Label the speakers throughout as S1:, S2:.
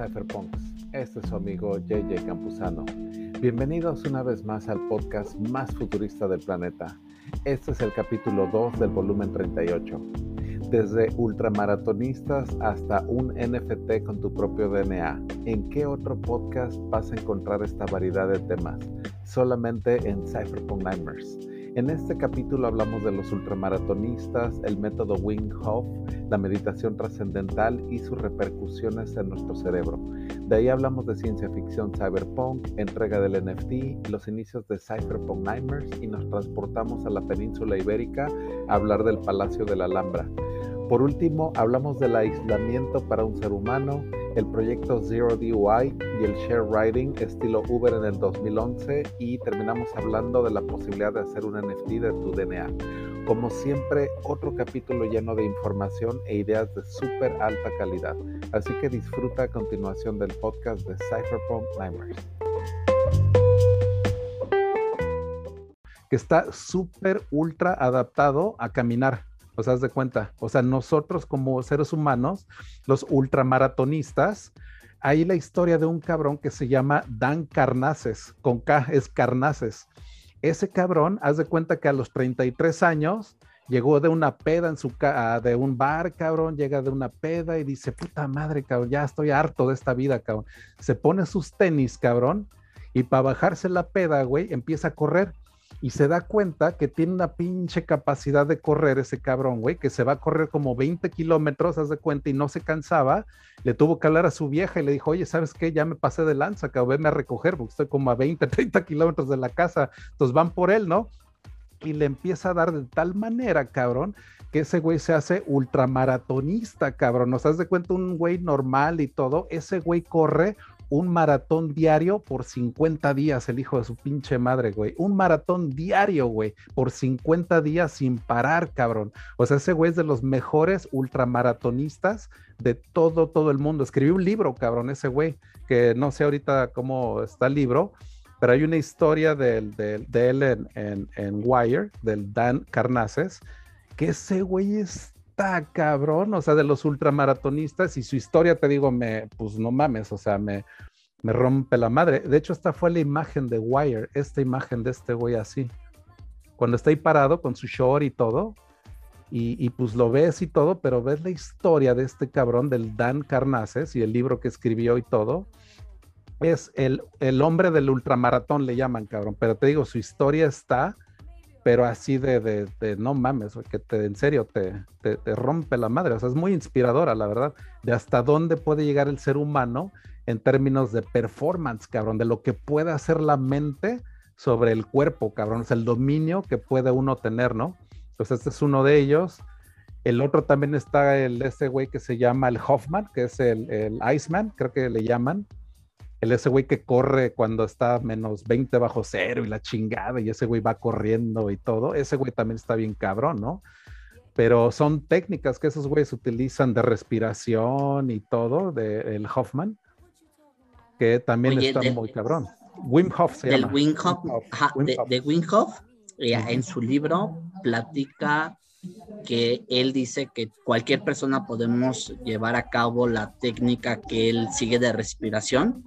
S1: Cypherpunks. Este es su amigo JJ Campuzano. Bienvenidos una vez más al podcast más futurista del planeta. Este es el capítulo 2 del volumen 38. Desde ultramaratonistas hasta un NFT con tu propio DNA. ¿En qué otro podcast vas a encontrar esta variedad de temas? Solamente en Cypherpunk Nightmares. En este capítulo hablamos de los ultramaratonistas, el método Wing Hof, la meditación trascendental y sus repercusiones en nuestro cerebro. De ahí hablamos de ciencia ficción cyberpunk, entrega del NFT, los inicios de Cypherpunk Nightmares y nos transportamos a la península ibérica a hablar del Palacio de la Alhambra. Por último, hablamos del aislamiento para un ser humano, el proyecto Zero DUI y el share riding estilo Uber en el 2011 y terminamos hablando de la posibilidad de hacer un NFT de tu DNA. Como siempre, otro capítulo lleno de información e ideas de súper alta calidad. Así que disfruta a continuación del podcast de Cypherpunk Nightmares. Que está súper ultra adaptado a caminar o sea, haz de cuenta. O sea, nosotros como seres humanos, los ultramaratonistas, hay la historia de un cabrón que se llama Dan Carnaces, con K es Carnaces. Ese cabrón, haz de cuenta que a los 33 años llegó de una peda en su de un bar, cabrón, llega de una peda y dice, puta madre, cabrón, ya estoy harto de esta vida, cabrón. Se pone sus tenis, cabrón, y para bajarse la peda, güey, empieza a correr y se da cuenta que tiene una pinche capacidad de correr ese cabrón, güey, que se va a correr como 20 kilómetros, haz de cuenta, y no se cansaba. Le tuvo que hablar a su vieja y le dijo, oye, ¿sabes qué? Ya me pasé de lanza, venme a recoger porque estoy como a 20, 30 kilómetros de la casa. Entonces van por él, ¿no? Y le empieza a dar de tal manera, cabrón, que ese güey se hace ultramaratonista, cabrón. ¿Nos das de cuenta un güey normal y todo? Ese güey corre un maratón diario por 50 días, el hijo de su pinche madre, güey. Un maratón diario, güey, por 50 días sin parar, cabrón. O sea, ese güey es de los mejores ultramaratonistas de todo, todo el mundo. Escribió un libro, cabrón, ese güey, que no sé ahorita cómo está el libro, pero hay una historia de, él en, en Wire, del Dan Carnaces, que ese güey es cabrón, o sea, de los ultramaratonistas y su historia, te digo, me, pues no mames, o sea, me, me rompe la madre. De hecho, esta fue la imagen de Wire, esta imagen de este güey así. Cuando está ahí parado con su short y todo, y, pues lo ves y todo, pero ves la historia de este cabrón, del Dan Carnaces y el libro que escribió y todo. Es el, el hombre del ultramaratón, le llaman, cabrón. Pero te digo, su historia está pero así de, de, no mames, que te, en serio te, te, rompe la madre. O sea, es muy inspiradora, la verdad, de hasta dónde puede llegar el ser humano en términos de performance, cabrón, de lo que puede hacer la mente sobre el cuerpo, cabrón, es el dominio que puede uno tener, ¿no? Entonces, este es uno de ellos. El otro también está el ese güey que se llama el Hoffman, que es el, el Iceman, creo que le llaman el ese güey que corre cuando está menos 20 bajo cero y la chingada y ese güey va corriendo y todo, ese güey también está bien cabrón, ¿no? Pero son técnicas que esos güeyes utilizan de respiración y todo, de el Hoffman, que también está muy cabrón. Wim Hof se
S2: del Wim Hof, de, Wim Hof, en su libro platica que él dice que cualquier persona podemos llevar a cabo la técnica que él sigue de respiración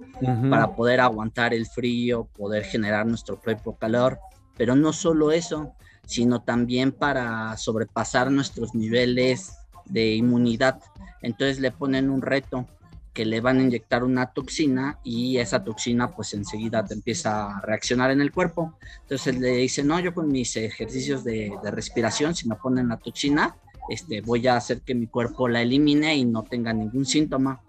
S2: para poder aguantar el frío, poder generar nuestro propio calor, pero no solo eso, sino también para sobrepasar nuestros niveles de inmunidad. Entonces le ponen un reto que le van a inyectar una toxina y esa toxina pues enseguida te empieza a reaccionar en el cuerpo. Entonces le dice, no, yo con mis ejercicios de, respiración, si me ponen la toxina, este, voy a hacer que mi cuerpo la elimine y no tenga ningún síntoma.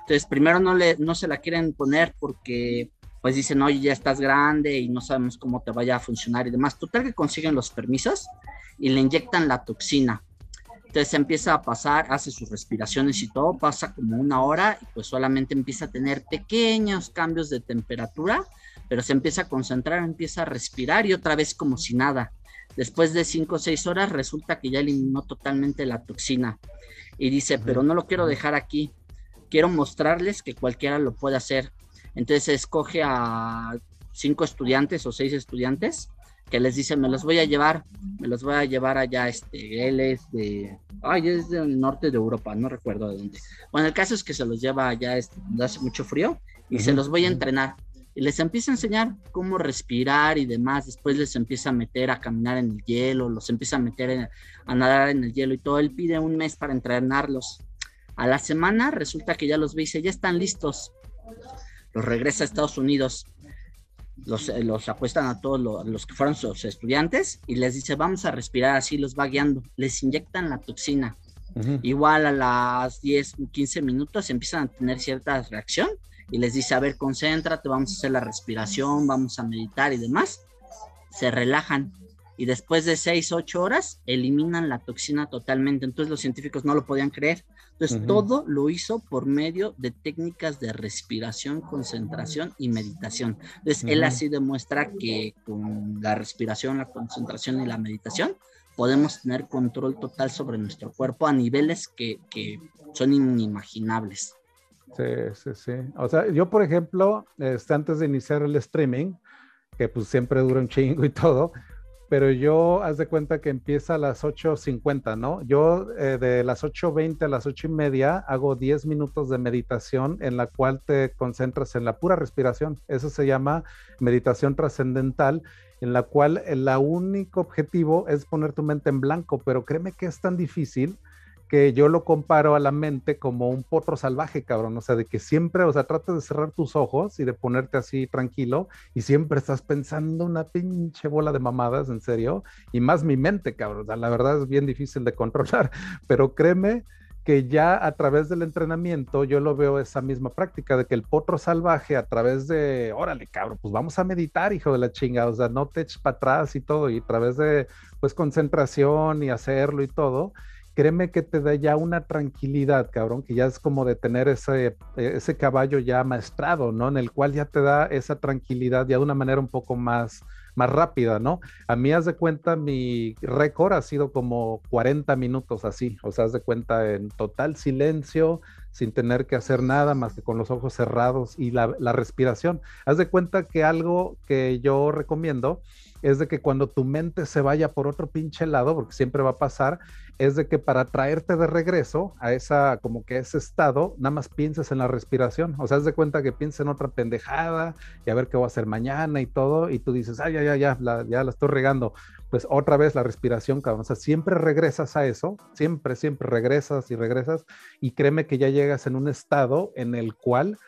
S2: Entonces primero no, le, no se la quieren poner porque pues dicen, oye, ya estás grande y no sabemos cómo te vaya a funcionar y demás. Total que consiguen los permisos y le inyectan la toxina. Entonces empieza a pasar, hace sus respiraciones y todo, pasa como una hora y pues solamente empieza a tener pequeños cambios de temperatura, pero se empieza a concentrar, empieza a respirar y otra vez como si nada. Después de cinco o seis horas resulta que ya eliminó totalmente la toxina y dice, pero no lo quiero dejar aquí, quiero mostrarles que cualquiera lo puede hacer. Entonces escoge a cinco estudiantes o seis estudiantes que les dice, me los voy a llevar, me los voy a llevar allá, este, él es de Ay, es del norte de Europa, no recuerdo de dónde. Bueno, el caso es que se los lleva allá, este, hace mucho frío, y se los voy a entrenar. Y les empieza a enseñar cómo respirar y demás. Después les empieza a meter a caminar en el hielo, los empieza a meter a nadar en el hielo y todo. Él pide un mes para entrenarlos. A la semana resulta que ya los ve y dice, ya están listos. Los regresa a Estados Unidos los, eh, los apuestan a todos los, que fueron sus estudiantes y les dice, vamos a respirar así, los va guiando, les inyectan la toxina. Igual a las 10, 15 minutos empiezan a tener cierta reacción y les dice, a ver, concéntrate, vamos a hacer la respiración, vamos a meditar y demás. Se relajan y después de 6, 8 horas eliminan la toxina totalmente. Entonces los científicos no lo podían creer. Entonces, todo lo hizo por medio de técnicas de respiración, concentración y meditación. Entonces, él así demuestra que con la respiración, la concentración y la meditación podemos tener control total sobre nuestro cuerpo a niveles que, que son inimaginables.
S1: Sí, sí, sí. O sea, yo, por ejemplo, este, antes de iniciar el streaming, que pues siempre dura un chingo y todo, pero yo, haz de cuenta que empieza a las 8.50, ¿no? Yo eh, de las 8.20 a las 8 y media hago 10 minutos de meditación en la cual te concentras en la pura respiración. Eso se llama meditación trascendental, en la cual el único objetivo es poner tu mente en blanco, pero créeme que es tan difícil que yo lo comparo a la mente como un potro salvaje, cabrón. O sea, de que siempre, o sea, tratas de cerrar tus ojos y de ponerte así tranquilo y siempre estás pensando una pinche bola de mamadas, en serio. Y más mi mente, cabrón. O sea, la verdad es bien difícil de controlar, pero créeme que ya a través del entrenamiento yo lo veo esa misma práctica de que el potro salvaje a través de, órale, cabrón, pues vamos a meditar, hijo de la chinga, o sea, no te eches para atrás y todo, y a través de, pues, concentración y hacerlo y todo, créeme que te da ya una tranquilidad, cabrón, que ya es como de tener ese, ese caballo ya maestrado, ¿no? En el cual ya te da esa tranquilidad ya de una manera un poco más, más rápida, ¿no? A mí, haz de cuenta, mi récord ha sido como 40 minutos así, o sea, haz de cuenta en total silencio, sin tener que hacer nada más que con los ojos cerrados y la, la respiración. Haz de cuenta que algo que yo recomiendo es de que cuando tu mente se vaya por otro pinche lado, porque siempre va a pasar, es de que para traerte de regreso a esa, como que ese estado, nada más pienses en la respiración. O sea, haz de cuenta que pienses en otra pendejada y a ver qué voy a hacer mañana y todo, y tú dices, ay, ya, ya, ya, la, ya la estoy regando. Pues otra vez la respiración, cabrón. O sea, siempre regresas a eso, siempre, siempre regresas y regresas, y créeme que ya llegas en un estado en el cual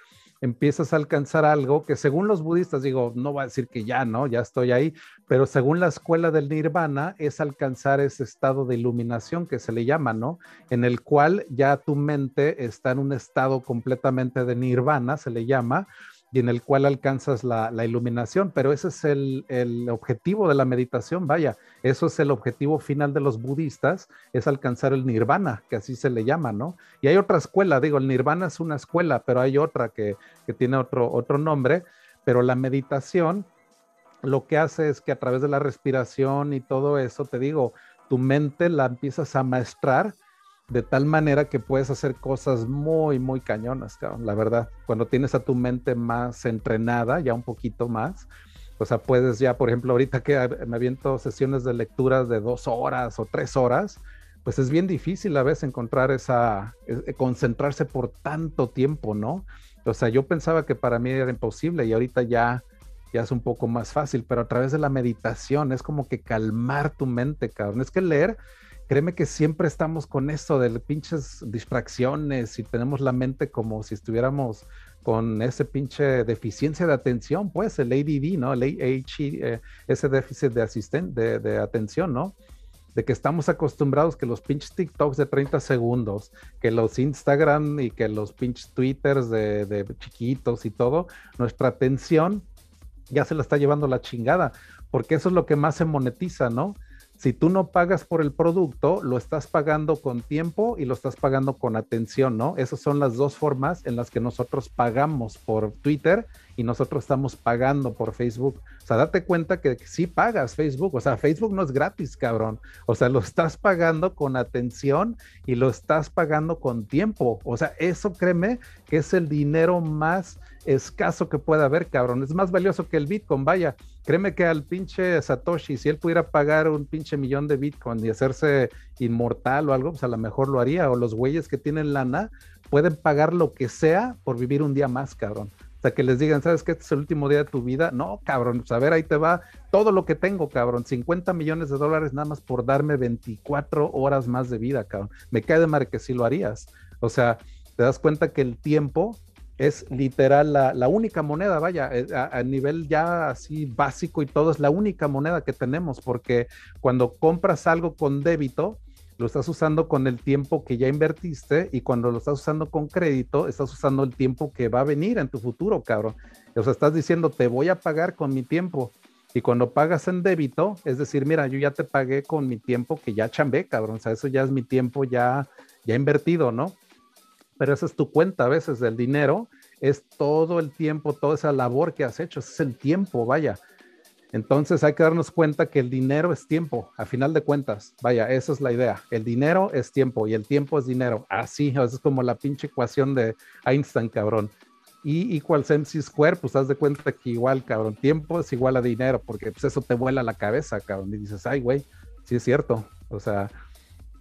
S1: empiezas a alcanzar algo que según los budistas, digo, no va a decir que ya, ¿no? Ya estoy ahí, pero según la escuela del nirvana es alcanzar ese estado de iluminación que se le llama, ¿no? En el cual ya tu mente está en un estado completamente de nirvana, se le llama, y en el cual alcanzas la, iluminación, pero ese es el, objetivo de la meditación, vaya, eso es el objetivo final de los budistas, es alcanzar el nirvana, que así se le llama, ¿no? Y hay otra escuela, digo, el nirvana es una escuela, pero hay otra que, que tiene otro, otro nombre, pero la meditación lo que hace es que a través de la respiración y todo eso, te digo, tu mente la empiezas a maestrar de tal manera que puedes hacer cosas muy, muy cañonas, la verdad. Cuando tienes a tu mente más entrenada, ya un poquito más, o sea, puedes ya, por ejemplo, ahorita que me aviento sesiones de lecturas de dos horas o tres horas, pues es bien difícil a veces encontrar esa, eh, concentrarse por tanto tiempo, ¿no? O sea, yo pensaba que para mí era imposible y ahorita ya, ya es un poco más fácil, pero a través de la meditación es como que calmar tu mente, cabrón. Es que leer créeme que siempre estamos con eso de pinches distracciones y tenemos la mente como si estuviéramos con ese pinche deficiencia de atención, pues el ADD, ¿no? El eh, ese déficit de, asistente, de, atención, ¿no? De que estamos acostumbrados que los pinches TikToks de 30 segundos, que los Instagram y que los pinches Twitters de, de chiquitos y todo, nuestra atención ya se la está llevando la chingada, porque eso es lo que más se monetiza, ¿no? Si tú no pagas por el producto, lo estás pagando con tiempo y lo estás pagando con atención, ¿no? Esas son las dos formas en las que nosotros pagamos por Twitter y nosotros estamos pagando por Facebook. O sea, date cuenta que sí pagas Facebook. O sea, Facebook no es gratis, cabrón. O sea, lo estás pagando con atención y lo estás pagando con tiempo. O sea, eso créeme que es el dinero más escaso que pueda haber, cabrón. Es más valioso que el Bitcoin, vaya. Créeme que al pinche Satoshi, si él pudiera pagar un pinche millón de Bitcoin y hacerse inmortal o algo, pues a lo mejor lo haría. O los güeyes que tienen lana pueden pagar lo que sea por vivir un día más, cabrón. Que les digan, ¿sabes qué? Este es el último día de tu vida. No, cabrón, pues a ver, ahí te va todo lo que tengo, cabrón. 50 millones de dólares nada más por darme 24 horas más de vida, cabrón. Me cae de mar que sí lo harías. O sea, te das cuenta que el tiempo es literal la, única moneda, vaya, eh, a, nivel ya así básico y todo, es la única moneda que tenemos, porque cuando compras algo con débito, lo estás usando con el tiempo que ya invertiste y cuando lo estás usando con crédito, estás usando el tiempo que va a venir en tu futuro, cabrón. O sea, estás diciendo, te voy a pagar con mi tiempo. Y cuando pagas en débito, es decir, mira, yo ya te pagué con mi tiempo que ya chambé, cabrón. O sea, eso ya es mi tiempo ya, ya invertido, ¿no? pero esa es tu cuenta a veces del dinero, es todo el tiempo, toda esa labor que has hecho, ese es el tiempo, vaya. Entonces hay que darnos cuenta que el dinero es tiempo, a final de cuentas, vaya, esa es la idea. El dinero es tiempo y el tiempo es dinero. Así, es como la pinche ecuación de Einstein, cabrón. Y igual MC square, pues haz de cuenta que igual, cabrón, tiempo es igual a dinero, porque pues eso te vuela la cabeza, cabrón. Y dices, ay, güey, sí es cierto. O sea,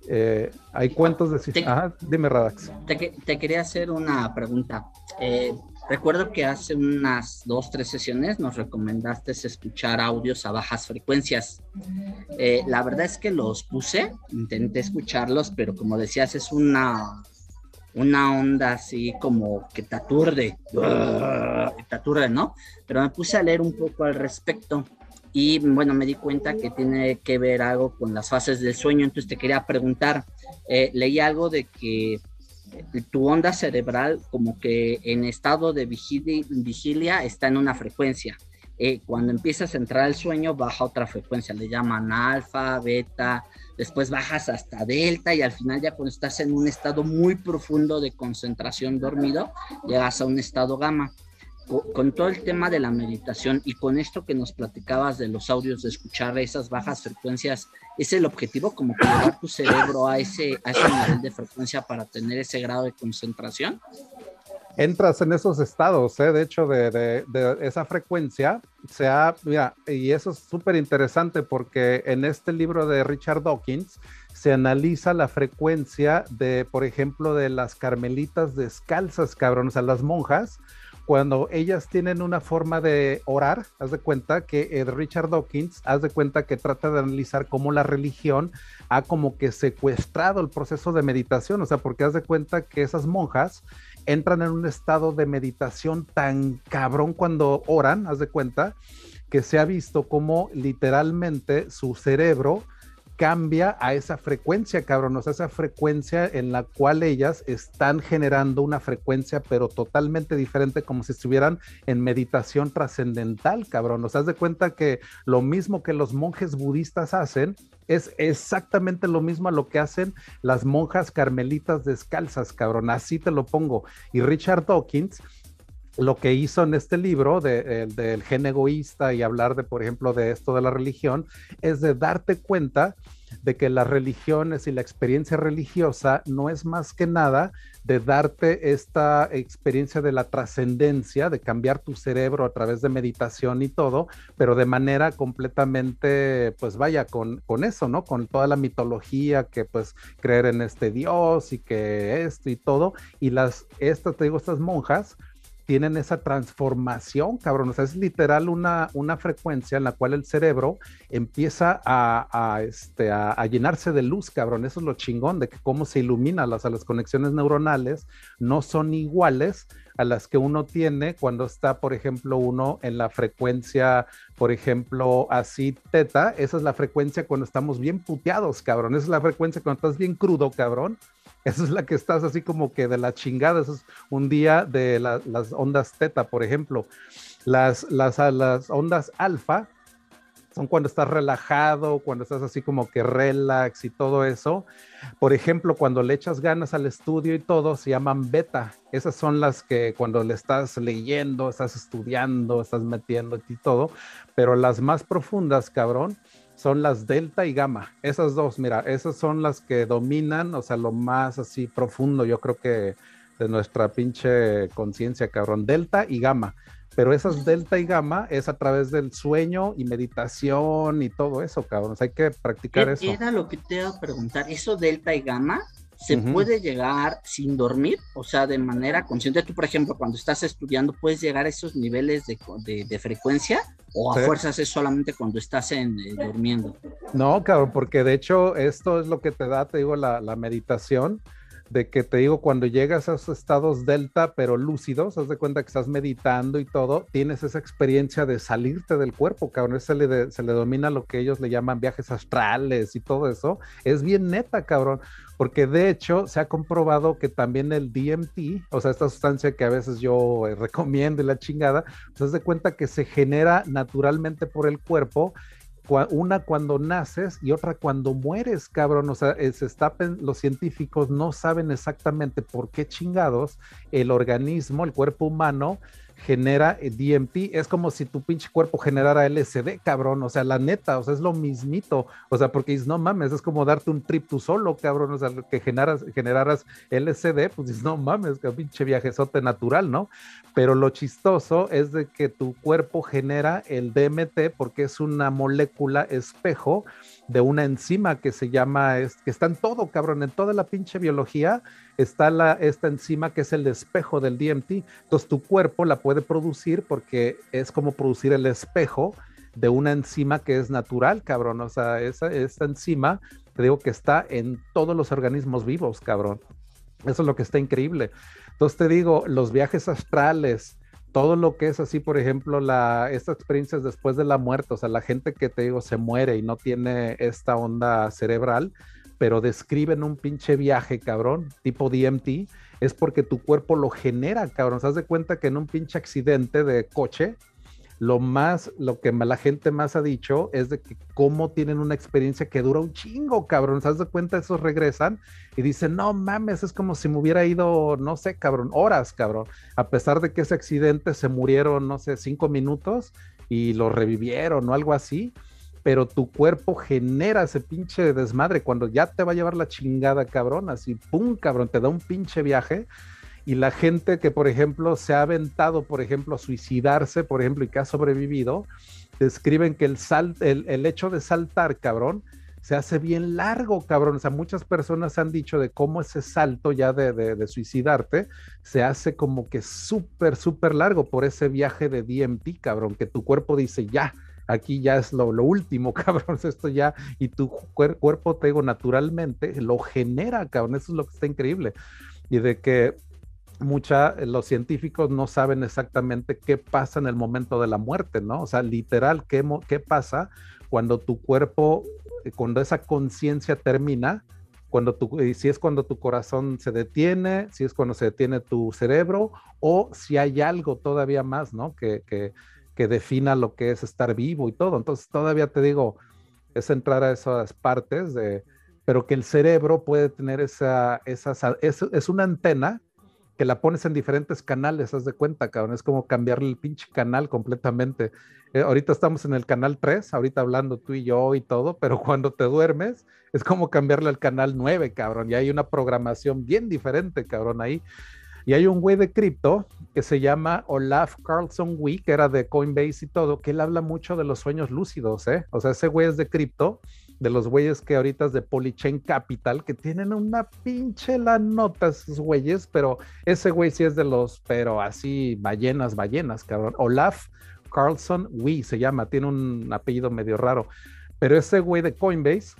S1: eh, hay cuentos de... Ajá, dime, Radax.
S2: Te, quería hacer una pregunta. Eh, recuerdo que hace unas dos, tres sesiones nos recomendaste escuchar audios a bajas frecuencias. Eh, la verdad es que los puse, intenté escucharlos, pero como decías, es una, una onda así como que te aturde, que te aturde, ¿no? Pero me puse a leer un poco al respecto y bueno, me di cuenta que tiene que ver algo con las fases del sueño, entonces te quería preguntar, eh, leí algo de que tu onda cerebral como que en estado de vigilia, está en una frecuencia. Eh, cuando empiezas a entrar al sueño baja otra frecuencia, le llaman alfa, beta, después bajas hasta delta y al final ya cuando estás en un estado muy profundo de concentración dormido, llegas a un estado gamma con todo el tema de la meditación y con esto que nos platicabas de los audios, de escuchar esas bajas frecuencias, ¿es el objetivo como que llevar tu cerebro a ese, a ese nivel de frecuencia para tener ese grado de concentración?
S1: Entras en esos estados, ¿eh? de hecho, de, de, esa frecuencia, se ha, mira, y eso es súper interesante porque en este libro de Richard Dawkins se analiza la frecuencia de, por ejemplo, de las carmelitas descalzas, cabrón, o sea, las monjas, cuando ellas tienen una forma de orar, haz de cuenta que eh, Richard Dawkins, haz de cuenta que trata de analizar cómo la religión ha como que secuestrado el proceso de meditación, o sea, porque haz de cuenta que esas monjas entran en un estado de meditación tan cabrón cuando oran, haz de cuenta, que se ha visto como literalmente su cerebro cambia a esa frecuencia, cabrón, o sea, esa frecuencia en la cual ellas están generando una frecuencia, pero totalmente diferente, como si estuvieran en meditación trascendental, cabrón. O sea, haz de cuenta que lo mismo que los monjes budistas hacen, es exactamente lo mismo a lo que hacen las monjas carmelitas descalzas, cabrón. Así te lo pongo. Y Richard Dawkins lo que hizo en este libro del gen egoísta y hablar de, por ejemplo, de esto de la religión, es de darte cuenta de que las religiones y la experiencia religiosa no es más que nada de darte esta experiencia de la trascendencia, de cambiar tu cerebro a través de meditación y todo, pero de manera completamente, pues vaya, con, con eso, ¿no? Con toda la mitología que pues creer en este Dios y que esto y todo, y las, estas, te digo, estas monjas, tienen esa transformación, cabrón. O sea, es literal una, una frecuencia en la cual el cerebro empieza a, este, a, llenarse de luz, cabrón. Eso es lo chingón de que cómo se ilumina, las, las conexiones neuronales no son iguales a las que uno tiene cuando está, por ejemplo, uno en la frecuencia, por ejemplo, así teta. Esa es la frecuencia cuando estamos bien puteados, cabrón. Esa es la frecuencia cuando estás bien crudo, cabrón esa es la que estás así como que de la chingada. Eso es un día de las ondas teta, por ejemplo. Las, las, las ondas alfa son cuando estás relajado, cuando estás así como que relax y todo eso. Por ejemplo, cuando le echas ganas al estudio y todo, se llaman beta. Esas son las que cuando le estás leyendo, estás estudiando, estás metiendo y todo. Pero las más profundas, cabrón, son las delta y gamma. Esas dos, mira, esas son las que dominan, o sea, lo más así profundo, yo creo que de nuestra pinche conciencia, cabrón. Delta y gamma pero esas delta y gamma es a través del sueño y meditación y todo eso, cabrón. hay que practicar eso.
S2: Era lo que te iba a preguntar. ¿Eso delta y gamma se puede llegar sin dormir? O sea, de manera consciente. Tú, por ejemplo, cuando estás estudiando, ¿puedes llegar a esos niveles de, frecuencia? ¿O a fuerzas es solamente cuando estás en, eh, durmiendo?
S1: No, cabrón, porque de hecho esto es lo que te da, te digo, la, la meditación de que te digo, cuando llegas a esos estados delta, pero lúcidos, haz de cuenta que estás meditando y todo, tienes esa experiencia de salirte del cuerpo, cabrón. Se le, se le domina lo que ellos le llaman viajes astrales y todo eso. Es bien neta, cabrón, porque de hecho se ha comprobado que también el DMT, o sea, esta sustancia que a veces yo eh, recomiendo y la chingada, pues haz de cuenta que se genera naturalmente por el cuerpo una cuando naces y otra cuando mueres, cabrón. O sea, se está, los científicos no saben exactamente por qué chingados el organismo, el cuerpo humano, genera eh, DMT, es como si tu pinche cuerpo generara LSD, cabrón, o sea, la neta, o sea, es lo mismito, o sea, porque dices, no mames, es como darte un trip tú solo, cabrón, o sea, que generas, generaras LSD, pues dices, no mames, que pinche viajezote natural, ¿no? Pero lo chistoso es de que tu cuerpo genera el DMT porque es una molécula espejo de una enzima que se llama, es, que está en todo, cabrón, en toda la pinche biología está la, esta enzima que es el espejo del DMT. Entonces tu cuerpo la puede producir porque es como producir el espejo de una enzima que es natural, cabrón. O sea, esa, esta enzima, te digo que está en todos los organismos vivos, cabrón. Eso es lo que está increíble. Entonces te digo, los viajes astrales, todo lo que es así, por ejemplo, la, estas experiencias después de la muerte, o sea, la gente que te digo se muere y no tiene esta onda cerebral, pero describen un pinche viaje, cabrón, tipo DMT, es porque tu cuerpo lo genera, cabrón. ¿Se das de cuenta que en un pinche accidente de coche, lo más, lo que la gente más ha dicho es de que cómo tienen una experiencia que dura un chingo, cabrón. ¿Se das de cuenta? Esos regresan y dicen, no mames, es como si me hubiera ido, no sé, cabrón, horas, cabrón. A pesar de que ese accidente se murieron, no sé, cinco minutos y lo revivieron o algo así pero tu cuerpo genera ese pinche desmadre cuando ya te va a llevar la chingada, cabrón, así, pum, cabrón, te da un pinche viaje y la gente que, por ejemplo, se ha aventado, por ejemplo, a suicidarse, por ejemplo, y que ha sobrevivido, describen que el, sal, el, hecho de saltar, cabrón, se hace bien largo, cabrón. O sea, muchas personas han dicho de cómo ese salto ya de, de, suicidarte se hace como que súper, súper largo por ese viaje de DMT, cabrón, que tu cuerpo dice, ya, aquí ya es lo, lo último, cabrón, esto ya, y tu cuerpo, te digo, naturalmente lo genera, cabrón, eso es lo que está increíble. Y de que mucha, eh, los científicos no saben exactamente qué pasa en el momento de la muerte, ¿no? O sea, literal, qué, qué pasa cuando tu cuerpo, eh, cuando esa conciencia termina, cuando tu, si es cuando tu corazón se detiene, si es cuando se detiene tu cerebro, o si hay algo todavía más, ¿no? Que, que, que defina lo que es estar vivo y todo. Entonces, todavía te digo, es entrar a esas partes de, pero que el cerebro puede tener esa, esa es, es una antena que la pones en diferentes canales, haz de cuenta, cabrón. Es como cambiarle el pinche canal completamente. Eh, ahorita estamos en el canal 3, ahorita hablando tú y yo y todo, pero cuando te duermes es como cambiarle al canal 9, cabrón. Y hay una programación bien diferente, cabrón, ahí. Y hay un güey de cripto que se llama Olaf Carlson Wee, que era de Coinbase y todo, que él habla mucho de los sueños lúcidos, ¿eh? O sea, ese güey es de cripto de los güeyes que ahorita de Polychain Capital, que tienen una pinche la nota esos güeyes, pero ese güey sí es de los, pero así, ballenas, ballenas, cabrón. Olaf Carlson Wee se llama, tiene un apellido medio raro, pero ese güey de Coinbase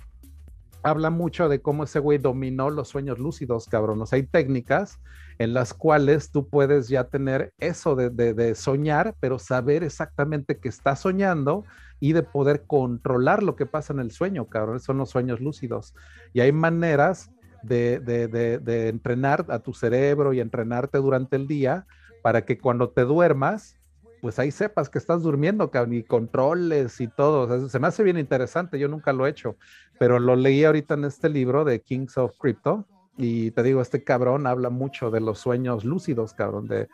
S1: habla mucho de cómo ese güey dominó los sueños lúcidos, cabrón. O sea, hay técnicas en las cuales tú puedes ya tener eso de, de, soñar, pero saber exactamente que estás soñando y de poder controlar lo que pasa en el sueño, cabrón. Son los sueños lúcidos. Y hay maneras de, entrenar a tu cerebro y entrenarte durante el día para que cuando te duermas, pues ahí sepas que estás durmiendo, cabrón, y controles y todo. se me hace bien interesante, yo nunca lo he hecho, pero lo leí ahorita en este libro de Kings of Crypto y te digo, este cabrón habla mucho de los sueños lúcidos, cabrón, de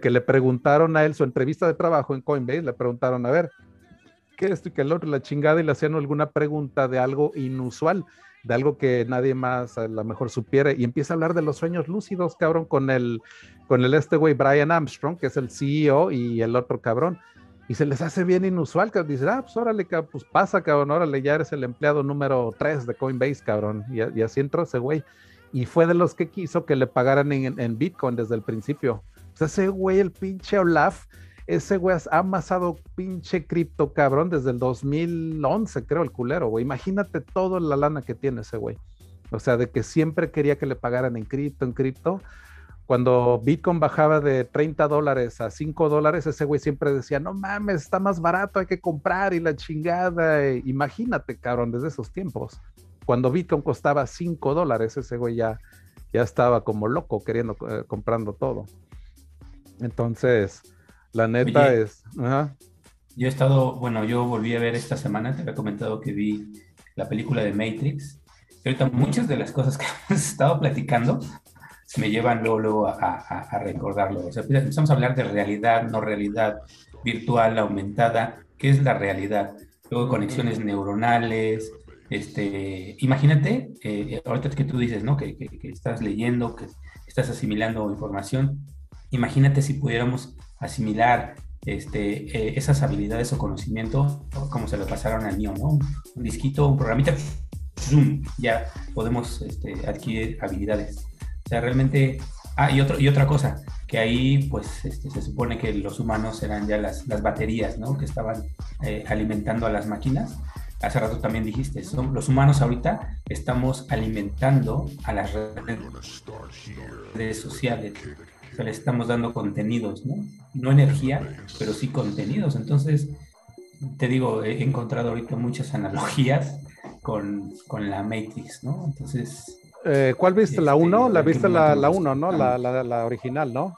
S1: que le preguntaron a él su entrevista de trabajo en Coinbase, le preguntaron, a ver, ¿qué esto y que el otro, la chingada, y le hacían alguna pregunta de algo inusual de algo que nadie más a lo mejor supiera y empieza a hablar de los sueños lúcidos, cabrón, con el, con el este güey Brian Armstrong, que es el CEO y el otro cabrón. Y se les hace bien inusual, que dicen, ah, pues órale, pues pasa, cabrón, órale, ya eres el empleado número 3 de Coinbase, cabrón. Y, así entró ese güey. Y fue de los que quiso que le pagaran en, en Bitcoin desde el principio. O sea, ese güey, el pinche Olaf, ese güey ha amasado pinche cripto, cabrón, desde el 2011, creo, el culero, güey. Imagínate toda la lana que tiene ese güey. O sea, de que siempre quería que le pagaran en cripto, en cripto. Cuando Bitcoin bajaba de 30 dólares a 5 dólares, ese güey siempre decía, no mames, está más barato, hay que comprar y la chingada. imagínate, cabrón, desde esos tiempos. Cuando Bitcoin costaba 5 dólares, ese güey ya, ya estaba como loco queriendo, eh, comprando todo. Entonces, la neta es.
S3: Yo he estado, bueno, yo volví a ver esta semana, te había comentado que vi la película de Matrix. Y ahorita muchas de las cosas que hemos estado platicando me llevan luego, a, recordarlo. O sea, empezamos a hablar de realidad, no realidad, virtual, aumentada. ¿Qué es la realidad? Luego conexiones neuronales. Este, imagínate, eh, ahorita que tú dices, ¿no? Que, que estás leyendo, que estás asimilando información. Imagínate si pudiéramos asimilar este, eh, esas habilidades o conocimiento como se lo pasaron al mío, ¿no? Un, disquito, un programita, zoom, ya podemos este, adquirir habilidades. O sea, realmente... Ah, y, otro, y otra cosa, que ahí pues este, se supone que los humanos eran ya las, las baterías, ¿no? Que estaban eh, alimentando a las máquinas. Hace rato también dijiste, son, los humanos ahorita estamos alimentando a las redes sociales o le estamos dando contenidos, ¿no? No energía, pero sí contenidos. Entonces, te digo, he encontrado ahorita muchas analogías con, la Matrix, ¿no? Entonces...
S1: Eh, ¿Cuál viste? ¿La 1? Este, la viste la 1, ¿no? La, la, original, ¿no?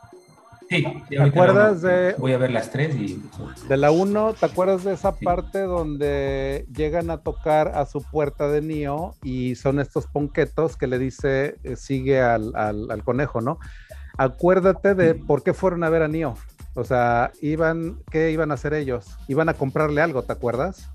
S3: Sí,
S1: ¿te acuerdas de...
S3: Voy a ver las tres y...
S1: De la 1, ¿te acuerdas de esa parte donde llegan a tocar a su puerta de Nio y son estos ponquetos que le dice, eh, sigue al, al, al conejo, ¿no? acuérdate de por qué fueron a ver a Nio. O sea, iban, ¿qué iban a hacer ellos? Iban a comprarle algo, ¿te acuerdas?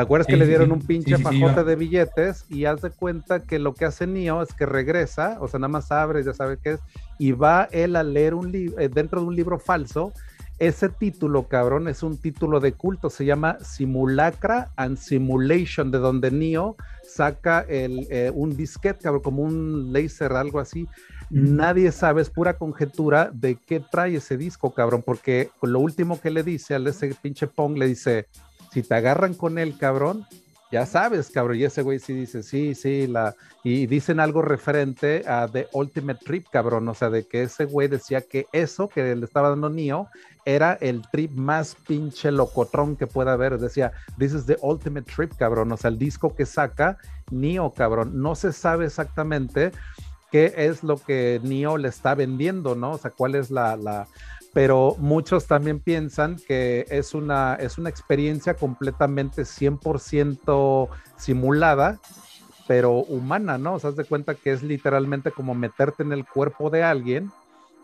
S1: ¿Te acuerdas que le dieron un pinche pajote de billetes y haz de cuenta que lo que hace Nio es que regresa, o sea, nada más abre, ya sabe qué es, y va él a leer un libro, eh, dentro de un libro falso. Ese título, cabrón, es un título de culto, se llama Simulacra and Simulation, de donde Neo saca el, eh, un disquete, cabrón, como un laser, algo así, Nadie sabe, es pura conjetura de qué trae ese disco, cabrón, porque lo último que le dice al ese pinche Pong le dice, si te agarran con él, cabrón, ya sabes, cabrón, y ese güey sí dice, sí, sí, la, y dicen algo referente a The Ultimate Trip, cabrón, o sea, de que ese güey decía que eso que le estaba dando Neo era el trip más pinche locotrón que pueda haber, decía, this is the ultimate trip, cabrón, o sea, el disco que saca Neo, cabrón, no se sabe exactamente qué es lo que NIO le está vendiendo, ¿no? O sea, cuál es la, la, pero muchos también piensan que es una, es una experiencia completamente 100% simulada, pero humana, ¿no? O sea, haz de cuenta que es literalmente como meterte en el cuerpo de alguien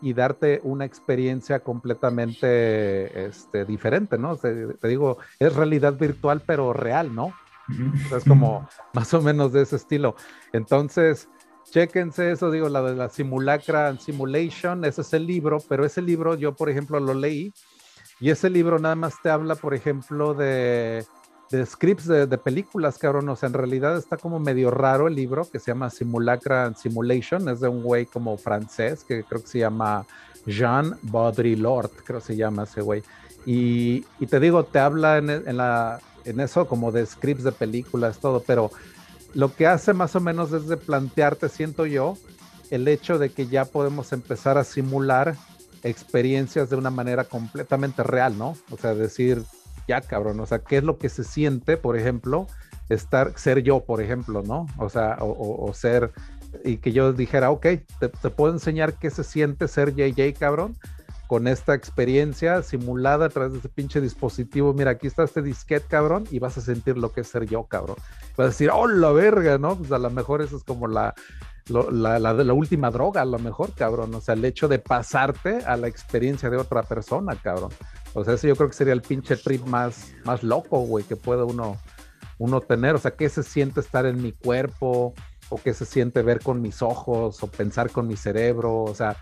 S1: y darte una experiencia completamente este, diferente, ¿no? te digo, es realidad virtual, pero real, ¿no? es como más o menos de ese estilo. Entonces, Chéquense eso, digo, la de la simulacra simulation, ese es el libro, pero ese libro yo, por ejemplo, lo leí y ese libro nada más te habla, por ejemplo, de, de scripts de, de, películas, cabrón. O sea, en realidad está como medio raro el libro que se llama Simulacra Simulation, es de un güey como francés que creo que se llama Jean Baudrillard, creo que se llama ese güey. Y, y, te digo, te habla en, en, la, en eso como de scripts de películas, todo, pero lo que hace más o menos es de plantearte, siento yo, el hecho de que ya podemos empezar a simular experiencias de una manera completamente real, ¿no? O sea, decir, ya cabrón, o sea, ¿qué es lo que se siente, por ejemplo, estar, ser yo, por ejemplo, ¿no? O sea, o, ser, y que yo dijera, ok, te, puedo enseñar qué se siente ser JJ, cabrón, con esta experiencia simulada a través de ese pinche dispositivo. Mira, aquí está este disquete, cabrón, y vas a sentir lo que es ser yo, cabrón. Vas a decir, oh, la verga, ¿no? Pues a lo mejor eso es como la, la, la, la, última droga, a lo mejor, cabrón. O sea, el hecho de pasarte a la experiencia de otra persona, cabrón. O sea, ese yo creo que sería el pinche trip más, más loco, güey, que puede uno, uno tener. O sea, ¿qué se siente estar en mi cuerpo? ¿O qué se siente ver con mis ojos? ¿O pensar con mi cerebro? O sea,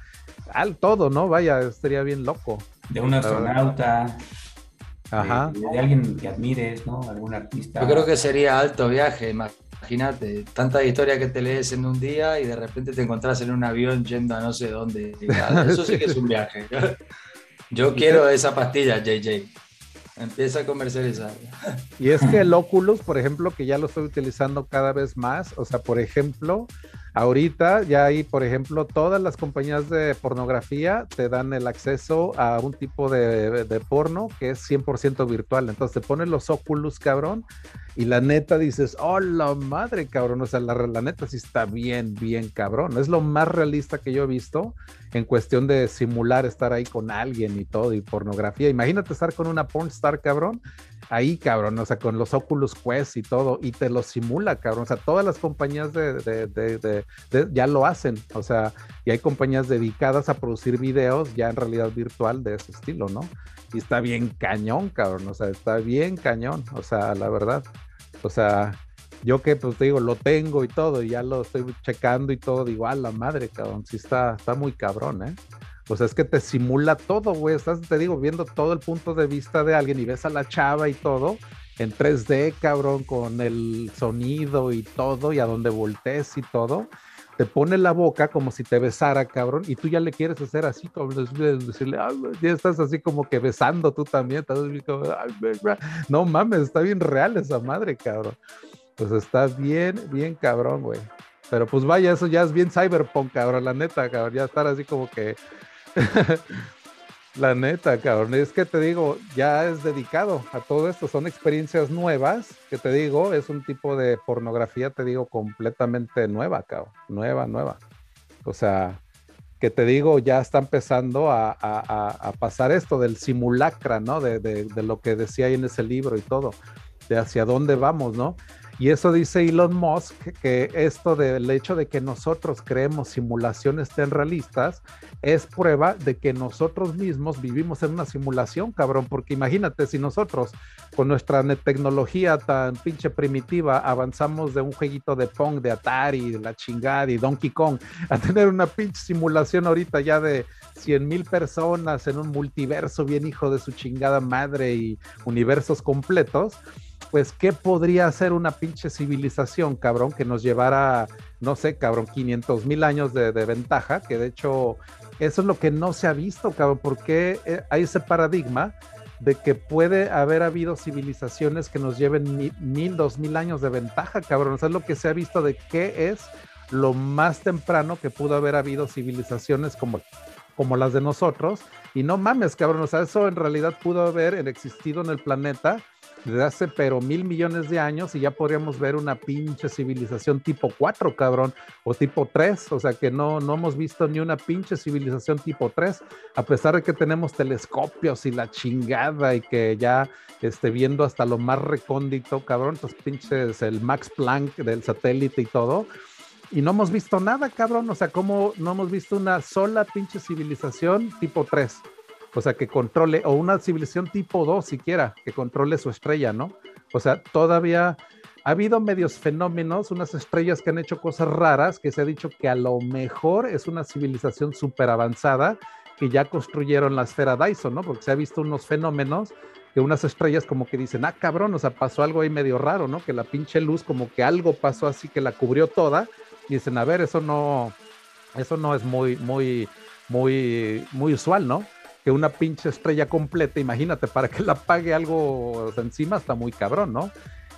S1: al todo, ¿no? Vaya, estaría bien loco.
S3: De un astronauta. Ajá. De, alguien que admires, ¿no? Algún artista.
S4: Yo creo que sería alto viaje, imagínate, tanta historia que te lees en un día y de repente te encontrás en un avión yendo a no sé dónde. Eso sí que es un viaje. Yo quiero esa pastilla, JJ. Empieza a comercializar.
S1: Y es que el Oculus, por ejemplo, que ya lo estoy utilizando cada vez más, o sea, por ejemplo, Ahorita ya hay, por ejemplo, todas las compañías de pornografía te dan el acceso a un tipo de, porno que es 100% virtual. Entonces te pones los óculos, cabrón, y la neta dices, oh, la madre, cabrón. O sea, la, la neta sí está bien, bien, cabrón. Es lo más realista que yo he visto en cuestión de simular estar ahí con alguien y todo, y pornografía. Imagínate estar con una pornstar, cabrón, ahí, cabrón, o sea, con los Oculus Quest y todo, y te lo simula, cabrón. O sea, todas las compañías de, ya lo hacen, o sea, y hay compañías dedicadas a producir videos ya en realidad virtual de ese estilo, ¿no? Y está bien cañón, cabrón, o sea, está bien cañón, o sea, la verdad. O sea, yo que pues te digo, lo tengo y todo, y ya lo estoy checando y todo, digo, a la madre, cabrón, sí está, está muy cabrón, ¿eh? Pues es que te simula todo, güey. Estás, te digo, viendo todo el punto de vista de alguien y ves a la chava y todo en 3D, cabrón, con el sonido y todo, y a donde voltees y todo. Te pone la boca como si te besara, cabrón, y tú ya le quieres hacer así, como decirle, ya estás así como que besando tú también. Estás como, no mames, está bien real esa madre, cabrón. Pues está bien, bien cabrón, güey. Pero pues vaya, eso ya es bien cyberpunk, cabrón, la neta, cabrón. Ya estar así como que La neta, cabrón, es que te digo, ya es dedicado a todo esto, son experiencias nuevas, que te digo, es un tipo de pornografía, te digo, completamente nueva, cabrón, nueva, nueva. O sea, que te digo, ya está empezando a, pasar esto del simulacra, ¿no? De, de, lo que decía ahí en ese libro y todo, de hacia dónde vamos, ¿no? Y eso dice Elon Musk, que esto del hecho de que nosotros creemos simulaciones tan realistas es prueba de que nosotros mismos vivimos en una simulación, cabrón, porque imagínate si nosotros con nuestra tecnología tan pinche primitiva avanzamos de un jueguito de Pong, de Atari, de la chingada y Donkey Kong, a tener una pinche simulación ahorita ya de 100 mil personas en un multiverso bien hijo de su chingada madre y universos completos pues, ¿qué podría hacer una pinche civilización, cabrón, que nos llevara, no sé, cabrón, 500 mil años de, ventaja? Que de hecho, eso es lo que no se ha visto, cabrón, porque eh, hay ese paradigma de que puede haber habido civilizaciones que nos lleven mil, dos mil años de ventaja, cabrón. O es lo que se ha visto de qué es lo más temprano que pudo haber habido civilizaciones como, como las de nosotros. Y no mames, cabrón, o sea, eso en realidad pudo haber existido en el planeta desde hace pero mil millones de años y ya podríamos ver una pinche civilización tipo 4, cabrón, o tipo 3, o sea que no, no hemos visto ni una pinche civilización tipo 3, a pesar de que tenemos telescopios y la chingada y que ya esté viendo hasta lo más recóndito, cabrón, pues pinches el Max Planck del satélite y todo. Y no hemos visto nada, cabrón. O sea, como no hemos visto una sola pinche civilización tipo 3 o sea, que controle, o una civilización tipo 2 siquiera, que controle su estrella, ¿no? O sea, todavía ha habido medios fenómenos, unas estrellas que han hecho cosas raras, que se ha dicho que a lo mejor es una civilización súper avanzada, que ya construyeron la esfera Dyson, ¿no? Porque se ha visto unos fenómenos que unas estrellas como que dicen, ah, cabrón, o sea, pasó algo ahí medio raro, ¿no? Que la pinche luz como que algo pasó así que la cubrió toda, dicen, a ver, eso no, eso no es muy, muy, muy, muy usual, ¿no? Que una pinche estrella completa, imagínate, para que la pague algo encima está muy cabrón, ¿no?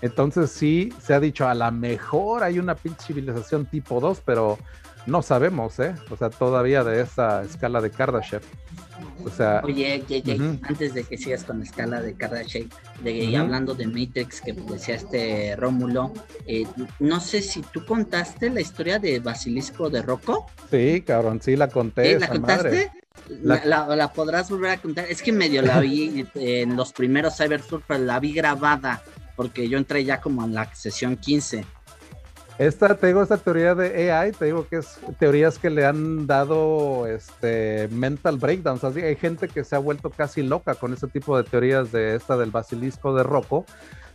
S1: Entonces sí, se ha dicho, a lo mejor hay una pinche civilización tipo 2, pero no sabemos, ¿eh? O sea, todavía de esa escala de Kardashev. O sea,
S2: Oye, antes de que sigas con la escala de Kardashev, de, hablando de Matrix que decía este Rómulo, eh, no sé si tú contaste la historia de Basilisco de Rocco.
S1: Sí, cabrón, sí la conté.
S2: ¿La contaste? La, podrás volver a contar. Es que medio la vi en los primeros Cybersurf, pero la vi grabada, porque yo entré ya como en la sesión 15.
S1: Esta, te digo, esta teoría de AI, te digo que es teorías que le han dado este mental breakdowns. Así hay gente que se ha vuelto casi loca con ese tipo de teorías de esta del basilisco de Rocco.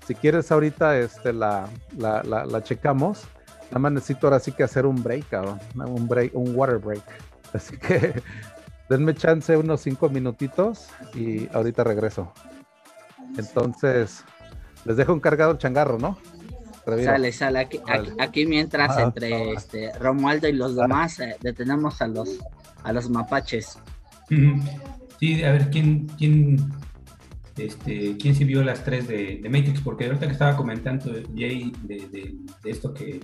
S1: Si quieres ahorita este, la, la, la, checamos. Nada más necesito ahora sí que hacer un break, un un water break. Así que denme chance unos cinco minutitos y ahorita regreso. Entonces, les dejo encargado el changarro, ¿no?
S2: Sale, sale. Aquí, aquí, mientras ah, entre este, Romualdo y los demás eh, detenemos a los, a los mapaches.
S3: Sí, a ver, ¿quién, quién, este, quién sí vio las tres de, Matrix? Porque ahorita que estaba comentando Jay de, de, esto que,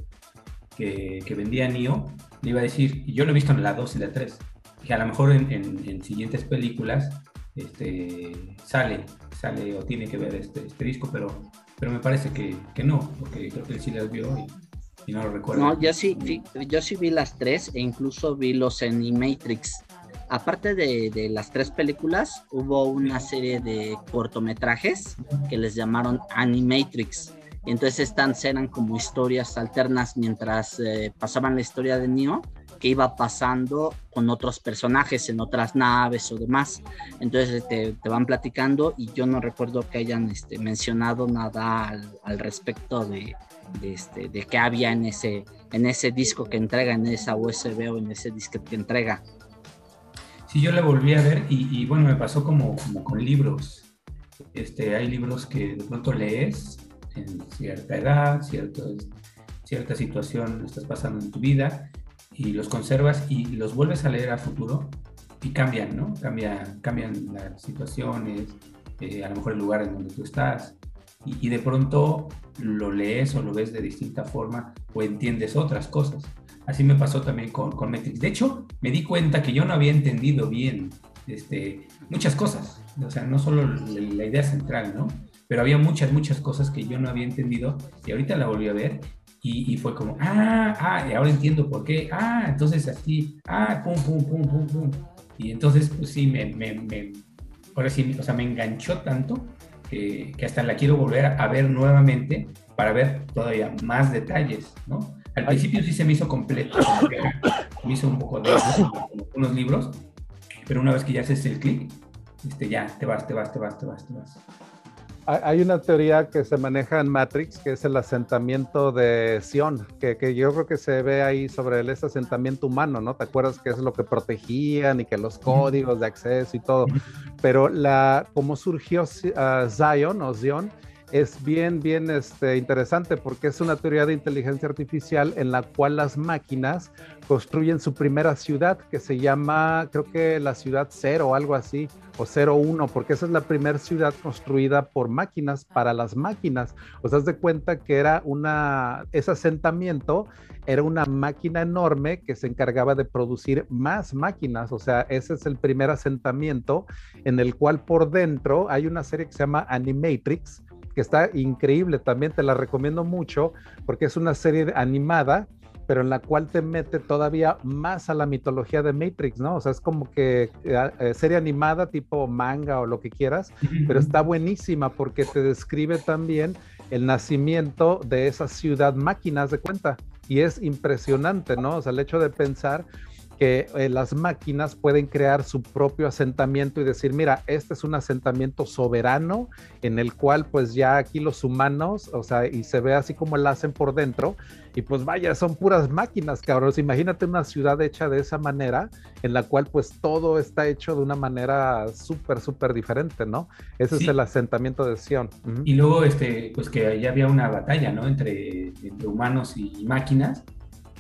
S3: que, vendía Neo, le iba a decir, y yo lo he visto en la 2 y la 3, que a lo mejor en, en, siguientes películas este, sale, sale o tiene que ver este, este disco, pero pero me parece que, que no, porque creo que sí las vio y, no lo recuerdo.
S2: No, yo sí, yo sí vi las tres e incluso vi los Animatrix. Aparte de, de, las tres películas, hubo una serie de cortometrajes que les llamaron Animatrix. Entonces estas eran como historias alternas mientras eh, pasaban la historia de Neo que iba pasando con otros personajes en otras naves o demás. Entonces te, te van platicando y yo no recuerdo que hayan este, mencionado nada al, respecto de, de, este, qué había en ese, en ese disco que entrega, en esa USB o en ese disco que entrega.
S3: Sí, yo la volví a ver y, y bueno, me pasó como, como con libros. Este, hay libros que de pronto lees en cierta edad, cierto, cierta situación estás pasando en tu vida y los conservas y los vuelves a leer a futuro y cambian, ¿no? Cambia, cambian las situaciones, eh, a lo mejor el lugar en donde tú estás y, de pronto lo lees o lo ves de distinta forma o entiendes otras cosas. Así me pasó también con, con Matrix. De hecho, me di cuenta que yo no había entendido bien este, muchas cosas, o sea, no solo la idea central, ¿no? Pero había muchas, muchas cosas que yo no había entendido y ahorita la volví a ver y, fue como, ah, ah, y ahora entiendo por qué, ah, entonces así, ah, pum, pum, pum, pum, pum. Y entonces, pues sí, me, me, me ahora sí, o sea, me enganchó tanto que, que, hasta la quiero volver a ver nuevamente para ver todavía más detalles, ¿no? Al principio sí se me hizo completo, me hizo un poco de unos libros, pero una vez que ya haces el clic, este, ya te vas, te vas, te vas, te vas, te vas
S1: hay una teoría que se maneja en Matrix, que es el asentamiento de Sion, que, que, yo creo que se ve ahí sobre ese asentamiento humano, ¿no? ¿Te acuerdas que es lo que protegían y que los códigos de acceso y todo? Pero la, cómo surgió uh, Zion o Zion es bien, bien este, interesante porque es una teoría de inteligencia artificial en la cual las máquinas construyen su primera ciudad que se llama, creo que la ciudad cero algo así, o 01, porque esa es la primera ciudad construida por máquinas para las máquinas. O sea, de cuenta que era una, ese asentamiento era una máquina enorme que se encargaba de producir más máquinas. O sea, ese es el primer asentamiento en el cual por dentro hay una serie que se llama Animatrix, que está increíble, también te la recomiendo mucho porque es una serie animada pero en la cual te mete todavía más a la mitología de Matrix, ¿no? O sea, es como que eh, eh, serie animada tipo manga o lo que quieras, pero está buenísima porque te describe también el nacimiento de esa ciudad máquinas de cuenta. Y es impresionante, ¿no? O sea, el hecho de pensar que eh, las máquinas pueden crear su propio asentamiento y decir, mira, este es un asentamiento soberano en el cual pues ya aquí los humanos, o sea, y se ve así como lo hacen por dentro, y pues vaya, son puras máquinas, cabrón. Imagínate una ciudad hecha de esa manera, en la cual pues todo está hecho de una manera súper, súper diferente, ¿no? Ese es el asentamiento de Sion.
S3: Y luego, este, pues que ahí había una batalla, ¿no? Entre, entre humanos y máquinas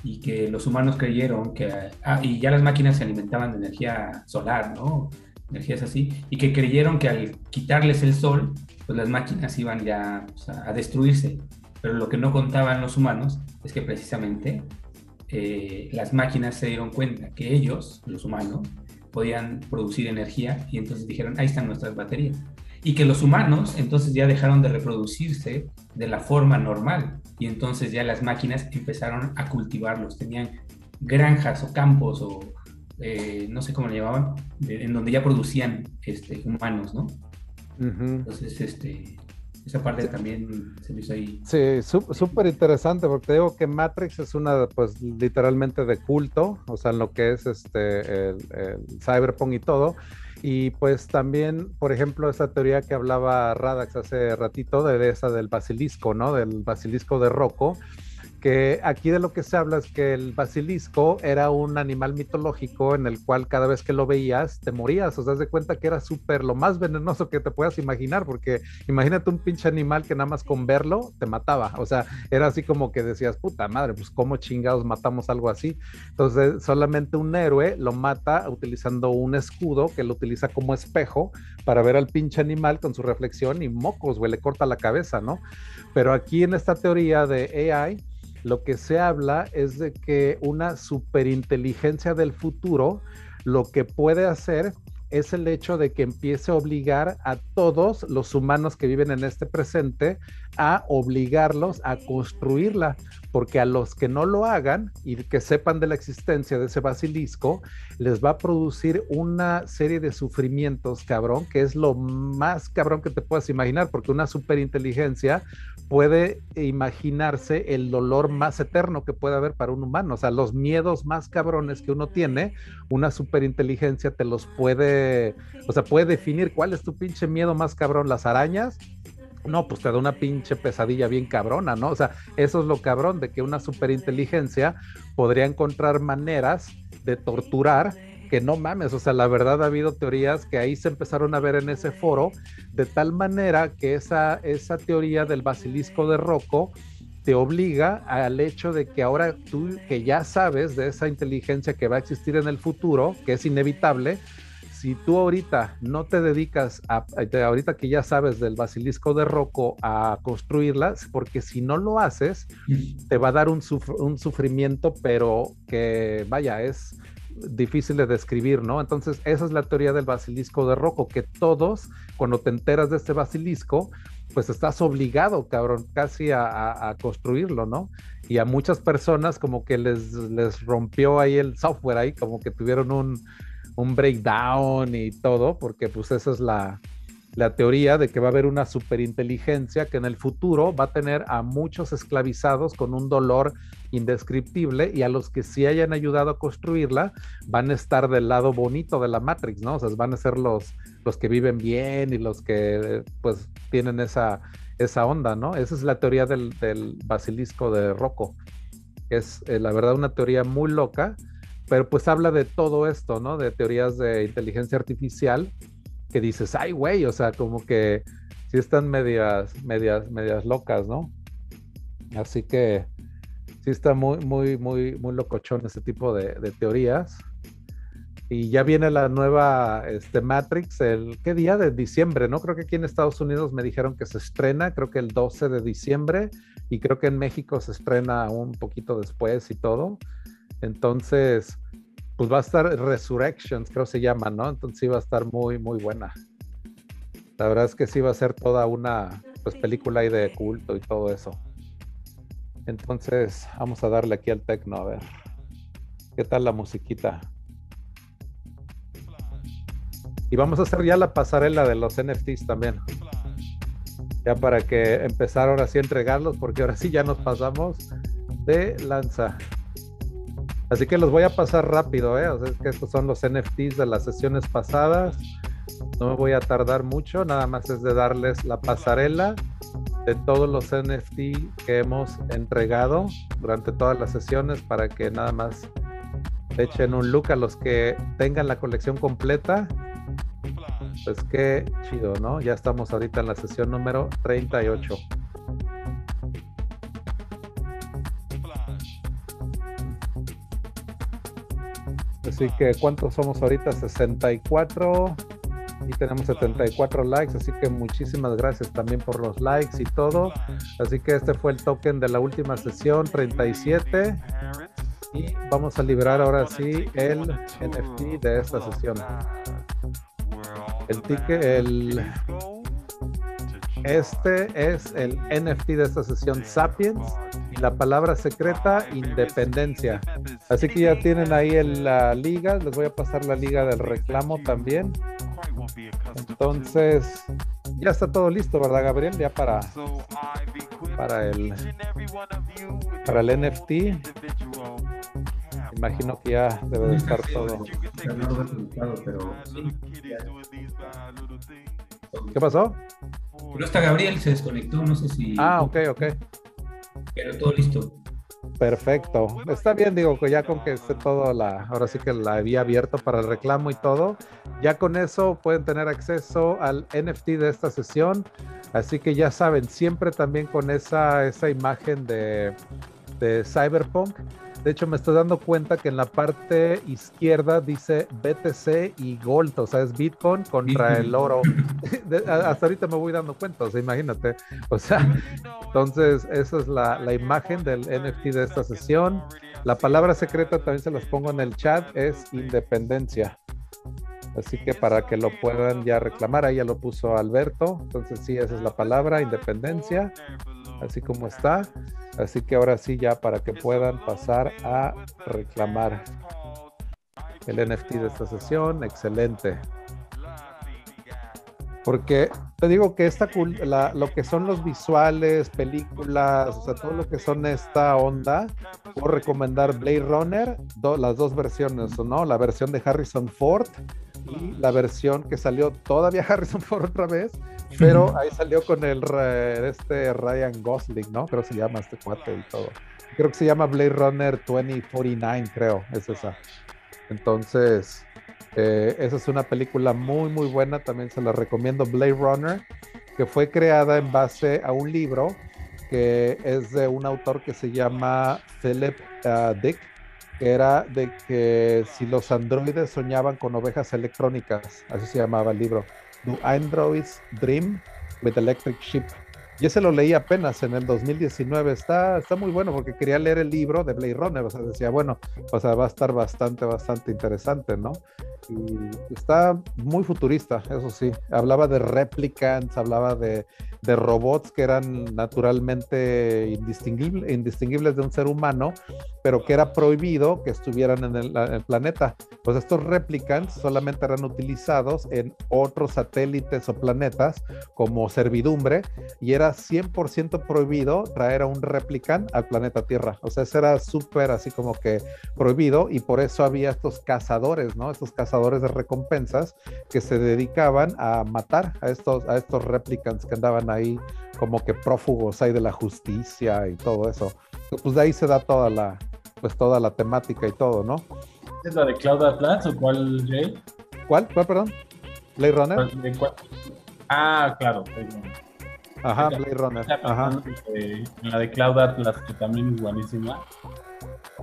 S3: y que los humanos creyeron que, ah, y ya las máquinas se alimentaban de energía solar, ¿no? Energías así, y que creyeron que al quitarles el sol, pues las máquinas iban ya a destruirse. Pero lo que no contaban los humanos es que precisamente eh, las máquinas se dieron cuenta que ellos, los humanos, podían producir energía y entonces dijeron, ahí están nuestras baterías y que los humanos entonces ya dejaron de reproducirse de la forma normal y entonces ya las máquinas empezaron a cultivarlos, tenían granjas o campos o, eh, no sé cómo le llamaban, en donde ya producían este, humanos, ¿no? Entonces, este, esa parte también se me hizo ahí.
S1: Sí, súper interesante, porque te digo que Matrix es una, pues, literalmente de culto, o sea, en lo que es este, el, cyberpunk y todo. Y pues también, por ejemplo, esa teoría que hablaba Radax hace ratito, de esa del basilisco, ¿no? Del basilisco de Rocco que aquí de lo que se habla es que el basilisco era un animal mitológico en el cual cada vez que lo veías te morías, o sea, de cuenta que era súper lo más venenoso que te puedas imaginar, porque imagínate un pinche animal que nada más con verlo te mataba, o sea, era así como que decías, puta madre, pues cómo chingados matamos algo así. Entonces, solamente un héroe lo mata utilizando un escudo que lo utiliza como espejo para ver al pinche animal con su reflexión y mocos, güey, le corta la cabeza, ¿no? Pero aquí en esta teoría de AI, lo que se habla es de que una superinteligencia del futuro lo que puede hacer es el hecho de que empiece a obligar a todos los humanos que viven en este presente a obligarlos a construirla, porque a los que no lo hagan y que sepan de la existencia de ese basilisco, les va a producir una serie de sufrimientos, cabrón, que es lo más cabrón que te puedas imaginar, porque una superinteligencia puede imaginarse el dolor más eterno que puede haber para un humano, o sea, los miedos más cabrones que uno tiene, una superinteligencia te los puede, o sea, puede definir cuál es tu pinche miedo más cabrón, las arañas, no, pues te da una pinche pesadilla bien cabrona, ¿no? O sea, eso es lo cabrón de que una superinteligencia podría encontrar maneras de torturar que no mames, o sea, la verdad ha habido teorías que ahí se empezaron a ver en ese foro, de tal manera que esa, esa teoría del basilisco de Rocco te obliga al hecho de que ahora tú que ya sabes de esa inteligencia que va a existir en el futuro, que es inevitable, si tú ahorita no te dedicas a, ahorita que ya sabes del basilisco de Rocco a construirlas, porque si no lo haces, te va a dar un, un sufrimiento, pero que vaya, es difícil de describir, ¿no? Entonces, esa es la teoría del basilisco de Rocco, que todos, cuando te enteras de este basilisco, pues estás obligado, cabrón, casi a, a construirlo, ¿no? Y a muchas personas como que les, les rompió ahí el software, ahí como que tuvieron un, un breakdown y todo, porque pues esa es la, la teoría de que va a haber una superinteligencia que en el futuro va a tener a muchos esclavizados con un dolor indescriptible y a los que sí hayan ayudado a construirla van a estar del lado bonito de la Matrix, ¿no? O sea, van a ser los, los que viven bien y los que pues tienen esa, esa onda, ¿no? Esa es la teoría del, basilisco de Rocco. Es eh, la verdad una teoría muy loca pero pues habla de todo esto, ¿no? De teorías de inteligencia artificial que dices, ay, güey, o sea, como que sí están medias, medias, medias locas, ¿no? Así que sí está muy, muy, muy, muy locochón ese tipo de, teorías. Y ya viene la nueva este, Matrix, el ¿qué día? De diciembre, ¿no? Creo que aquí en Estados Unidos me dijeron que se estrena, creo que el 12 de diciembre, y creo que en México se estrena un poquito después y todo. Entonces, pues va a estar Resurrections, creo se llama, ¿no? Entonces sí va a estar muy, muy buena. La verdad es que sí va a ser toda una pues, película ahí de culto y todo eso. Entonces, vamos a darle aquí al tecno, a ver. ¿Qué tal la musiquita? Y vamos a hacer ya la pasarela de los NFTs también. Ya para que empezar ahora sí a entregarlos, porque ahora sí ya nos pasamos de lanza. Así que los voy a pasar rápido, ¿eh? O sea, es que estos son los NFTs de las sesiones pasadas. No me voy a tardar mucho, nada más es de darles la pasarela de todos los NFT que hemos entregado durante todas las sesiones para que nada más echen un look a los que tengan la colección completa. Pues qué chido, ¿no? Ya estamos ahorita en la sesión número 38. Así que, ¿cuántos somos ahorita? 64 y tenemos 74 likes, así que muchísimas gracias también por los likes y todo. Así que este fue el token de la última sesión, 37. Y vamos a liberar ahora sí el NFT de esta sesión. El ticket, el, Este es el NFT de esta sesión Sapiens y la palabra secreta independencia. Así que ya tienen ahí la liga, les voy a pasar la liga del reclamo también. Entonces, ya está todo listo, ¿verdad, Gabriel? Ya para, para el para el NFT. Imagino que ya debe de estar todo. ¿Qué pasó?
S3: Pero hasta Gabriel se desconectó, no sé si.
S1: Ah, ok, ok.
S3: Pero todo listo.
S1: Perfecto. Está bien, digo, que ya con que esté todo la, ahora sí que la había abierto para el reclamo y todo, ya con eso pueden tener acceso al NFT de esta sesión. Así que ya saben, siempre también con esa, esa imagen de, de Cyberpunk de hecho, me estoy dando cuenta que en la parte izquierda dice BTC y Gold, o sea, es Bitcoin contra el oro. hasta ahorita me voy dando cuenta, o sea, imagínate. O sea, entonces, esa es la, la, imagen del NFT de esta sesión. La palabra secreta también se las pongo en el chat, es independencia. Así que para que lo puedan ya reclamar, ahí ya lo puso Alberto. Entonces, sí, esa es la palabra, independencia, así como está. Así que ahora sí ya para que puedan pasar a reclamar el NFT de esta sesión. Excelente. Porque te digo que esta lo que son los visuales, películas, o sea, todo lo que son esta onda, puedo recomendar Blade Runner, las dos versiones, ¿no? La versión de Harrison Ford y la versión que salió todavía Harrison Ford otra vez, pero ahí salió con el este Ryan Gosling, ¿no? Creo que se llama este cuate y todo. Creo que se llama Blade Runner 2049, creo, es esa. Entonces, eh, esa es una película muy, muy buena, también se la recomiendo, Blade Runner, que fue creada en base a un libro que es de un autor que se llama Philip uh, Dick, que era de que si los androides soñaban con ovejas electrónicas, así se llamaba el libro. Do Androids Dream with Electric Sheep? Y ese lo leí apenas en el 2019. Está, está muy bueno porque quería leer el libro de Blade Runner. O sea, decía, bueno, o sea, va a estar bastante, bastante interesante, ¿no? Y está muy futurista, eso sí. Hablaba de replicants, hablaba de, de robots que eran naturalmente indistinguibles, indistinguibles de un ser humano, pero que era prohibido que estuvieran en el, planeta. Pues estos replicants solamente eran utilizados en otros satélites o planetas como servidumbre y era 100% prohibido traer a un replicant al planeta Tierra. O sea, eso era súper así como que prohibido y por eso había estos cazadores, ¿no? Estos cazadores de recompensas que se dedicaban a matar a estos, a estos replicants que andaban ahí como que prófugos ahí de la justicia y todo eso. Pues de ahí se da toda la, pues toda la temática y todo, ¿no?
S5: ¿Es la de Cloud Atlas o cuál, Jay?
S1: ¿Cuál? ¿Cuál, perdón? ¿Blade Runner?
S5: Ah, claro.
S1: Ajá, Blade Runner. Ajá.
S5: En la de Cloud Atlas, que también es buenísima.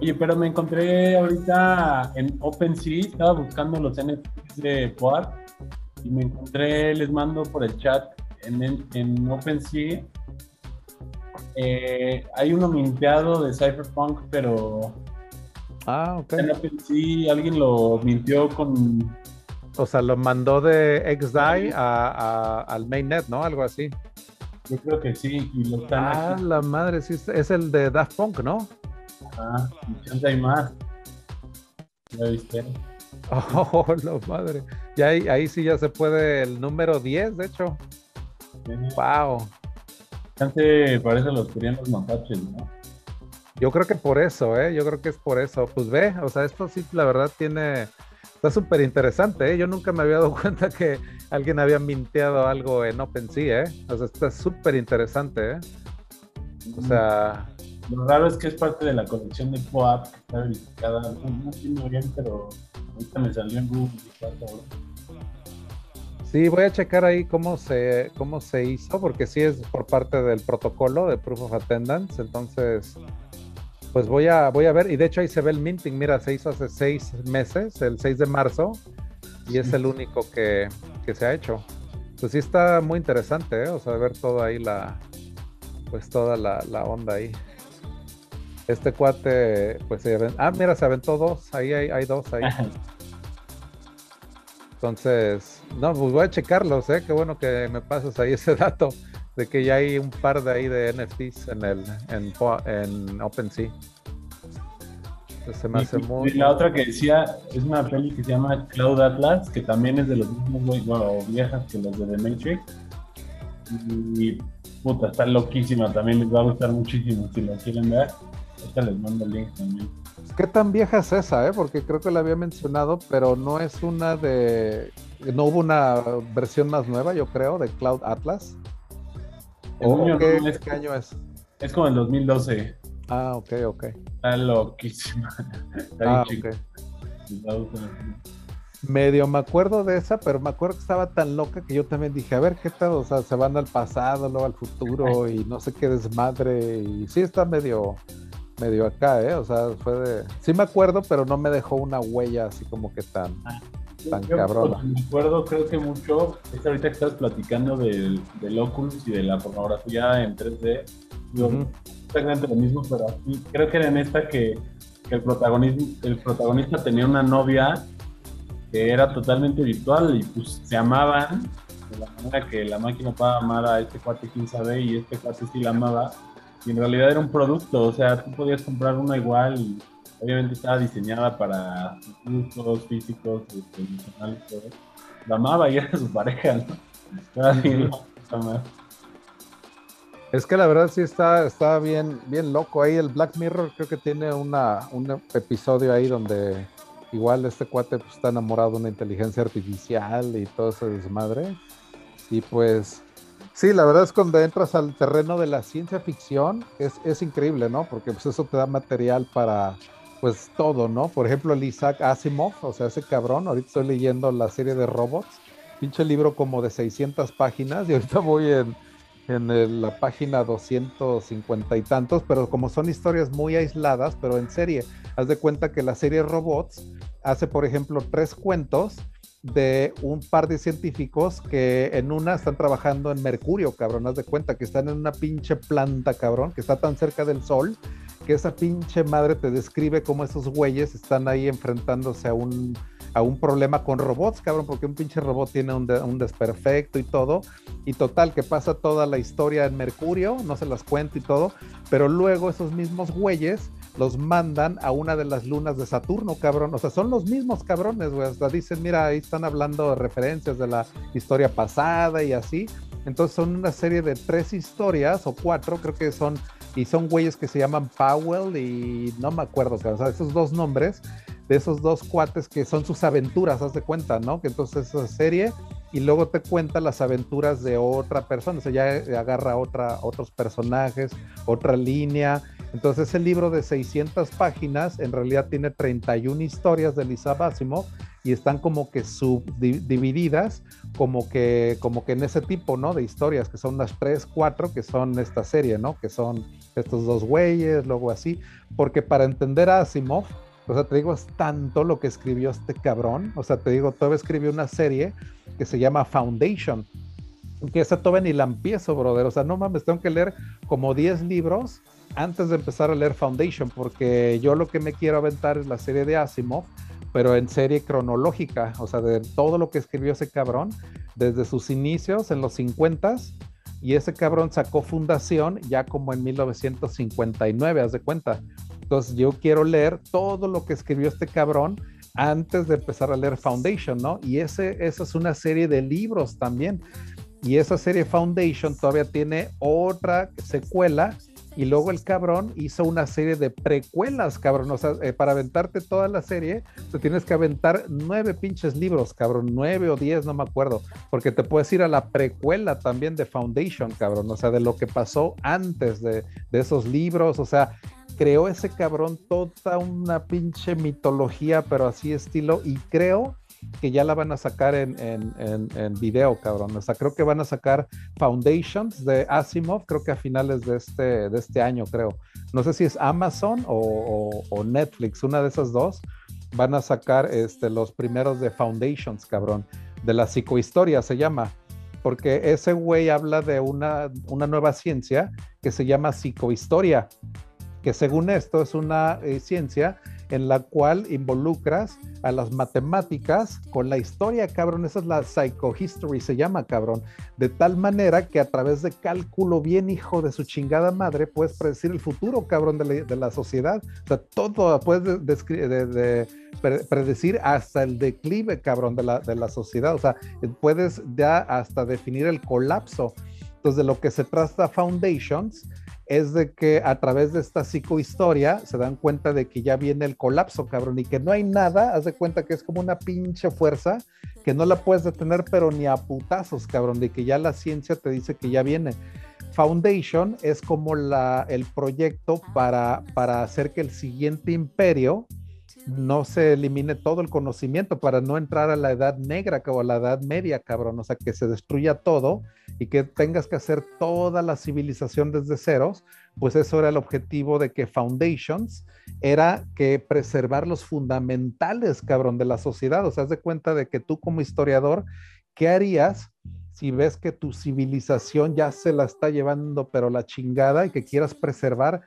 S5: Oye, pero me encontré ahorita en OpenSea, estaba buscando los NFTs de Poar y me encontré, les mando por el chat en, en OpenSea eh, hay uno minteado de Cyberpunk, pero.
S1: Ah, ok.
S5: Sí, alguien lo mintió con.
S1: O sea, lo mandó de XDAI a, al mainnet, ¿no? Algo así.
S5: Yo creo que sí. Y lo
S1: ah, la madre, sí. Es el de Daft Punk, ¿no?
S5: Ah, y hay más. ¿Ya viste?
S1: Oh, la madre. Y ahí, ahí sí ya se puede el número 10, de hecho. Wow.
S5: Chance parece los querían los mapaches, ¿no?
S1: Yo creo que por eso, ¿eh? Yo creo que es por eso. Pues ve, o sea, esto sí, la verdad, tiene. Está súper interesante, ¿eh? Yo nunca me había dado cuenta que alguien había minteado algo en OpenSea, ¿eh? O sea, está súper interesante, ¿eh? O sea.
S5: Lo raro es que es parte de la colección de POAP que está verificada. No entiendo bien, pero ahorita me salió en Google.
S1: Sí, voy a checar ahí cómo se, cómo se hizo, porque sí es por parte del protocolo de Proof of Attendance. Entonces, pues voy a, voy a ver. Y de hecho ahí se ve el minting. Mira, se hizo hace seis meses, el 6 de marzo, y es el único que, se ha hecho. Pues sí está muy interesante, ¿eh? O sea, ver todo ahí la, pues toda la, onda ahí. Este cuate, pues se Ah, mira, se aventó dos. Ahí hay, hay dos ahí. Entonces, no, pues voy a checarlos, ¿eh? Qué bueno que me pasas ahí ese dato. de que ya hay un par de ahí de NFTs en el en, en OpenSea.
S5: Se me hace muy... la otra que decía es una peli que se llama Cloud Atlas, que también es de los mismos, bueno, viejas que las de The Matrix. Y puta, está loquísima, también les va a gustar muchísimo si la quieren ver. Esta les mando el link también.
S1: ¿Qué tan vieja es esa, eh? Porque creo que la había mencionado, pero no es una de... No hubo una versión más nueva, yo creo, de Cloud Atlas.
S5: ¿O qué, año es? Es como el 2012.
S1: Ah, ok, ok.
S5: Está loquísima. Está ah,
S1: Medio me acuerdo de esa, pero me acuerdo que estaba tan loca que yo también dije, a ver qué tal, o sea, se van al pasado, luego al futuro y no sé qué desmadre. Y sí está medio, medio acá, ¿eh? O sea, fue de... Sí me acuerdo, pero no me dejó una huella así como que tan... Ah tan cabrón.
S5: Me acuerdo, creo que mucho, es ahorita que estás platicando del, del, Oculus y de la pornografía en 3D, exactamente lo mismo, pero aquí creo que era en esta que, el, protagonismo, el protagonista tenía una novia que era totalmente virtual y pues se amaban de la manera que la máquina puede amar a este cuate quién sabe y este cuate sí la amaba y en realidad era un producto, o sea, tú podías comprar una igual y obviamente estaba diseñada para gustos físicos, este, emocionales, todo. La amaba y era su pareja, ¿no?
S1: Es que la verdad sí está, está bien, bien loco. Ahí el Black Mirror creo que tiene una, un episodio ahí donde igual este cuate pues, está enamorado de una inteligencia artificial y todo ese desmadre. Y pues sí, la verdad es cuando entras al terreno de la ciencia ficción es, es increíble, ¿no? Porque pues eso te da material para, pues todo, ¿no? Por ejemplo, el Isaac Asimov, o sea, ese cabrón, ahorita estoy leyendo la serie de robots, pinche libro como de 600 páginas y ahorita voy en, en la página 250 y tantos, pero como son historias muy aisladas, pero en serie, haz de cuenta que la serie Robots hace, por ejemplo, tres cuentos de un par de científicos que en una están trabajando en Mercurio, cabrón, haz de cuenta que están en una pinche planta, cabrón, que está tan cerca del sol que esa pinche madre te describe cómo esos güeyes están ahí enfrentándose a un, a un problema con robots, cabrón, porque un pinche robot tiene un, un, desperfecto y todo. Y total, que pasa toda la historia en Mercurio, no se las cuento y todo, pero luego esos mismos güeyes los mandan a una de las lunas de Saturno, cabrón. O sea, son los mismos cabrones, güey. Sea, dicen, mira, ahí están hablando de referencias de la historia pasada y así. Entonces son una serie de tres historias o cuatro, creo que son y son güeyes que se llaman Powell y no me acuerdo, o sea, esos dos nombres de esos dos cuates que son sus aventuras, haz de cuenta, ¿no? Que entonces esa serie y luego te cuenta las aventuras de otra persona, o sea, ya agarra otra, otros personajes, otra línea. Entonces el libro de 600 páginas en realidad tiene 31 historias de Lisa Basimov y están como que subdivididas como que como que en ese tipo, ¿no? De historias que son las tres, cuatro que son esta serie, ¿no? Que son estos dos güeyes, luego así, porque para entender a Asimov, o sea, te digo, es tanto lo que escribió este cabrón, o sea, te digo, todavía escribió una serie que se llama Foundation, que esa todavía ni la empiezo, brother, o sea, no mames, tengo que leer como 10 libros antes de empezar a leer Foundation, porque yo lo que me quiero aventar es la serie de Asimov, pero en serie cronológica, o sea, de todo lo que escribió ese cabrón, desde sus inicios en los 50 y ese cabrón sacó Fundación ya como en 1959, haz de cuenta. Entonces yo quiero leer todo lo que escribió este cabrón antes de empezar a leer Foundation, ¿no? Y ese, esa es una serie de libros también. Y esa serie Foundation todavía tiene otra secuela y luego el cabrón hizo una serie de precuelas, cabrón. O sea, eh, para aventarte toda la serie, te tienes que aventar nueve pinches libros, cabrón. Nueve o diez, no me acuerdo. Porque te puedes ir a la precuela también de Foundation, cabrón. O sea, de lo que pasó antes de, de esos libros. O sea, creó ese cabrón toda una pinche mitología, pero así estilo. Y creo que ya la van a sacar en, en, video, cabrón. O sea, creo que van a sacar Foundations de Asimov, creo que a finales de este, de este año, creo. No sé si es Amazon o, Netflix, una de esas dos. Van a sacar este, los primeros de Foundations, cabrón. De la psicohistoria se llama. Porque ese güey habla de una, una nueva ciencia que se llama psicohistoria. Que según esto es una eh, ciencia en la cual involucras a las matemáticas con la historia, cabrón. Esa es la psychohistory, se llama, cabrón. De tal manera que a través de cálculo bien hijo de su chingada madre, puedes predecir el futuro, cabrón, de la, sociedad. O sea, todo puedes de, predecir hasta el declive, cabrón, de la, de la sociedad. O sea, puedes ya hasta definir el colapso. Entonces, de lo que se trata Foundations es de que a través de esta psicohistoria se dan cuenta de que ya viene el colapso, cabrón, y que no hay nada, haz de cuenta que es como una pinche fuerza que no la puedes detener, pero ni a putazos, cabrón, de que ya la ciencia te dice que ya viene. Foundation es como la, el proyecto para, para hacer que el siguiente imperio no se elimine todo el conocimiento para no entrar a la edad negra o a la edad media, cabrón, o sea, que se destruya todo y que tengas que hacer toda la civilización desde ceros, pues eso era el objetivo de que Foundations era que preservar los fundamentales, cabrón, de la sociedad, o sea, haz de cuenta de que tú como historiador, ¿qué harías? si ves que tu civilización ya se la está llevando, pero la chingada, y que quieras preservar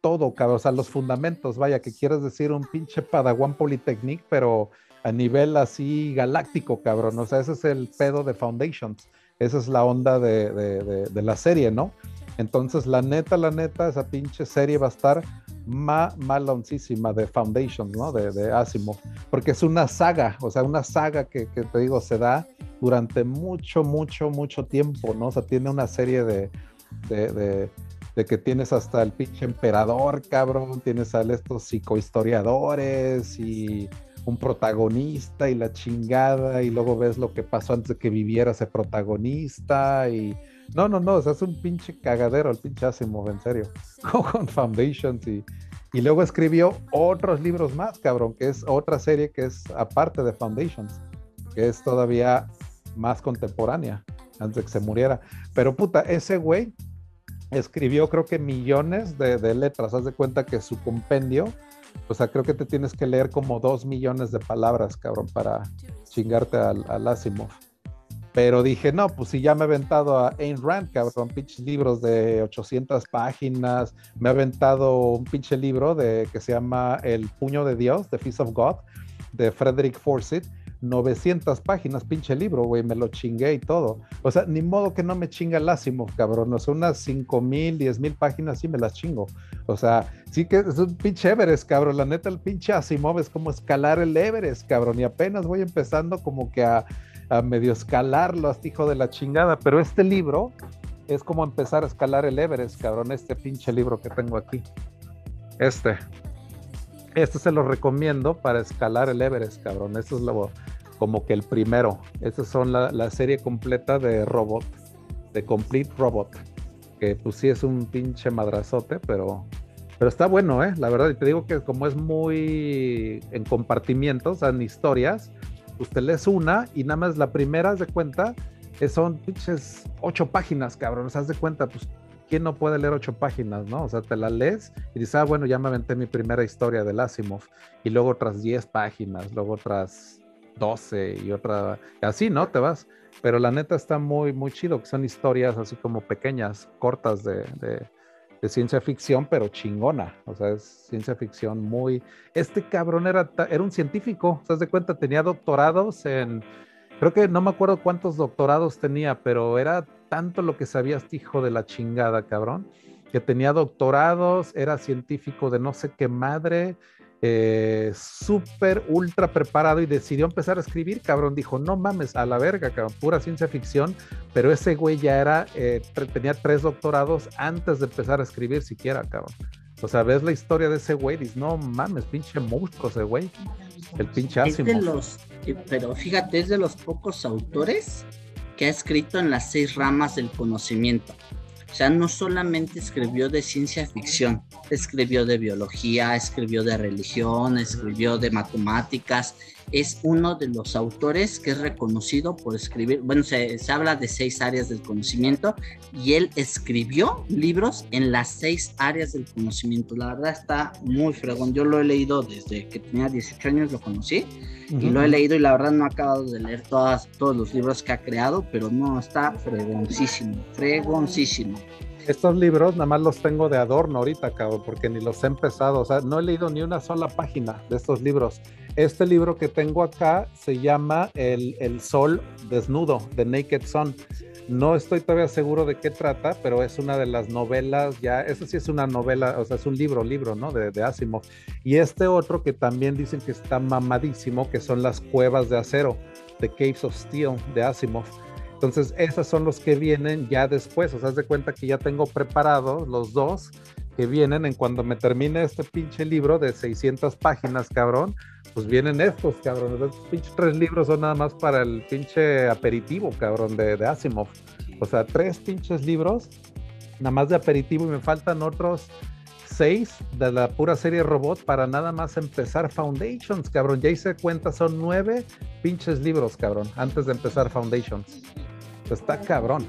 S1: todo, cabrón, o sea, los fundamentos, vaya, que quieres decir un pinche Padawan Polytechnic, pero a nivel así galáctico, cabrón, o sea, ese es el pedo de Foundations, esa es la onda de, la serie, ¿no? Entonces, la neta, la neta, esa pinche serie va a estar ma maloncísima de Foundations, ¿no? De, de, Asimov, porque es una saga, o sea, una saga que, que, te digo, se da durante mucho, mucho, mucho tiempo, ¿no? O sea, tiene una serie de, de, de que tienes hasta el pinche emperador, cabrón, tienes a estos psicohistoriadores y un protagonista y la chingada y luego ves lo que pasó antes de que viviera ese protagonista y no, no, no, o es un pinche cagadero el pinche Asimov, en serio, con Foundations y, y luego escribió otros libros más, cabrón, que es otra serie que es aparte de Foundations, que es todavía más contemporánea, antes de que se muriera. Pero puta, ese güey escribió creo que millones de, letras. Haz de cuenta que su compendio, o sea, creo que te tienes que leer como dos millones de palabras, cabrón, para chingarte al, al Asimov. Pero dije, no, pues si ya me he aventado a Ayn Rand, cabrón, pinches libros de 800 páginas, me he aventado un pinche libro de, que se llama El puño de Dios, The Feast of God, de Frederick Forsyth, 900 páginas, pinche libro, güey, me lo chingué y todo. O sea, ni modo que no me chinga el Asimov, cabrón. O sea, unas 5 mil, 10 mil páginas sí me las chingo. O sea, sí que es un pinche Everest, cabrón. La neta, el pinche Asimov es como escalar el Everest, cabrón. Y apenas voy empezando como que a, medio escalarlo, hasta hijo de la chingada. Pero este libro es como empezar a escalar el Everest, cabrón. Este pinche libro que tengo aquí. Este. Este se lo recomiendo para escalar el Everest, cabrón. Esto es lo, como que el primero. Esa son la, serie completa de Robot, de Complete Robot, que pues sí es un pinche madrazote, pero, pero está bueno, ¿eh? La verdad, y te digo que como es muy en compartimientos, en historias, pues te lees una y nada más la primera, de cuenta, que son pinches ocho páginas, cabrón, haz de cuenta, pues ¿quién no puede leer ocho páginas, no? O sea, te la lees y dices, ah, bueno, ya me aventé mi primera historia del Asimov, y luego otras diez páginas, luego otras 12 y otra, así, ¿no? Te vas. Pero la neta está muy, muy chido, que son historias así como pequeñas, cortas de, ciencia ficción, pero chingona. O sea, es ciencia ficción muy... Este cabrón era, era un científico, ¿te das de cuenta? Tenía doctorados en... Creo que no me acuerdo cuántos doctorados tenía, pero era tanto lo que sabía este hijo de la chingada, cabrón, que tenía doctorados, era científico de no sé qué madre, eh, súper ultra preparado y decidió empezar a escribir, cabrón. Dijo, no mames, a la verga, cabrón, pura ciencia ficción. Pero ese güey ya era, eh, tenía tres doctorados antes de empezar a escribir siquiera, cabrón. O sea, ves la historia de ese güey, dices, no mames, pinche monstruo ese güey. El pinche
S2: los, eh, pero fíjate, es de los pocos autores que ha escrito en las seis ramas del conocimiento. O sea, no solamente escribió de ciencia ficción, escribió de biología, escribió de religión, escribió de matemáticas. Es uno de los autores que es reconocido por escribir, bueno, se, habla de seis áreas del conocimiento y él escribió libros en las seis áreas del conocimiento. La verdad está muy fregón. Yo lo he leído desde que tenía 18 años, lo conocí y lo he leído y la verdad no he acabado de leer todas, todos los libros que ha creado, pero no, está fregoncísimo, fregoncísimo.
S1: Estos libros nada más los tengo de adorno ahorita, cabrón, porque ni los he empezado. O sea, no he leído ni una sola página de estos libros. Este libro que tengo acá se llama El, el Sol Desnudo, The Naked Sun. No estoy todavía seguro de qué trata, pero es una de las novelas, ya, eso sí es una novela, o sea, es un libro, libro, ¿no? De, de Asimov. Y este otro que también dicen que está mamadísimo, que son las cuevas de acero, The Caves of Steel, de Asimov. Entonces, esos son los que vienen ya después, o sea, haz de cuenta que ya tengo preparados los dos que vienen en cuando me termine este pinche libro de 600 páginas, cabrón, pues vienen estos, cabrón. Estos pinches tres libros son nada más para el pinche aperitivo, cabrón, de, de Asimov. O sea, tres pinches libros, nada más de aperitivo y me faltan otros seis de la pura serie robot para nada más empezar Foundations, cabrón. Ya hice cuenta, son nueve pinches libros, cabrón, antes de empezar Foundations. Está cabrón.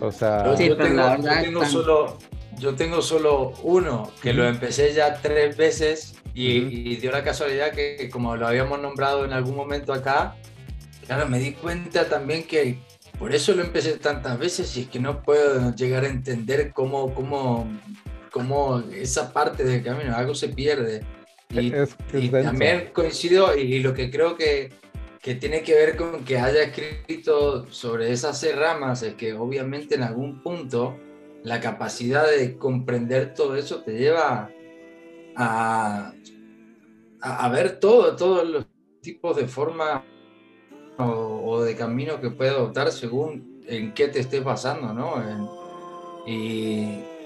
S1: O sea,
S4: yo, tengo, solo, yo tengo solo uno que lo empecé ya tres veces y, dio la casualidad que, como lo habíamos nombrado en algún momento acá, claro, me di cuenta también que por eso lo empecé tantas veces y es que no puedo llegar a entender cómo, cómo, cómo esa parte del camino, algo se pierde. Y, también coincido y, lo que creo que, que tiene que ver con que haya escrito sobre esas ramas es que obviamente en algún punto la capacidad de comprender todo eso te lleva a, a, ver todo, todos los tipos de forma o, de camino que puede adoptar según en qué te estés basando, ¿no?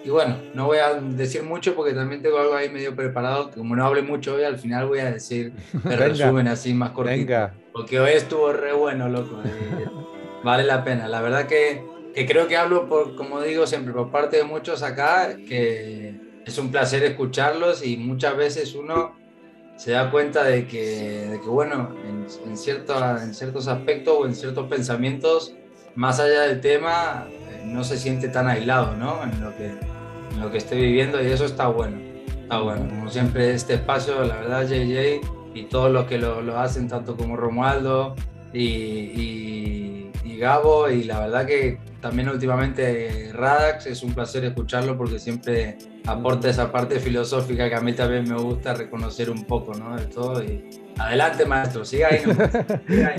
S4: Y, bueno, no voy a decir mucho porque también tengo algo ahí medio preparado. Como no hable mucho hoy, al final voy a decir el resumen así más cortito. Porque hoy estuvo re bueno, loco. Eh, vale la pena. La verdad que, que creo que hablo, por, como digo siempre, por parte de muchos acá, que es un placer escucharlos y muchas veces uno se da cuenta de que, de que bueno, en, en, cierto, en ciertos aspectos o en ciertos pensamientos, más allá del tema, no se siente tan aislado, ¿no? En lo que, en lo que esté viviendo y eso está bueno. Está bueno. Como siempre, este espacio, la verdad, JJ y todos los que lo, lo hacen, tanto como Romualdo y, y, y Gabo, y la verdad que también últimamente Radax, es un placer escucharlo porque siempre aporta esa parte filosófica que a mí también me gusta reconocer un poco, ¿no? De todo. Y adelante, maestro, siga ahí.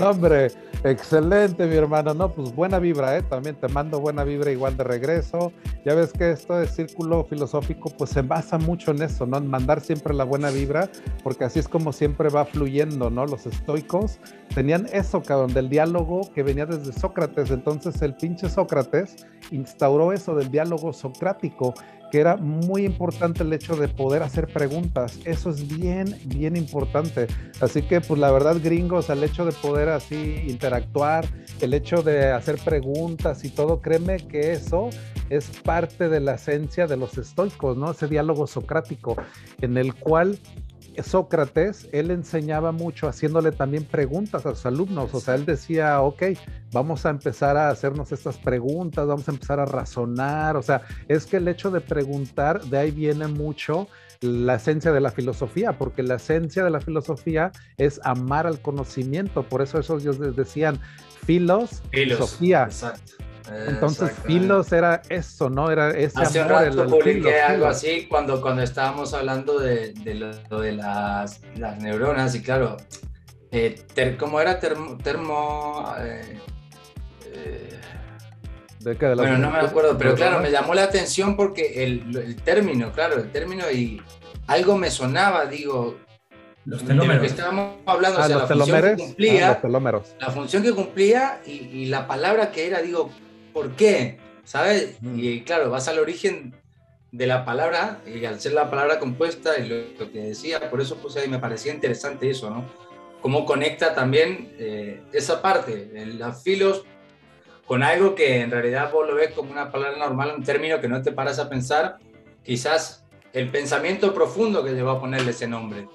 S1: hombre, excelente, mi hermano. No, pues buena vibra, ¿eh? También te mando buena vibra igual de regreso. Ya ves que esto de círculo filosófico, pues se basa mucho en eso, ¿no? En mandar siempre la buena vibra, porque así es como siempre va fluyendo, ¿no? Los estoicos tenían eso, cabrón, del diálogo que venía desde Sócrates. Entonces el pinche Sócrates instauró eso del diálogo socrático que era muy importante el hecho de poder hacer preguntas. Eso es bien, bien importante. Así que, pues la verdad, gringos, el hecho de poder así interactuar, el hecho de hacer preguntas y todo, créeme que eso es parte de la esencia de los estoicos, ¿no? Ese diálogo socrático en el cual Sócrates, él enseñaba mucho haciéndole también preguntas a sus alumnos, o sea, él decía, ok, vamos a empezar a hacernos estas preguntas, vamos a empezar a razonar, o sea, es que el hecho de preguntar, de ahí viene mucho la esencia de la filosofía, porque la esencia de la filosofía es amar al conocimiento, por eso esos ellos decían filos, filosofía. Exacto. Entonces, Filos era eso, ¿no? Era ese
S4: Hace amor. Rato publiqué algo así cuando, cuando estábamos hablando de, de lo, de las, las, neuronas y claro, eh, ¿cómo era termo... termo eh, eh, ¿De qué, de bueno, no me acuerdo, pero claro, me llamó la atención porque el, el, término, claro, el término y algo me sonaba, digo,
S3: los telómeros.
S4: que estábamos hablando, ah, o sea, la función que cumplía, ah, la función que cumplía y, y, la palabra que era, digo, ¿por qué? ¿Sabes? Mm. Y claro, vas al origen de la palabra y al ser la palabra compuesta y lo, que decía, por eso pues ahí me parecía interesante eso, ¿no? Cómo conecta también eh, esa parte, las filos, con algo que en realidad vos lo ves como una palabra normal, un término que no te paras a pensar, quizás el pensamiento profundo que llevó a ponerle ese nombre,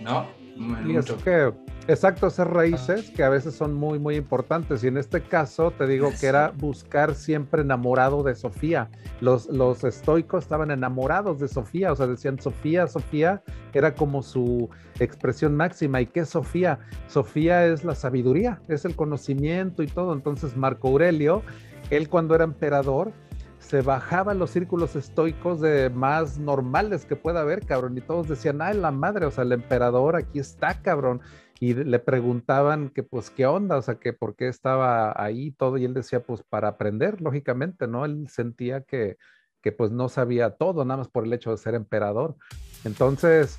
S4: ¿no?
S1: Mucho. que Exacto, esas raíces que a veces son muy, muy importantes. Y en este caso te digo que era buscar siempre enamorado de Sofía. Los, los estoicos estaban enamorados de Sofía, o sea, decían Sofía, Sofía, era como su expresión máxima. ¿Y qué es Sofía? Sofía es la sabiduría, es el conocimiento y todo. Entonces Marco Aurelio, él cuando era emperador, se bajaba los círculos estoicos de más normales que pueda haber, cabrón, y todos decían, ay, la madre, o sea, el emperador aquí está, cabrón, y le preguntaban que pues qué onda, o sea, que por qué estaba ahí todo, y él decía, pues para aprender, lógicamente, ¿no? Él sentía que, que pues no sabía todo, nada más por el hecho de ser emperador. Entonces,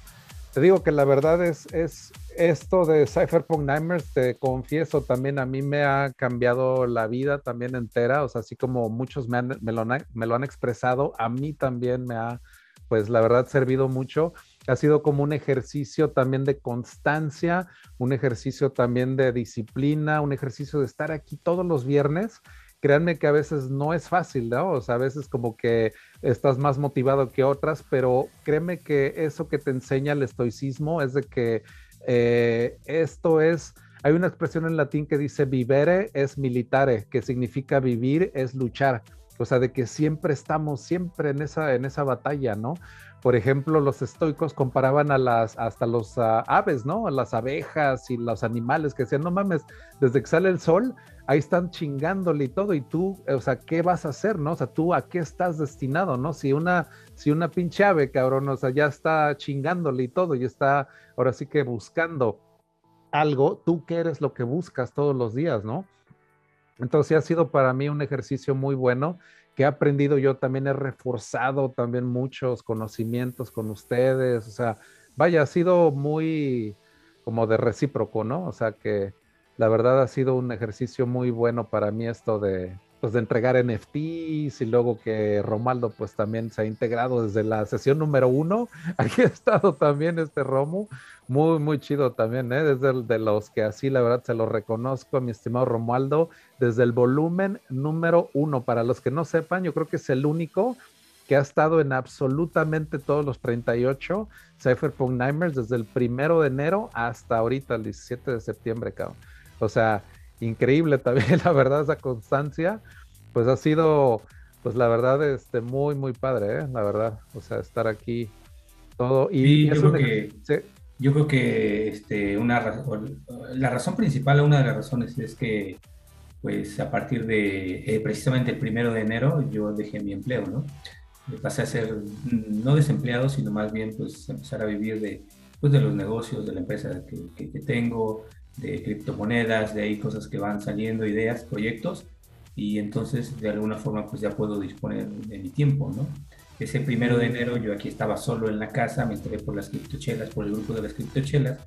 S1: te digo que la verdad es, es esto de Cypherpunk Nightmares, te confieso, también a mí me ha cambiado la vida también entera, o sea, así como muchos me, lo, me lo han expresado, a mí también me ha, pues la verdad, servido mucho. Ha sido como un ejercicio también de constancia, un ejercicio también de disciplina, un ejercicio de estar aquí todos los viernes créanme que a veces no es fácil, ¿no? O sea, a veces como que estás más motivado que otras, pero créeme que eso que te enseña el estoicismo es de que eh, esto es, hay una expresión en latín que dice vivere es militare, que significa vivir es luchar. O sea, de que siempre estamos, siempre en esa, en esa batalla, ¿no? Por ejemplo, los estoicos comparaban a las, hasta los uh, aves, ¿no? A las abejas y los animales que decían, no mames, desde que sale el sol, ahí están chingándole y todo, y tú, o sea, ¿qué vas a hacer, no? O sea, tú a qué estás destinado, ¿no? Si una, si una pinche ave, cabrón, o sea, ya está chingándole y todo, y está ahora sí que buscando algo, tú qué eres lo que buscas todos los días, ¿no? Entonces ha sido para mí un ejercicio muy bueno que he aprendido yo también he reforzado también muchos conocimientos con ustedes, o sea, vaya, ha sido muy como de recíproco, ¿no? O sea que la verdad ha sido un ejercicio muy bueno para mí esto de, pues, de entregar NFTs y luego que Romaldo pues también se ha integrado desde la sesión número uno. Aquí ha estado también este Romo, muy, muy chido también, ¿eh? desde de los que así la verdad se lo reconozco, mi estimado Romualdo, desde el volumen número uno. Para los que no sepan, yo creo que es el único que ha estado en absolutamente todos los 38 Cypherpunk Nightmares desde el primero de enero hasta ahorita, el 17 de septiembre, cabrón. O sea, increíble también, la verdad, esa constancia, pues ha sido, pues la verdad, este, muy, muy padre, ¿eh? la verdad, o sea, estar aquí todo.
S3: Y yo, creo que, yo creo que este, una la razón principal, una de las razones es que, pues a partir de eh, precisamente el primero de enero, yo dejé mi empleo, ¿no? Pasé a ser no desempleado, sino más bien, pues empezar a vivir de, pues, de los negocios, de la empresa que, que tengo, de criptomonedas, de ahí cosas que van saliendo, ideas, proyectos, y entonces de alguna forma pues ya puedo disponer de mi tiempo, ¿no? Ese primero de enero yo aquí estaba solo en la casa, me enteré por las criptochelas, por el grupo de las criptochelas,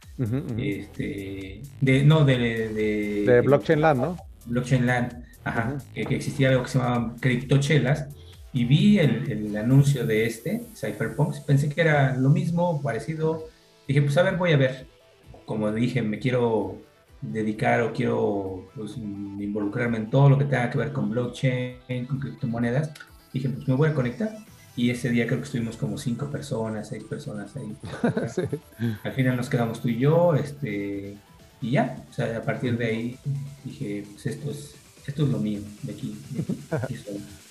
S3: Este, de, no, de, de,
S1: de Blockchain Land, ¿no?
S3: Blockchain Land, ajá, que, existía algo que se llamaban criptochelas, y vi el, el, anuncio de este, Cypherpunks, pensé que era lo mismo, parecido, dije, pues a ver, voy a ver, como dije, me quiero dedicar o quiero pues, involucrarme en todo lo que tenga que ver con blockchain, con criptomonedas, dije, pues me voy a conectar. Y ese día creo que estuvimos como cinco personas, seis personas ahí. Al final nos quedamos tú y yo, este, y ya, o sea, a partir de ahí dije, pues esto es, esto es lo mío, de aquí, de aquí,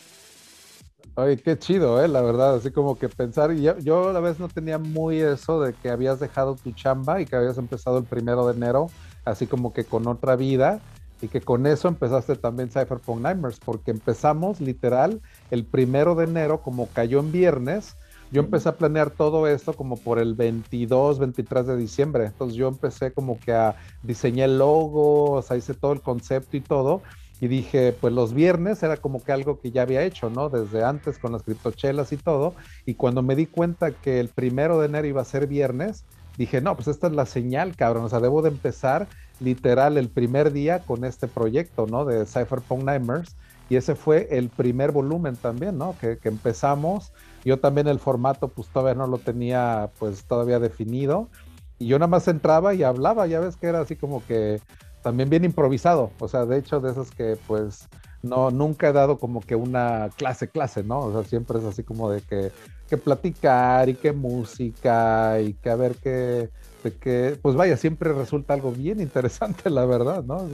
S1: Ay, qué chido, ¿eh? La verdad, así como que pensar, y yo, yo a la vez no tenía muy eso de que habías dejado tu chamba y que habías empezado el primero de enero, así como que con otra vida, y que con eso empezaste también Cypherpunk Nightmares, porque empezamos literal el primero de enero, como cayó en viernes, yo empecé a planear todo esto como por el 22, 23 de diciembre. Entonces yo empecé como que a diseñar el logo, o sea, hice todo el concepto y todo y dije, pues los viernes era como que algo que ya había hecho, ¿no? Desde antes con las criptochelas y todo. Y cuando me di cuenta que el primero de enero iba a ser viernes, dije, no, pues esta es la señal, cabrón. O sea, debo de empezar literal el primer día con este proyecto, ¿no? De Cypherpunk Nightmares. Y ese fue el primer volumen también, ¿no? Que, que empezamos. Yo también el formato, pues todavía no lo tenía, pues todavía definido. Y yo nada más entraba y hablaba, ya ves que era así como que también bien improvisado, o sea, de hecho de esos que pues no, nunca he dado como que una clase, clase, ¿no? O sea, siempre es así como de que, que platicar y que música y que a ver qué, de que, pues vaya, siempre resulta algo bien interesante, la verdad, ¿no?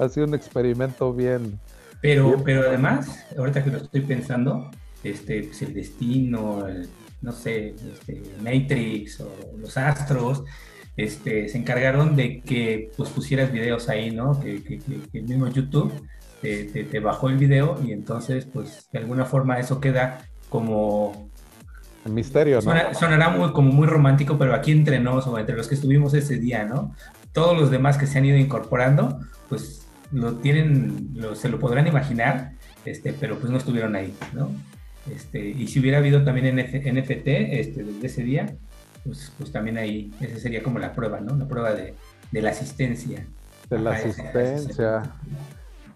S1: ha sido un experimento bien.
S3: Pero, pero además, ahorita que lo estoy pensando, este, pues el destino, no sé, este, Matrix o los astros, este, se encargaron de que pues, pusieras videos ahí, ¿no? Que, el mismo YouTube te, bajó el video y entonces, pues, de alguna forma eso queda como...
S1: El misterio, ¿no?
S3: sonará muy, como muy romántico, pero aquí entre nos o entre los que estuvimos ese día, ¿no? Todos los demás que se han ido incorporando, pues lo tienen, se lo podrán imaginar, este, pero pues no estuvieron ahí, ¿no? Este, y si hubiera habido también NFT este, desde ese día, pues, pues también ahí, esa sería como la prueba, ¿no? La prueba de, de la asistencia.
S1: De la asistencia.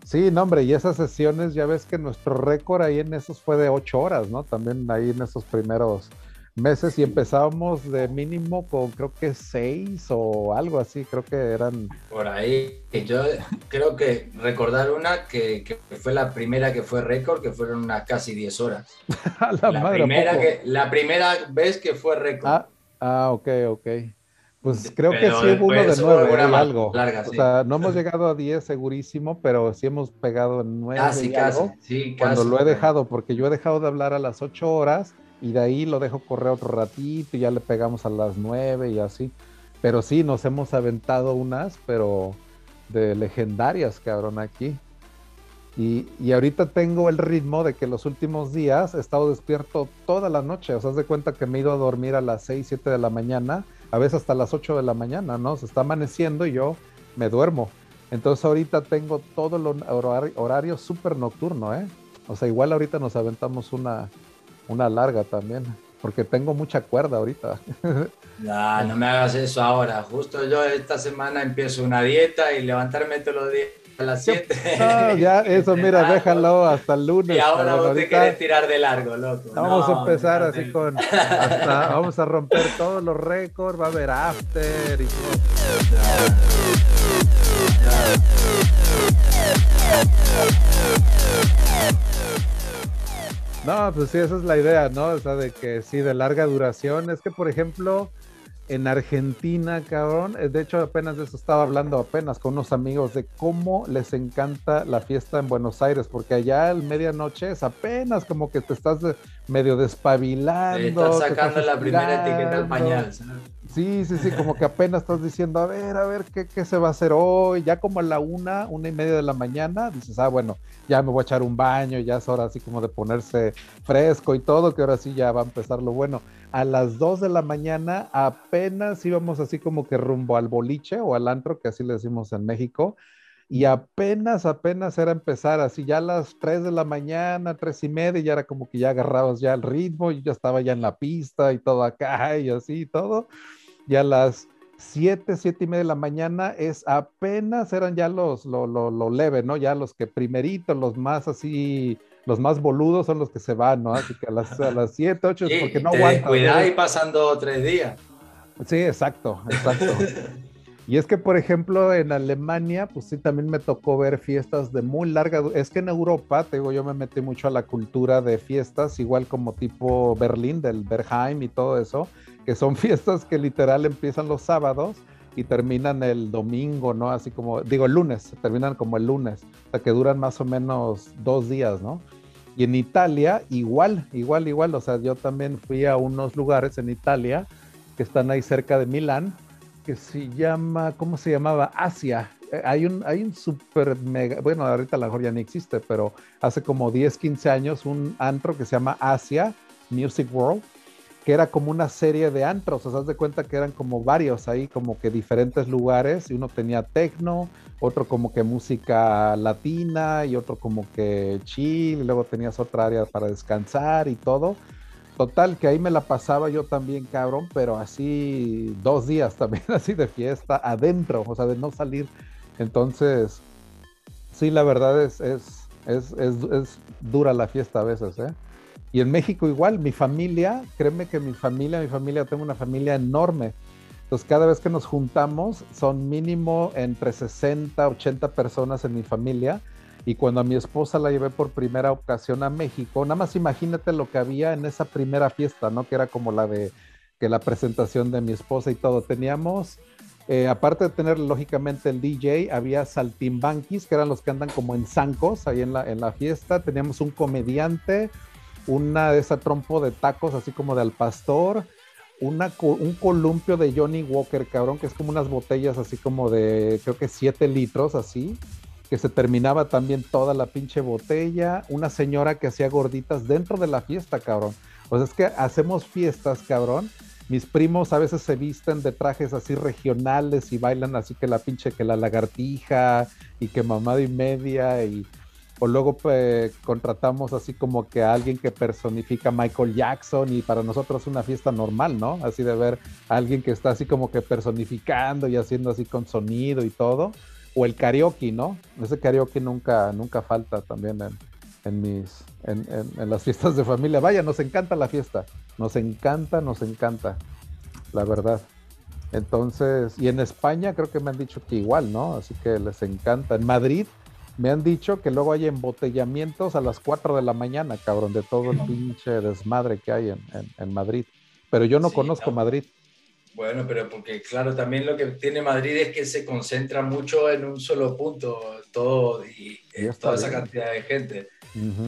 S1: Sí, no, hombre, y esas sesiones, ya ves que nuestro récord ahí en esos fue de ocho horas, ¿no? También ahí en esos primeros meses y empezábamos de mínimo con creo que seis o algo así, creo que eran...
S4: Por ahí, yo creo que recordar una que, que fue la primera que fue récord, que fueron unas casi diez horas. la, primera que, la primera vez que fue récord.
S1: Ah, ah, ok, ok. Pues creo que sí hubo uno de nueve algo. o sea, no hemos llegado a diez segurísimo, pero sí hemos pegado en nueve.
S4: Ah, sí, casi. Sí,
S1: cuando lo he dejado, porque yo he dejado de hablar a las ocho horas y de ahí lo dejo correr otro ratito y ya le pegamos a las nueve y así. Pero sí, nos hemos aventado unas, pero de legendarias, cabrón, aquí. Y, y, ahorita tengo el ritmo de que los últimos días he estado despierto toda la noche. O sea, haz de cuenta que me he ido a dormir a las 6, 7 de la mañana, a veces hasta las 8 de la mañana, ¿no? Se está amaneciendo y yo me duermo. Entonces ahorita tengo todo el horario, horario súper nocturno, ¿eh? O sea, igual ahorita nos aventamos una, una larga también, porque tengo mucha cuerda ahorita.
S4: No, no me hagas eso ahora. Justo yo esta semana empiezo una dieta y levantarme todos los días a las 7.
S1: No, ya, eso, mira, déjalo hasta el lunes.
S4: Y ahora vos te querés tirar de largo, loco.
S1: Vamos a empezar así con. vamos a romper todos los récords, va a haber after y todo. No, pues sí, esa es la idea, ¿no? O sea, de que sí, de larga duración. Es que, por ejemplo, en Argentina, cabrón, eh, de hecho apenas de eso estaba hablando apenas con unos amigos de cómo les encanta la fiesta en Buenos Aires, porque allá al medianoche es apenas como que te estás medio despabilando.
S4: estás sacando la primera etiqueta del pañal.
S1: Sí, sí, sí, como que apenas estás diciendo, a ver, a ver, ¿qué, ¿qué, se va a hacer hoy? Ya como a la una, una y media de la mañana, dices, ah, bueno, ya me voy a echar un baño, ya es hora así como de ponerse fresco y todo, que ahora sí ya va a empezar lo bueno. A las dos de la mañana apenas íbamos así como que rumbo al boliche o al antro, que así le decimos en México, y apenas, apenas era empezar, así ya a las 3 de la mañana, tres y media, ya era como que ya agarrabas ya el ritmo, y ya estaba ya en la pista y todo acá y así y todo. Y a las 7, 7 y media de la mañana es apenas eran ya los, lo, lo, lo leve, ¿no? Ya los que primeritos, los más así, los más boludos son los que se van, ¿no? Así que a las, a las 7, 8 es porque no aguantan.
S4: Cuidado y pasando tres días.
S1: Sí, exacto, exacto. Y es que, por ejemplo, en Alemania, pues sí, también me tocó ver fiestas de muy larga. Es que en Europa, te digo, yo me metí mucho a la cultura de fiestas, igual como tipo Berlín, del Bergheim y todo eso, que son fiestas que literal empiezan los sábados y terminan el domingo, ¿no? Así como, digo, el lunes, terminan como el lunes, o sea, que duran más o menos dos días, ¿no? Y en Italia, igual, igual, igual, o sea, yo también fui a unos lugares en Italia que están ahí cerca de Milán que se llama, ¿cómo se llamaba? Asia. Eh, hay un, hay un super mega, bueno, ahorita a lo mejor ya ni existe, pero hace como 10, 15 años un antro que se llama Asia Music World, que era como una serie de antros, o sea, de cuenta que eran como varios ahí, como que diferentes lugares, y uno tenía techno, otro como que música latina, y otro como que chill, y luego tenías otra área para descansar y todo. Total, que ahí me la pasaba yo también, cabrón, pero así dos días también, así de fiesta, adentro, o sea, de no salir. Entonces, sí, la verdad es, es, es, es, dura la fiesta a veces, ¿eh? Y en México igual, mi familia, créeme que mi familia, mi familia, tengo una familia enorme. Entonces, cada vez que nos juntamos, son mínimo entre 60, 80 personas en mi familia y cuando a mi esposa la llevé por primera ocasión a México, nada más imagínate lo que había en esa primera fiesta, ¿no? Que era como la de que la presentación de mi esposa y todo. Teníamos, eh, aparte de tener lógicamente el DJ, había saltimbanquis, que eran los que andan como en zancos ahí en la, en la fiesta. Teníamos un comediante, una de esa trompo de tacos, así como de al pastor. Un columpio de Johnny Walker, cabrón, que es como unas botellas así como de, creo que 7 litros, así que se terminaba también toda la pinche botella, una señora que hacía gorditas dentro de la fiesta, cabrón. O sea, es que hacemos fiestas, cabrón. Mis primos a veces se visten de trajes así regionales y bailan así que la pinche que la lagartija y que mamada y media y o luego contratamos así como que a alguien que personifica Michael Jackson y para nosotros es una fiesta normal, ¿no? Así de ver a alguien que está así como que personificando y haciendo así con sonido y todo. O el karaoke, ¿no? Ese karaoke nunca, nunca falta también en, en mis, en, en, las fiestas de familia. Vaya, nos encanta la fiesta. Nos encanta, nos encanta. La verdad. Entonces, y en España creo que me han dicho que igual, ¿no? Así que les encanta. En Madrid me han dicho que luego hay embotellamientos a las 4 de la mañana, cabrón, de todo el pinche desmadre que hay en, Madrid. Pero yo no conozco Madrid.
S4: Bueno, pero porque claro, también lo que tiene Madrid es que se concentra mucho en un solo punto, todo y, toda esa cantidad de gente.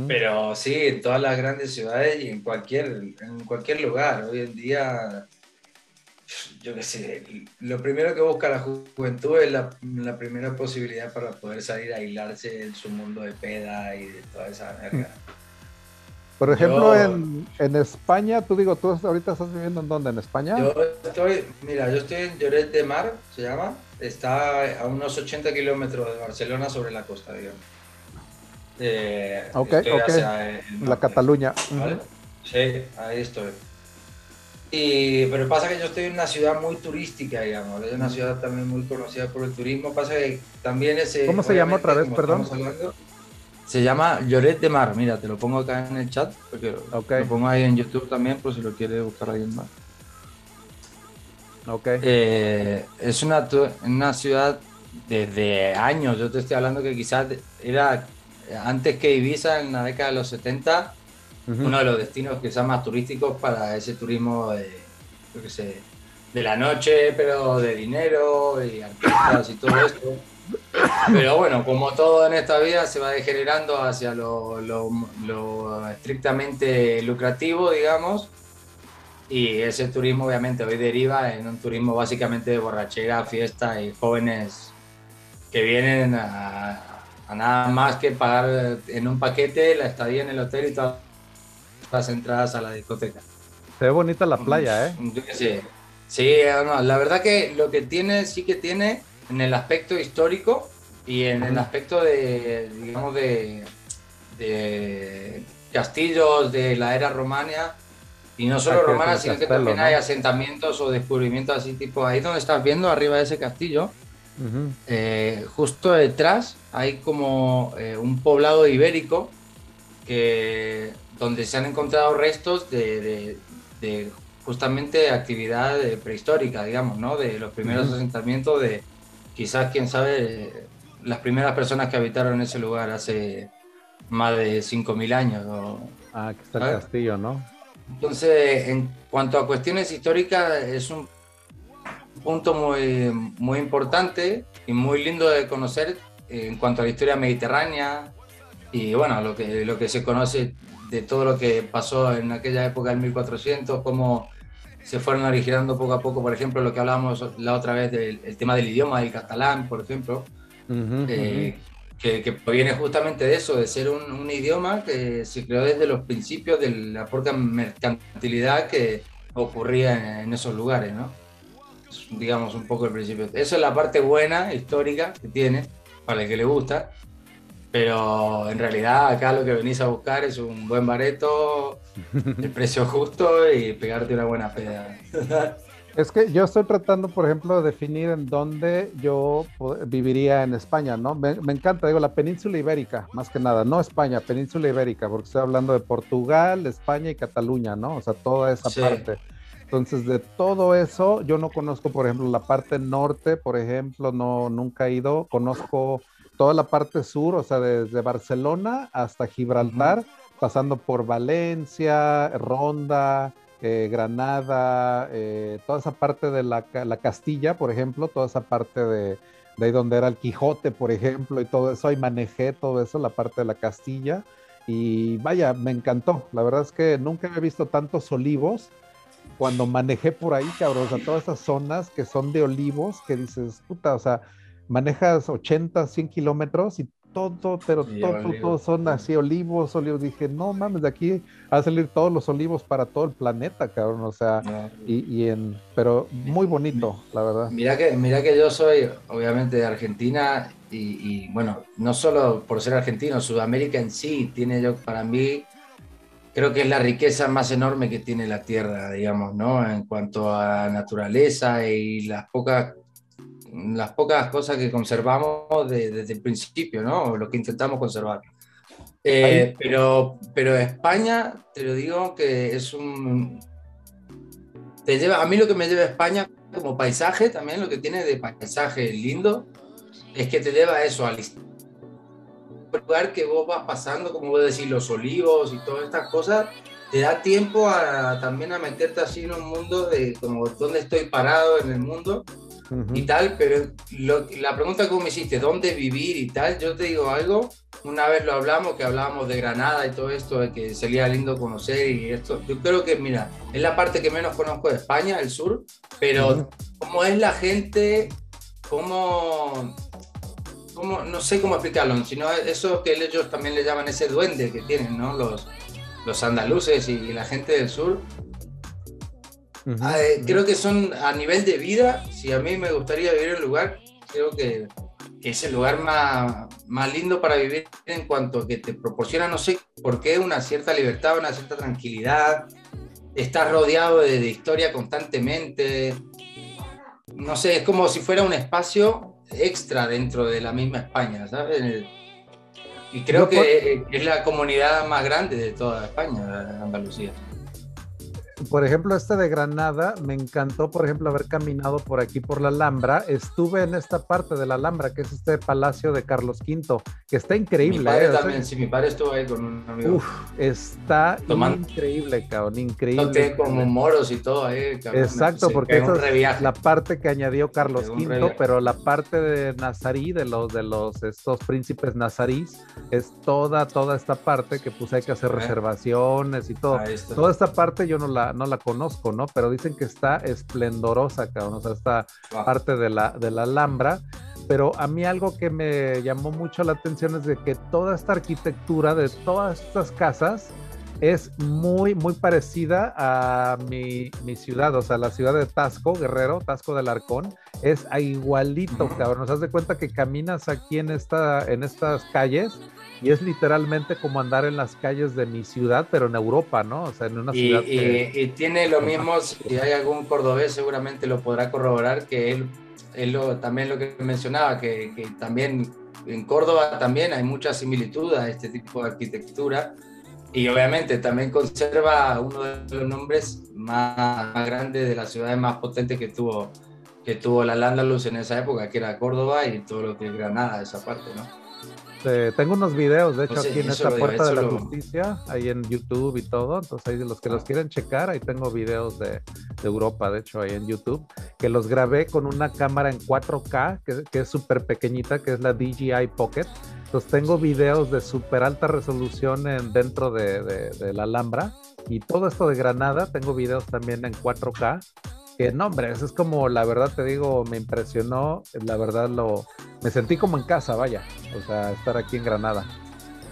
S4: Pero sí, en todas las grandes ciudades y en cualquier, en cualquier lugar. Hoy en día yo qué sé, lo primero que busca la juventud es la, primera posibilidad para poder salir a aislarse en su mundo de peda y de toda esa merda.
S1: Por ejemplo, en, España, tú digo, tú ahorita estás viviendo en dónde, en España?
S4: Yo estoy, mira, yo estoy en Lloret de Mar, se llama, está a unos 80 kilómetros de Barcelona sobre la costa, digamos.
S1: Eh, ok, ok. la Cataluña.
S4: Sí, ahí estoy. Y, pero pasa que yo estoy en una ciudad muy turística, digamos, es una ciudad también muy conocida por el turismo. Pasa que también ese.
S1: ¿Cómo se llama otra vez, perdón?
S4: Se llama Lloret de Mar, mira, te lo pongo acá en el chat, porque lo pongo ahí en YouTube también, por si lo quiere buscar alguien más.
S1: Ok.
S4: Eh, es una, una ciudad desde años, yo te estoy hablando que quizás era antes que Ibiza en la década de los 70 uno de los destinos que son más turísticos para ese turismo de, de la noche, pero de dinero y artistas y todo esto. Pero bueno, como todo en esta vida se va degenerando hacia lo, lo, estrictamente lucrativo, digamos, y ese turismo obviamente hoy deriva en un turismo básicamente de borrachera, fiesta y jóvenes que vienen a, a nada más que pagar en un paquete la estadía en el hotel y todo las entradas a la discoteca.
S1: Se ve bonita la playa, ¿eh?
S4: Sí, sí la verdad que lo que tiene, sí que tiene en el aspecto histórico y en el aspecto de, digamos, de, de castillos de la era romana, y no solo romana, sino que también hay asentamientos o descubrimientos así, tipo ahí donde estás viendo, arriba de ese castillo, eh, justo detrás hay como eh, un poblado ibérico que donde se han encontrado restos de, justamente actividad prehistórica, digamos, ¿no? De los primeros asentamientos de quizás, quién sabe, las primeras personas que habitaron ese lugar hace más de 5.000 años.
S1: ah, que está el castillo, ¿no?
S4: Entonces, en cuanto a cuestiones históricas, es un punto muy, muy importante y muy lindo de conocer en cuanto a la historia mediterránea y bueno, lo que, lo que se conoce de todo lo que pasó en aquella época del 1400, cómo se fueron originando poco a poco, por ejemplo, lo que hablábamos la otra vez del tema del idioma, del catalán, por ejemplo, eh, que, proviene justamente de eso, de ser un, idioma que se creó desde los principios de la poca mercantilidad que ocurría en, esos lugares, ¿no? digamos un poco el principio. Eso es la parte buena, histórica, que tiene, para el que le gusta, pero en realidad acá lo que venís a buscar es un buen bareto, el precio justo y pegarte una buena peda.
S1: Es que yo estoy tratando, por ejemplo, de definir en dónde yo viviría en España, ¿no? Me, encanta, digo, la península ibérica, más que nada, no España, península ibérica, porque estoy hablando de Portugal, España y Cataluña, ¿no? O sea, toda esa parte. Entonces, de todo eso, yo no conozco, por ejemplo, la parte norte, por ejemplo, no, nunca he ido, conozco toda la parte sur, o sea, desde Barcelona hasta Gibraltar, pasando por Valencia, Ronda, eh, Granada, eh, toda esa parte de la, Castilla, por ejemplo, toda esa parte de, ahí donde era el Quijote, por ejemplo, y todo eso, y manejé todo eso, la parte de la Castilla, y vaya, me encantó. La verdad es que nunca he visto tantos olivos cuando manejé por ahí, cabrón, o sea, todas esas zonas que son de olivos, que dices, puta, o sea, manejas 80, 100 kilómetros y todo, pero todo, todo son así, olivos, olivos. Dije, no mames, de aquí a salir todos los olivos para todo el planeta, cabrón. O sea, y, en, pero muy bonito, la verdad.
S4: Mira que, mira que yo soy, obviamente, de Argentina y, bueno, no solo por ser argentino, Sudamérica en sí tiene yo, para mí, creo que es la riqueza más enorme que tiene la tierra, digamos, ¿no? En cuanto a naturaleza y las pocas las pocas cosas que conservamos desde el principio, ¿no? Lo que intentamos conservar. Eh, pero, pero España, te lo digo, que es un... Te lleva, a mí lo que me lleva a España como paisaje, también lo que tiene de paisaje lindo, es que te lleva eso al lugar que vos vas pasando, como vos decís, los olivos y todas estas cosas, te da tiempo a, también a meterte así en un mundo de como dónde estoy parado en el mundo y tal, pero la pregunta que vos me hiciste, ¿dónde vivir y tal? Yo te digo algo, una vez lo hablamos, que hablábamos de Granada y todo esto, de que sería lindo conocer y esto. Yo creo que, mira, es la parte que menos conozco de España, el sur, pero cómo es la gente, cómo, cómo, no sé cómo explicarlo, sino eso que ellos también le llaman ese duende que tienen, ¿no? Los, los andaluces y la gente del sur, Ah, eh, creo que son a nivel de vida, si a mí me gustaría vivir en un lugar, creo que, es el lugar más, más lindo para vivir en cuanto que te proporciona, no sé por qué, una cierta libertad, una cierta tranquilidad, estás rodeado de, historia constantemente, no sé, es como si fuera un espacio extra dentro de la misma España, ¿sabes? Y creo que es la comunidad más grande de toda España, Andalucía
S1: por ejemplo, este de Granada, me encantó, por ejemplo, haber caminado por aquí, por la Alhambra. Estuve en esta parte de la Alhambra, que es este palacio de Carlos V, que está increíble. Mi
S4: padre ¿eh? también, sí, mi padre estuvo ahí con un amigo. Uf,
S1: está increíble, cabrón, increíble. No
S4: tiene como moros y todo ahí.
S1: Cabrón, Exacto, porque es la parte que añadió Carlos V, pero la parte de Nazarí, de los, de los, estos príncipes nazarís, es toda, toda esta parte que pues hay que hacer reservaciones y todo. Toda esta parte yo no la no la conozco, ¿no? Pero dicen que está esplendorosa, cabrón, o sea, esta parte de la, de la Alhambra. Pero a mí algo que me llamó mucho la atención es de que toda esta arquitectura de todas estas casas es muy, muy parecida a mi, mi, ciudad, o sea, la ciudad de Tasco, Guerrero, Tasco del Arcón, es igualito, cabrón. Nos das de cuenta que caminas aquí en, esta, en estas calles y es literalmente como andar en las calles de mi ciudad, pero en Europa, ¿no? O sea, en una ciudad.
S4: Y, tiene lo mismo, si hay algún cordobés, seguramente lo podrá corroborar, que él, él lo, también lo que mencionaba, que, que también en Córdoba también hay mucha similitud a este tipo de arquitectura y obviamente también conserva uno de los nombres más, grandes de las ciudades más potentes que tuvo, que tuvo la Landalus en esa época, que era Córdoba y todo lo que es Granada, esa parte, ¿no?
S1: Tengo unos videos, de hecho, aquí en esta puerta de la justicia, ahí en YouTube y todo. Entonces, ahí los que los ah. quieren checar, ahí tengo videos de, Europa, de hecho, ahí en YouTube, que los grabé con una cámara en 4K, que, que es súper pequeñita, que es la DJI Pocket. Entonces tengo videos de súper alta resolución en, dentro de, la Alhambra y todo esto de Granada, tengo videos también en 4K. Que no, hombre, eso es como, la verdad te digo, me impresionó, la verdad lo, me sentí como en casa, vaya, o sea, estar aquí en Granada.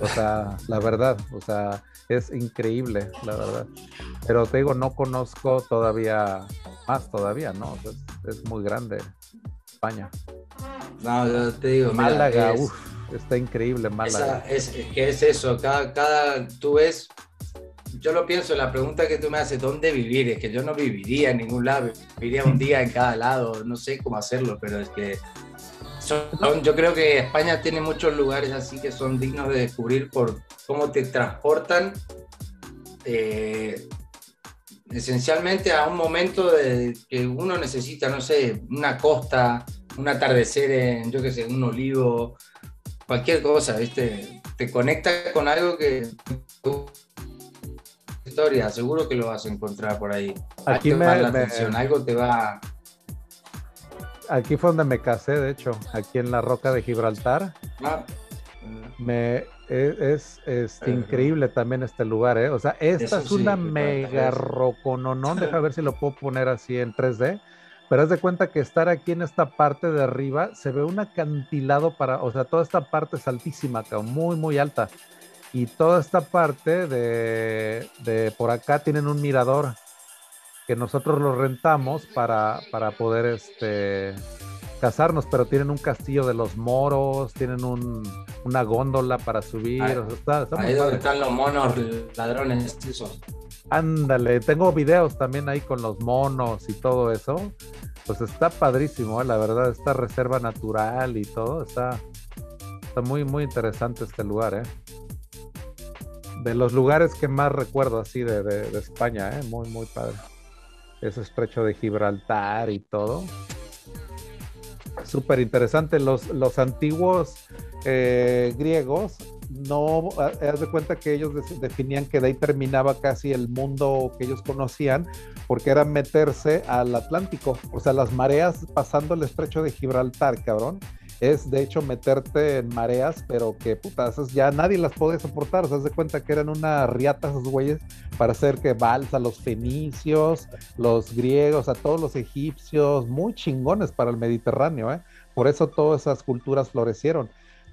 S1: O sea, la verdad, o sea, es increíble, la verdad. Pero te digo, no conozco todavía más todavía, ¿no? es, muy grande España.
S4: No, te digo,
S1: Málaga, está increíble Málaga.
S4: es, que es eso, cada, cada, tú ves, yo lo pienso, la pregunta que tú me haces, ¿dónde vivir? Es que yo no viviría en ningún lado, viviría un día en cada lado, no sé cómo hacerlo, pero es que yo creo que España tiene muchos lugares así que son dignos de descubrir por cómo te transportan eh, esencialmente a un momento de, que uno necesita, no sé, una costa, un atardecer en, yo qué sé, un olivo, cualquier cosa, ¿viste? Te conecta con algo que historia, seguro que lo vas a encontrar por ahí. Aquí me, la atención, algo te va
S1: Aquí fue donde me casé, de hecho, aquí en la roca de Gibraltar. Ah. Me e, es, es, increíble también este lugar, ¿eh? O sea, esta es una mega rocononón. Deja ver si lo puedo poner así en 3D pero haz de cuenta que estar aquí en esta parte de arriba se ve un acantilado para, o sea, toda esta parte es altísima, muy, muy alta. Y toda esta parte de, de por acá tienen un mirador que nosotros lo rentamos para, para poder este, casarnos, pero tienen un castillo de los moros, tienen un, una góndola para subir.
S4: Ahí, donde están los monos ladrones esos.
S1: Ándale, tengo videos también ahí con los monos y todo eso. Pues está padrísimo, ¿eh? la verdad, esta reserva natural y todo, está, está muy, muy interesante este lugar, ¿eh? De los lugares que más recuerdo así de, de, España, ¿eh? Muy, muy padre. Ese estrecho de Gibraltar y todo. Súper interesante. Los, los antiguos eh, griegos no, haz de cuenta que ellos definían que de ahí terminaba casi el mundo que ellos conocían, porque era meterse al Atlántico, o sea, las mareas pasando el estrecho de Gibraltar, cabrón. Es de hecho meterte en mareas, pero que putas, ya nadie las puede soportar. O sea, de cuenta que eran una riata esos güeyes para hacer que balsa los fenicios, los griegos, a todos los egipcios, muy chingones para el Mediterráneo, ¿eh? Por eso todas esas culturas florecieron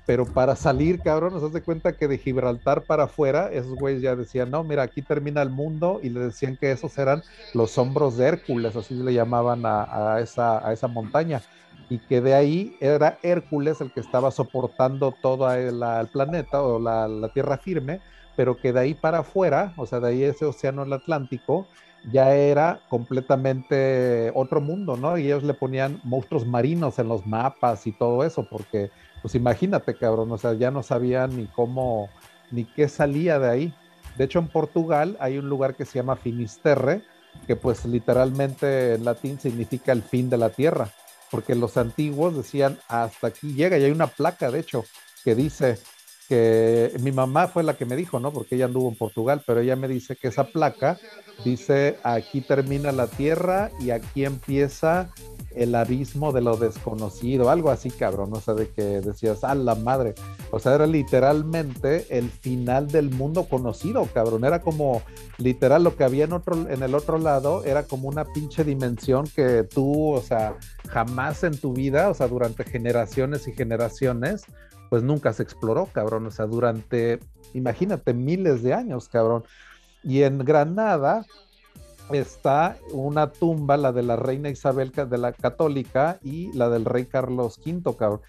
S1: pero para salir, cabrón, nos das de cuenta que de Gibraltar para afuera, esos güeyes ya decían, no, mira, aquí termina el mundo, y le decían que esos eran los hombros de Hércules, así le llamaban a, esa, a esa montaña, y que de ahí era Hércules el que estaba soportando todo el, planeta o la, tierra firme, pero que de ahí para afuera, o sea, de ahí ese océano el Atlántico, ya era completamente otro mundo, ¿no? Y ellos le ponían monstruos marinos en los mapas y todo eso, porque pues imagínate, cabrón, o sea, ya no sabían ni cómo, ni qué salía de ahí. De hecho, en Portugal hay un lugar que se llama Finisterre, que pues literalmente en latín significa el fin de la tierra, porque los antiguos decían hasta aquí llega, y hay una placa, de hecho, que dice que mi mamá fue la que me dijo, ¿no? Porque ella anduvo en Portugal, pero ella me dice que esa placa dice aquí termina la tierra y aquí empieza el abismo de lo desconocido, algo así, cabrón, o sea, de que decías, a la madre, o sea, era literalmente el final del mundo conocido, cabrón, era como literal lo que había en, otro, en el otro lado, era como una pinche dimensión que tú, o sea, jamás en tu vida, o sea, durante generaciones y generaciones, pues nunca se exploró, cabrón, o sea, durante, imagínate, miles de años, cabrón. Y en Granada, está una tumba, la de la reina Isabel de la católica y la del rey Carlos V, cabrón.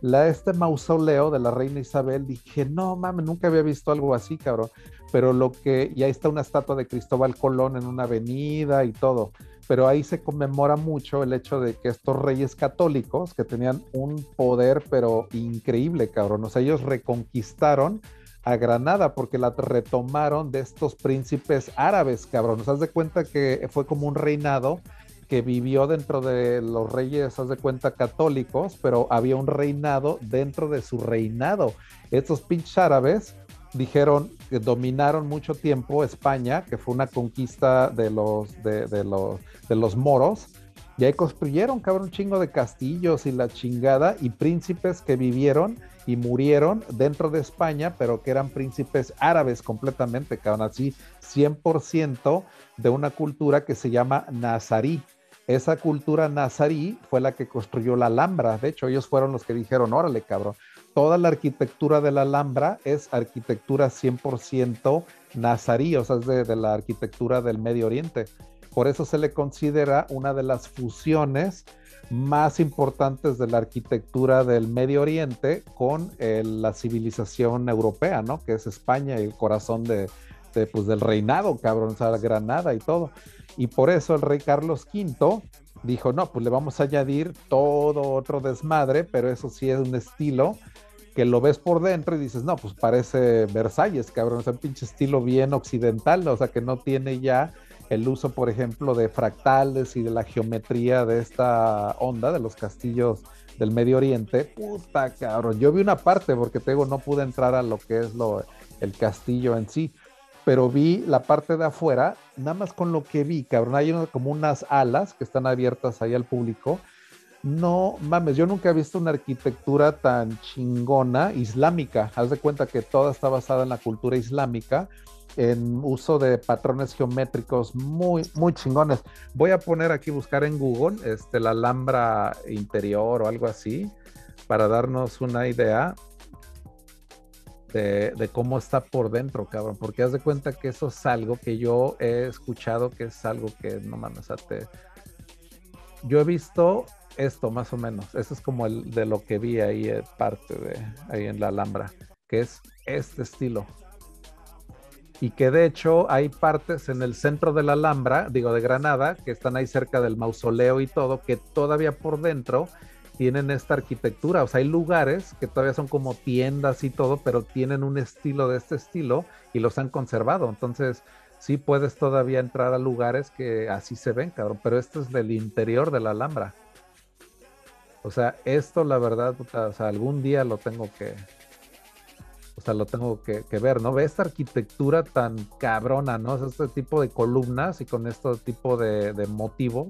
S1: La, este mausoleo de la reina Isabel, dije, no mames, nunca había visto algo así, cabrón. Pero lo que, y ahí está una estatua de Cristóbal Colón en una avenida y todo. Pero ahí se conmemora mucho el hecho de que estos reyes católicos, que tenían un poder, pero increíble, cabrón. O ellos reconquistaron a Granada porque la retomaron de estos príncipes árabes, cabrón. ¿Nos das de cuenta que fue como un reinado que vivió dentro de los reyes, haz de cuenta, católicos, pero había un reinado dentro de su reinado. Estos pinches árabes dijeron que dominaron mucho tiempo España, que fue una conquista de los, de, los, de los moros, y ahí construyeron, cabrón, un chingo de castillos y la chingada, y príncipes que vivieron y murieron dentro de España, pero que eran príncipes árabes completamente, cabrón, así 100% de una cultura que se llama nazarí. Esa cultura nazarí fue la que construyó la Alhambra. De hecho, ellos fueron los que dijeron, órale, cabrón, toda la arquitectura de la Alhambra es arquitectura 100% nazarí, o sea, es de, de la arquitectura del Medio Oriente. Por eso se le considera una de las fusiones más importantes de la arquitectura del Medio Oriente con la civilización europea, ¿no? Que es España y el corazón de, pues, del reinado, cabrón, o sea, Granada y todo. Y por eso el rey Carlos V dijo, no, pues le vamos a añadir todo otro desmadre, pero eso sí es un estilo que lo ves por dentro y dices, no, pues parece Versalles, cabrón, es un pinche estilo bien occidental, o sea, que no tiene ya el uso, por ejemplo, de fractales y de la geometría de esta onda de los castillos del Medio Oriente. Puta cabrón, yo vi una parte porque tengo no pude entrar a lo que es lo, el castillo en sí, pero vi la parte de afuera, nada más con lo que vi, cabrón, hay como unas alas que están abiertas ahí al público. No mames, yo nunca he visto una arquitectura tan chingona islámica. Haz de cuenta que toda está basada en la cultura islámica, en uso de patrones geométricos muy, muy chingones. Voy a poner aquí, buscar en Google, este, la Alhambra interior o algo así, para darnos una idea de, cómo está por dentro, cabrón. Porque haz de cuenta que eso es algo que yo he escuchado, que es algo que, no mames, o te... Yo he visto esto más o menos. Eso es como el de lo que vi ahí, eh, parte de ahí en la Alhambra, que es este estilo. Y que de hecho hay partes en el centro de la Alhambra, digo de Granada, que están ahí cerca del mausoleo y todo, que todavía por dentro tienen esta arquitectura. O sea, hay lugares que todavía son como tiendas y todo, pero tienen un estilo de este estilo y los han conservado. Entonces, sí puedes todavía entrar a lugares que así se ven, cabrón. Pero esto es del interior de la Alhambra. O sea, esto la verdad, o sea, algún día lo tengo que, o sea, lo tengo que, ver, ¿no? Ve esta arquitectura tan cabrona, ¿no? Este tipo de columnas y con este tipo de, motivos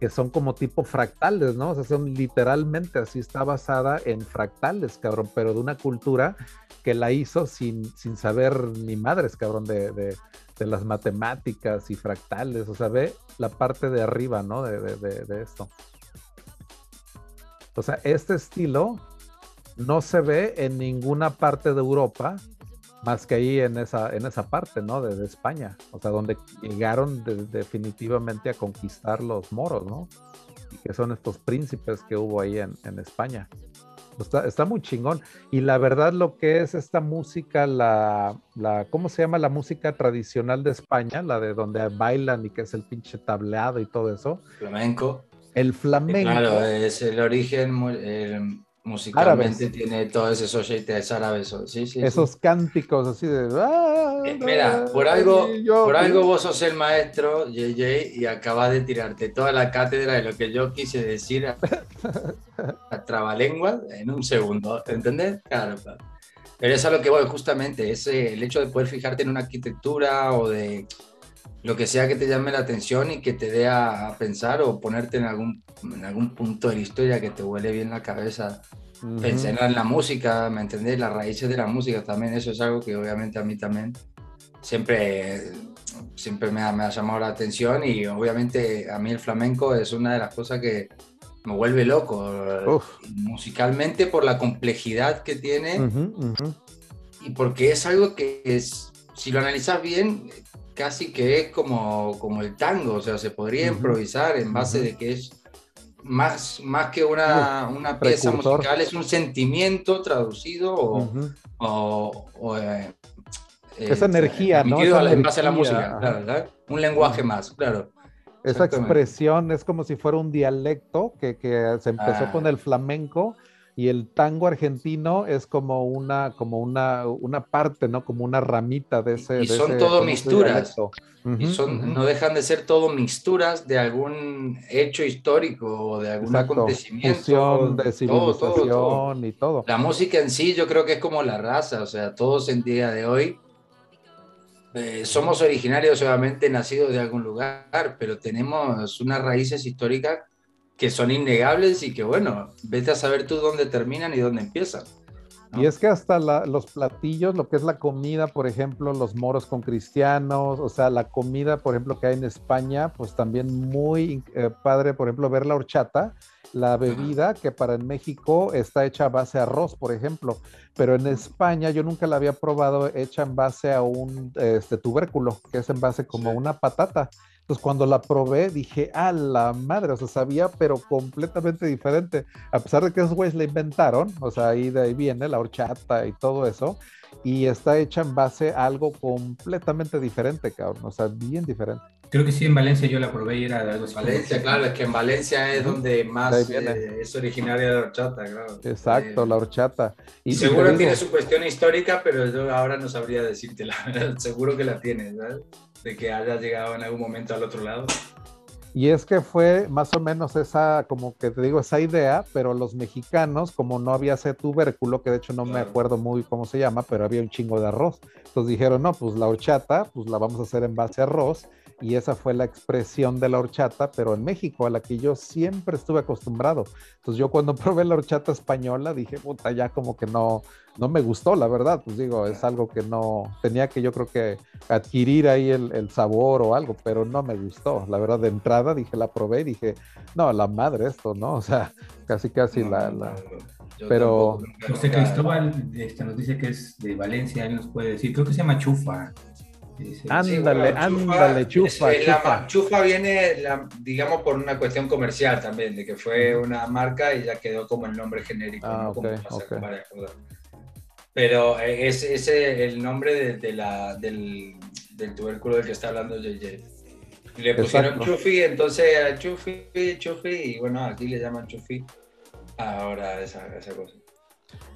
S1: que son como tipo fractales, ¿no? O sea, son literalmente así, está basada en fractales, cabrón, pero de una cultura que la hizo sin, sin saber ni madres, cabrón, de, de, de las matemáticas y fractales, o sea, ve la parte de arriba, ¿no? De esto. O sea, este estilo no se ve en ninguna parte de Europa más que ahí en esa, en esa parte, ¿no? De, España, o sea, donde llegaron definitivamente a conquistar los moros, ¿no? Y que son estos príncipes que hubo ahí en, España. Está, está, muy chingón. Y la verdad lo que es esta música, la, la, ¿cómo se llama? La música tradicional de España, la de donde bailan y que es el pinche tableado y todo eso.
S4: Flamenco.
S1: El flamenco.
S4: Claro, es el origen musicalmente tiene todos esos jeites árabes. Sí, sí,
S1: esos cánticos así de.
S4: Ah, eh, mira, por algo, por algo vos sos el maestro, JJ, y acabas de tirarte toda la cátedra de lo que yo quise decir a, a trabalengua en un segundo. ¿Entendés? Claro, claro. Pero es a lo que voy, justamente, es el hecho de poder fijarte en una arquitectura o de lo que sea que te llame la atención y que te dé a, pensar o ponerte en algún, en algún punto de la historia que te huele bien la cabeza. Pensar en la música, ¿me entendés? Las raíces de la música también, eso es algo que obviamente a mí también siempre, siempre me ha, me ha llamado la atención y obviamente a mí el flamenco es una de las cosas que me vuelve loco musicalmente por la complejidad que tiene y porque es algo que es, si lo analizas bien, casi que es como, como el tango, o sea, se podría improvisar en base de que es más, más que una, una pieza musical, es un sentimiento traducido o... o,
S1: eh, Esa energía, ¿no?
S4: en base a la música, claro, Un lenguaje más, claro.
S1: Esa expresión es como si fuera un dialecto que, que se empezó con ah. el flamenco y el tango argentino es como una, como una, una parte, ¿no? Como una ramita de ese.
S4: Y son todo misturas. y son, no dejan de ser todo mixturas de algún hecho histórico o de algún acontecimiento.
S1: Fusión de civilización y todo.
S4: La música en sí, yo creo que es como la raza, o sea, todos en día de hoy. Eh, somos originarios, obviamente, nacidos de algún lugar, pero tenemos unas raíces históricas que son innegables y que, bueno, vete a saber tú dónde terminan y dónde empiezan.
S1: Y es que hasta los platillos, lo que es la comida, por ejemplo, los moros con cristianos, o sea, la comida, por ejemplo, que hay en España, pues también muy eh, padre, por ejemplo, ver la horchata, la bebida que para en México está hecha a base de arroz, por ejemplo, pero en España yo nunca la había probado hecha en base a un este, tubérculo, que es en base como una patata. Entonces cuando la probé dije, a la madre, o sea, sabía pero completamente diferente. A pesar de que esos güeyes la inventaron, o sea, ahí de ahí viene la horchata y todo eso, y está hecha en base a algo completamente diferente, cabrón, o sea, bien diferente.
S3: Creo que sí, en Valencia yo la probé y era de algo
S4: Valencia, claro, es que en Valencia es donde más eh, es originaria la horchata, claro.
S1: Exacto, la horchata.
S4: Y seguro tiene su cuestión histórica, pero yo ahora no sabría decirte la verdad, seguro que la tiene, ¿verdad? De que haya llegado en algún momento al otro lado.
S1: Y es que fue más o menos esa, como que te digo, esa idea, pero los mexicanos, como no había ese tubérculo, que de hecho no me acuerdo muy cómo se llama, pero había un chingo de arroz. Entonces dijeron, no, pues la horchata, pues la vamos a hacer en base a arroz y esa fue la expresión de la horchata, pero en México, a la que yo siempre estuve acostumbrado. Entonces yo cuando probé la horchata española dije, puta, ya como que no, no me gustó, la verdad, pues digo, es algo que no, tenía que yo creo que adquirir ahí el, sabor o algo, pero no me gustó. La verdad, de entrada dije, la probé y dije, no, la madre esto, ¿no? O sea, casi casi la... pero...
S3: José Cristóbal este, nos dice que es de Valencia, él nos puede decir, creo que se llama chufa.
S1: Ándale, ándale, chufa.
S4: chufa, viene, digamos, por una cuestión comercial también, de que fue una marca y ya quedó como el nombre genérico. Ah, Pero eh, es ese el nombre de, la, del, tubérculo del que está hablando JJ. Le pusieron Chufi, entonces Chufi, Chufi, y bueno, aquí le llaman Chufi ahora esa, esa cosa.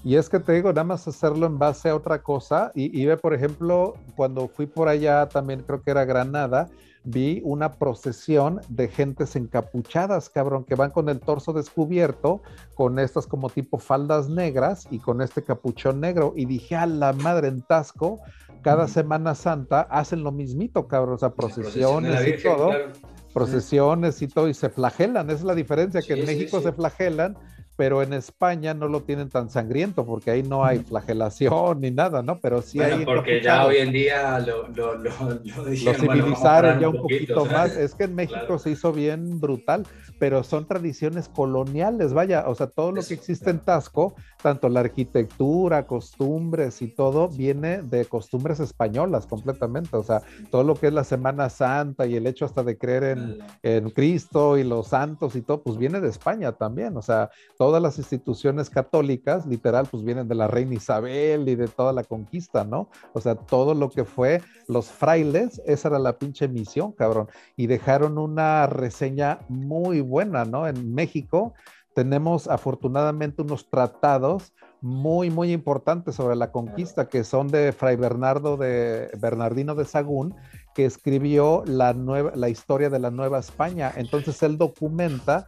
S1: Y es que te digo, nada más hacerlo en base a otra cosa. Y, ve, por ejemplo, cuando fui por allá, también creo que era Granada, vi una procesión de gentes encapuchadas, cabrón, que van con el torso descubierto, con estas como tipo faldas negras y con este capuchón negro. Y dije, a la madre en Tasco, cada Semana Santa hacen lo mismito, cabrón, o sea, procesiones y todo. Procesiones y todo, y se flagelan, esa es la diferencia, que en México se flagelan pero en España no lo tienen tan sangriento porque ahí no hay flagelación ni nada, ¿no? Pero sí hay...
S4: Porque ya hoy en día lo, lo, lo,
S1: civilizaron ya un poquito, más. Es que en México se hizo bien brutal, pero son tradiciones coloniales, vaya, o sea, todo lo que existe en Tasco, tanto la arquitectura, costumbres y todo, viene de costumbres españolas completamente, o sea, todo lo que es la Semana Santa y el hecho hasta de creer en, en Cristo y los santos y todo, pues viene de España también, o sea, todas las instituciones católicas, literal, pues vienen de la reina Isabel y de toda la conquista, ¿no? O sea, todo lo que fue los frailes, esa era la pinche misión, cabrón. Y dejaron una reseña muy buena, ¿no? En México tenemos afortunadamente unos tratados muy, muy importantes sobre la conquista, que son de Fray Bernardo de Bernardino de Sagún, que escribió la, nueva, la historia de la Nueva España. Entonces él documenta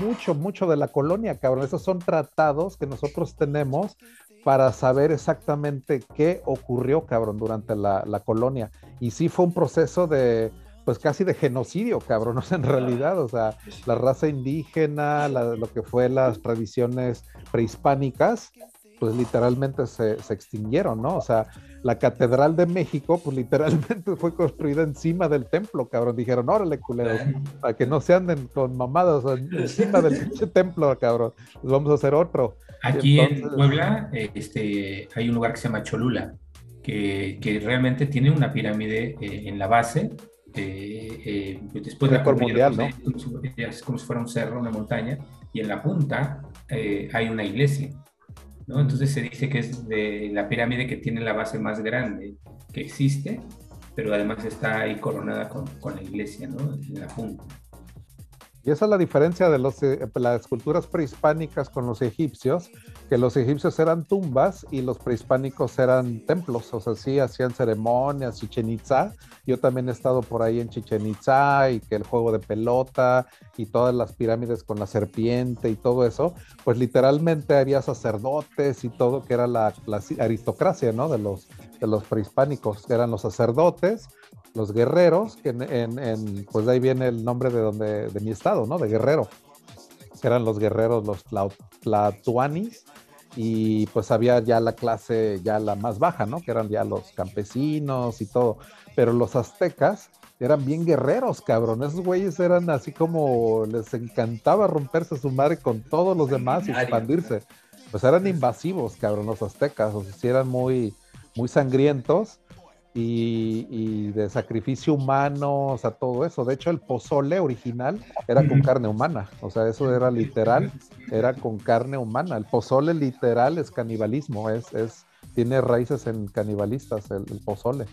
S1: mucho, mucho de la colonia, cabrón. Esos son tratados que nosotros tenemos para saber exactamente qué ocurrió, cabrón, durante la, la colonia. Y sí fue un proceso de, pues casi de genocidio, cabrón, en realidad, o sea, la raza indígena, lo que fue las tradiciones prehispánicas, pues literalmente se, se, extinguieron, ¿no? O sea, la Catedral de México, pues literalmente fue construida encima del templo, cabrón. Dijeron, órale, culeros, para que no se anden con mamadas encima del pinche templo, cabrón. Pues vamos a hacer otro.
S3: Aquí en Puebla este, hay un lugar que se llama Cholula, que, que realmente tiene una pirámide eh, en la base. Eh, después de la
S1: mundial, ¿no?
S3: Es como si fuera un cerro, una montaña, y en la punta eh, hay una iglesia. Entonces se dice que es de la pirámide que tiene la base más grande que existe, pero además está ahí coronada con, con la iglesia, ¿no? En la punta.
S1: Y esa es la diferencia de los, eh, las culturas prehispánicas con los egipcios, que los egipcios eran tumbas y los prehispánicos eran templos, o sea, sí hacían ceremonias, Chichen Itza. Yo también he estado por ahí en Chichen Itza y que el juego de pelota y todas las pirámides con la serpiente y todo eso, pues literalmente había sacerdotes y todo, que era la, aristocracia, ¿no? De los, de los prehispánicos, eran los sacerdotes los guerreros, que en, pues de ahí viene el nombre de donde, de mi estado, ¿no? De guerrero. Eran los guerreros, los tlatuanis, y pues había ya la clase, ya la más baja, ¿no? Que eran ya los campesinos y todo. Pero los aztecas eran bien guerreros, cabrón. Esos güeyes eran así como les encantaba romperse su madre con todos los demás y expandirse. Pues eran invasivos, cabrón, los aztecas. O sea, sí eran muy, muy sangrientos y, de sacrificio humano, o sea, todo eso. De hecho, el pozole original era con carne humana, o sea, eso era literal, era con carne humana. El pozole literal es canibalismo, es, es tiene raíces en canibalistas el, pozole.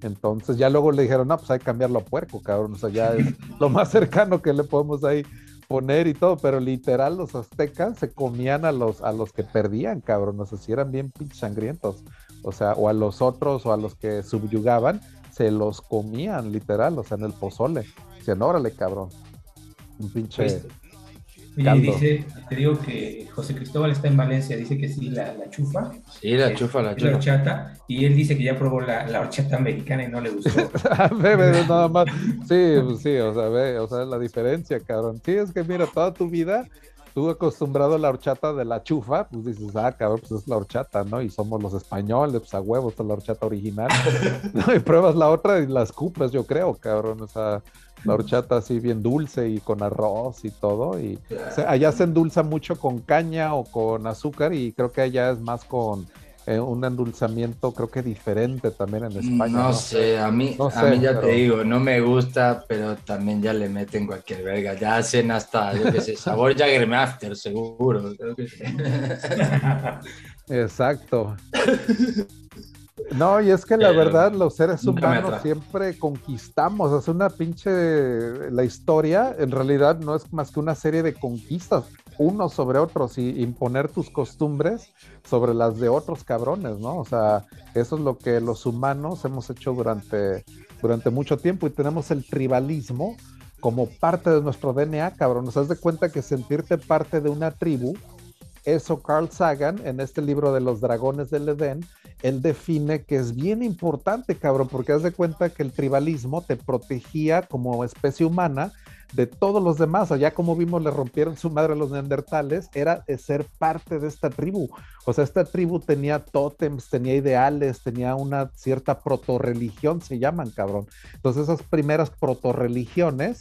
S1: Entonces ya luego le dijeron, no, pues hay que cambiarlo a puerco, cabrón, o sea, ya es lo más cercano que le podemos ahí poner y todo, pero literal los aztecas se comían a los, a los que perdían, cabrón, o sea, si eran bien pinches sangrientos o sea, o a los otros o a los que subyugaban, se los comían literal, o sea, en el pozole. Dicen, órale, cabrón. Un pinche.
S3: Oye, dice, te digo que José Cristóbal está en Valencia, dice que sí, la, la chufa.
S4: Sí, la chufa, la chufa.
S3: La horchata, y él dice que ya probó la, la horchata americana y no le gustó.
S1: Bebe, nada más. Sí, pues sí, o sea, ve, o sea, la diferencia, cabrón. Sí, es que mira, toda tu vida tú acostumbrado a la horchata de la chufa, pues dices, ah, cabrón, pues es la horchata, ¿no? Y somos los españoles, pues a huevos, esta es la horchata original. ¿no? Y pruebas la otra y la escupas, yo creo, cabrón. O sea, la horchata así bien dulce y con arroz y todo. Y allá se endulza mucho con caña o con azúcar y creo que allá es más con eh, un endulzamiento creo que diferente también en España.
S4: No, sé, a mí, a mí ya te digo, no me gusta, pero también ya le meten cualquier verga. Ya hacen hasta, yo qué sé, sabor Jaggermaster, seguro.
S1: Exacto. No, y es que la verdad los seres humanos siempre conquistamos, es una pinche, la historia en realidad no es más que una serie de conquistas, unos sobre otros y imponer tus costumbres sobre las de otros cabrones, ¿no? O sea, eso es lo que los humanos hemos hecho durante, durante mucho tiempo y tenemos el tribalismo como parte de nuestro DNA, cabrón. Nos das de cuenta que sentirte parte de una tribu, eso Carl Sagan en este libro de los dragones del Edén, él define que es bien importante, cabrón, porque haz de cuenta que el tribalismo te protegía como especie humana de todos los demás. Allá como vimos le rompieron su madre a los neandertales, era ser parte de esta tribu. O sea, esta tribu tenía tótems, tenía ideales, tenía una cierta protorreligión, se llaman, cabrón. Entonces esas primeras protorreligiones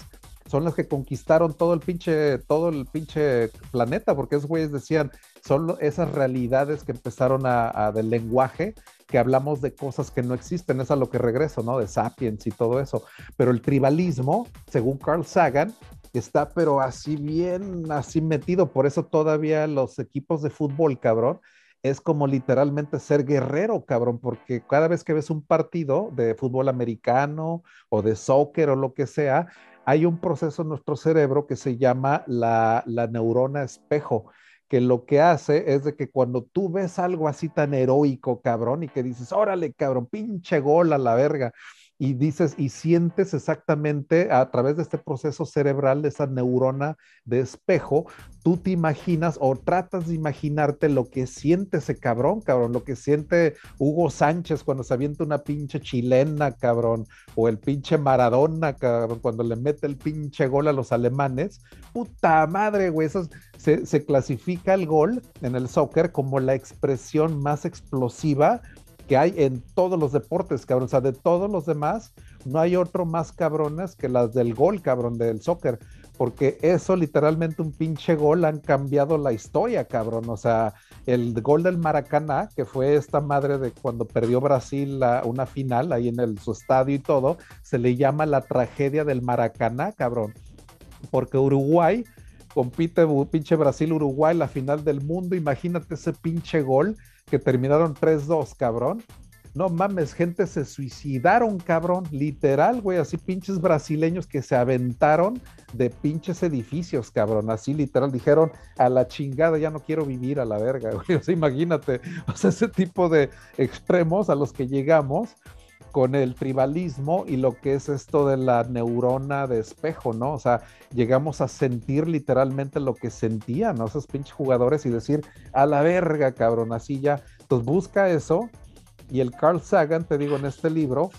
S1: son las que conquistaron todo el pinche, todo el pinche planeta, porque esos güeyes decían, son esas realidades que empezaron a, del lenguaje, que hablamos de cosas que no existen, es a lo que regreso, ¿no? De sapiens y todo eso. Pero el tribalismo, según Carl Sagan, está pero así bien, así metido, por eso todavía los equipos de fútbol, cabrón, es como literalmente ser guerrero, cabrón, porque cada vez que ves un partido de fútbol americano o de soccer o lo que sea, hay un proceso en nuestro cerebro que se llama la, la neurona espejo que lo que hace es de que cuando tú ves algo así tan heroico, cabrón, y que dices, órale, cabrón, pinche gol a la verga, y dices y sientes exactamente a través de este proceso cerebral, de esa neurona de espejo, tú te imaginas o tratas de imaginarte lo que siente ese cabrón, cabrón, lo que siente Hugo Sánchez cuando se avienta una pinche chilena, cabrón, o el pinche Maradona, cabrón, cuando le mete el pinche gol a los alemanes. Puta madre, güey, se clasifica el gol en el soccer como la expresión más explosiva que hay en todos los deportes, cabrón. O sea, de todos los demás, no hay otro más cabrones que las del gol, cabrón, del soccer. Porque eso, literalmente, un pinche gol han cambiado la historia, cabrón. O sea, el gol del Maracaná, que fue esta madre de cuando perdió Brasil una final ahí en el, su estadio y todo, se le llama la tragedia del Maracaná, cabrón. Porque Uruguay compite pinche Brasil-Uruguay, la final del mundo. Imagínate ese pinche gol que terminaron 3-2, cabrón. No mames, gente se suicidaron, cabrón. Literal, güey, así pinches brasileños que se aventaron de pinches edificios, cabrón. Así literal dijeron, a la chingada, ya no quiero vivir a la verga, güey. O sea, imagínate, o sea, ese tipo de extremos a los que llegamos con el tribalismo y lo que es esto de la neurona de espejo, ¿no? O sea, llegamos a sentir literalmente lo que sentían ¿no? esos pinches jugadores y decir, a la verga, cabrón, así ya. Entonces busca eso y el Carl Sagan, te digo, en este libro,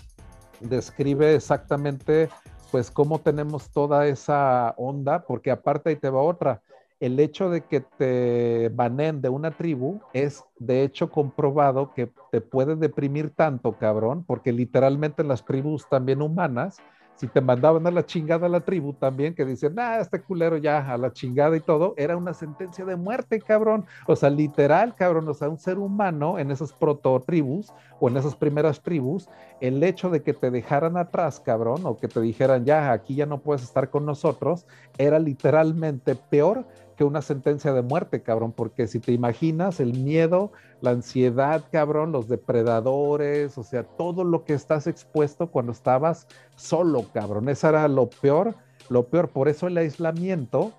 S1: describe exactamente pues cómo tenemos toda esa onda, porque aparte ahí te va otra el hecho de que te banen de una tribu es de hecho comprobado que te puede deprimir tanto, cabrón, porque literalmente en las tribus también humanas, si te mandaban a la chingada a la tribu también, que dicen, ah, este culero ya a la chingada y todo, era una sentencia de muerte, cabrón. O sea, literal, cabrón, o sea, un ser humano en esas proto tribus o en esas primeras tribus, el hecho de que te dejaran atrás, cabrón, o que te dijeran, ya, aquí ya no puedes estar con nosotros, era literalmente peor que una sentencia de muerte, cabrón, porque si te imaginas el miedo, la ansiedad, cabrón, los depredadores, o sea, todo lo que estás expuesto cuando estabas solo, cabrón, eso era lo peor, lo peor, por eso el aislamiento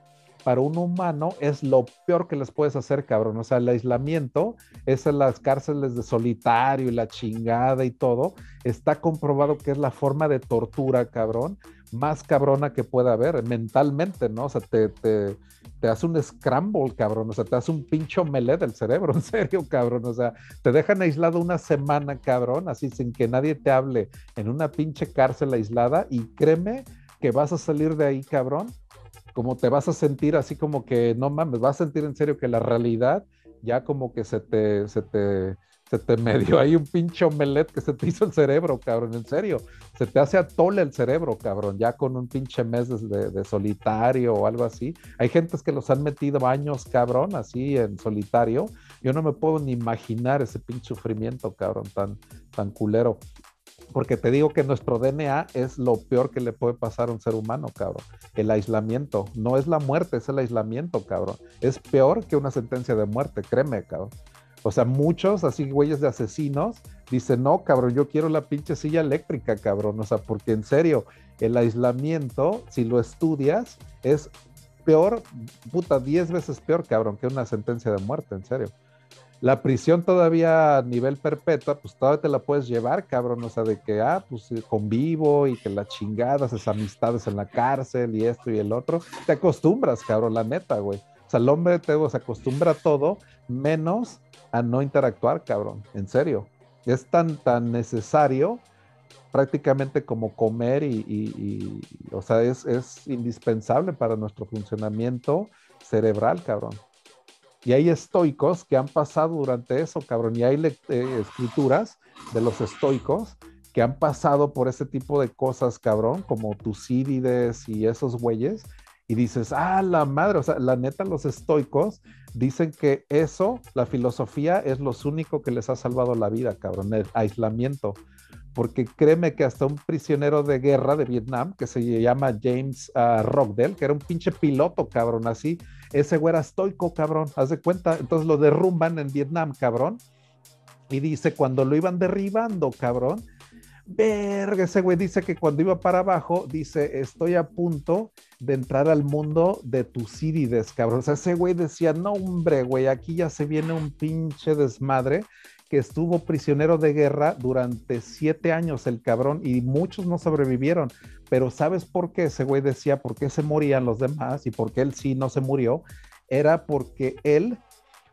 S1: para un humano es lo peor que les puedes hacer, cabrón. O sea, el aislamiento es las cárceles de solitario y la chingada y todo. Está comprobado que es la forma de tortura, cabrón, más cabrona que pueda haber mentalmente, ¿no? O sea, te, te, te hace un scramble, cabrón, o sea, te hace un pincho melé del cerebro, en serio, cabrón, o sea, te dejan aislado una semana, cabrón, así sin que nadie te hable en una pinche cárcel aislada y créeme que vas a salir de ahí, cabrón, como te vas a sentir así como que, no mames, vas a sentir en serio que la realidad ya como que se te, se te, se te medio ahí un pinche omelet que se te hizo el cerebro, cabrón, en serio. Se te hace atole el cerebro, cabrón, ya con un pinche mes de, solitario o algo así. Hay gentes que los han metido años, cabrón, así en solitario. Yo no me puedo ni imaginar ese pinche sufrimiento, cabrón, tan, tan culero. Porque te digo que nuestro DNA es lo peor que le puede pasar a un ser humano, cabrón. El aislamiento. No es la muerte, es el aislamiento, cabrón. Es peor que una sentencia de muerte, créeme, cabrón. O sea, muchos así güeyes de asesinos dicen, no, cabrón, yo quiero la pinche silla eléctrica, cabrón. O sea, porque en serio, el aislamiento, si lo estudias, es peor, puta, 10 veces peor, cabrón, que una sentencia de muerte, en serio. La prisión todavía a nivel perpetua, pues todavía te la puedes llevar, cabrón. O sea, de que, ah, pues convivo y que la chingada, esas amistades en la cárcel y esto y el otro. Te acostumbras, cabrón, la neta, güey. O sea, el hombre te se acostumbra a todo, menos a no interactuar, cabrón. En serio. Es tan, tan necesario prácticamente como comer y, o sea, es, es indispensable para nuestro funcionamiento cerebral, cabrón. Y hay estoicos que han pasado durante eso, cabrón. Y hay eh, escrituras de los estoicos que han pasado por ese tipo de cosas, cabrón, como Tucídides y esos güeyes. Y dices, ah, la madre, o sea, la neta, los estoicos dicen que eso, la filosofía, es lo único que les ha salvado la vida, cabrón, el aislamiento. Porque créeme que hasta un prisionero de guerra de Vietnam, que se llama James uh, que era un pinche piloto, cabrón, así, ese güey era estoico, cabrón, haz de cuenta. Entonces lo derrumban en Vietnam, cabrón. Y dice, cuando lo iban derribando, cabrón, verga, ese güey dice que cuando iba para abajo, dice, estoy a punto de entrar al mundo de Tucídides, cabrón. O sea, ese güey decía, no, hombre, güey, aquí ya se viene un pinche desmadre que estuvo prisionero de guerra durante siete años el cabrón y muchos no sobrevivieron. Pero ¿sabes por qué ese güey decía por qué se morían los demás y por qué él sí no se murió? Era porque él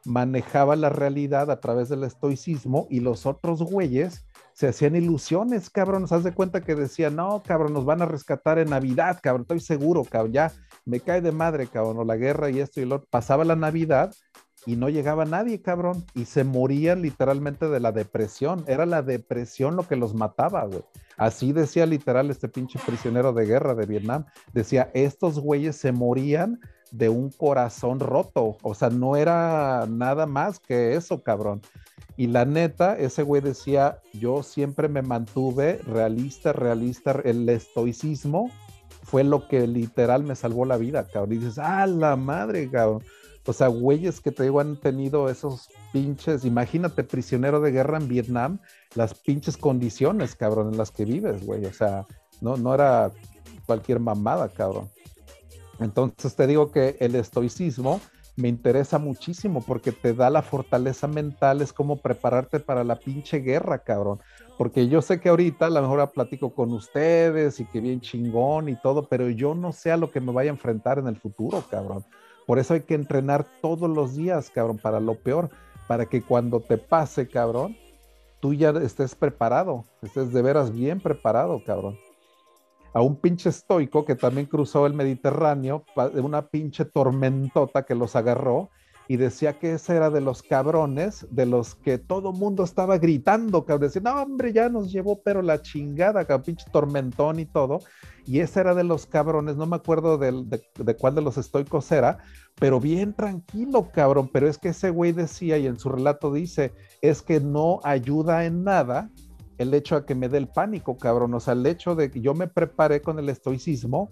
S1: manejaba la realidad a través del estoicismo y los otros güeyes se hacían ilusiones, cabrón. ¿Se de cuenta que decían, no, cabrón, nos van a rescatar en Navidad, cabrón, estoy seguro, cabrón, ya me cae de madre, cabrón, o la guerra y esto y lo pasaba la Navidad y no llegaba nadie, cabrón, y se morían literalmente de la depresión. Era la depresión lo que los mataba, güey. Así decía literal este pinche prisionero de guerra de Vietnam. Decía, estos güeyes se morían de un corazón roto. O sea, no era nada más que eso, cabrón. Y la neta, ese güey decía, yo siempre me mantuve realista, realista, el estoicismo fue lo que literal me salvó la vida, cabrón. Y dices, ah, la madre, cabrón. O sea, güeyes que te digo han tenido esos pinches, imagínate, prisionero de guerra en Vietnam, las pinches condiciones, cabrón, en las que vives, güey. O sea, no, no era cualquier mamada, cabrón. Entonces te digo que el estoicismo me interesa muchísimo porque te da la fortaleza mental, es como prepararte para la pinche guerra, cabrón. Porque yo sé que ahorita a lo mejor platico con ustedes y que bien chingón y todo, pero yo no sé a lo que me vaya a enfrentar en el futuro, cabrón. Por eso hay que entrenar todos los días, cabrón, para lo peor, para que cuando te pase, cabrón, tú ya estés preparado, estés de veras bien preparado, cabrón. A un pinche estoico que también cruzó el Mediterráneo, una pinche tormentota que los agarró y decía que ese era de los cabrones, de los que todo mundo estaba gritando, cabrón, decía, no, hombre, ya nos llevó, pero la chingada, cabrón, pinche tormentón y todo. Y ese era de los cabrones, no me acuerdo de, de, cuál de los estoicos era, pero bien tranquilo, cabrón. Pero es que ese güey decía, y en su relato dice, es que no ayuda en nada el hecho de que me dé el pánico, cabrón. O sea, el hecho de que yo me preparé con el estoicismo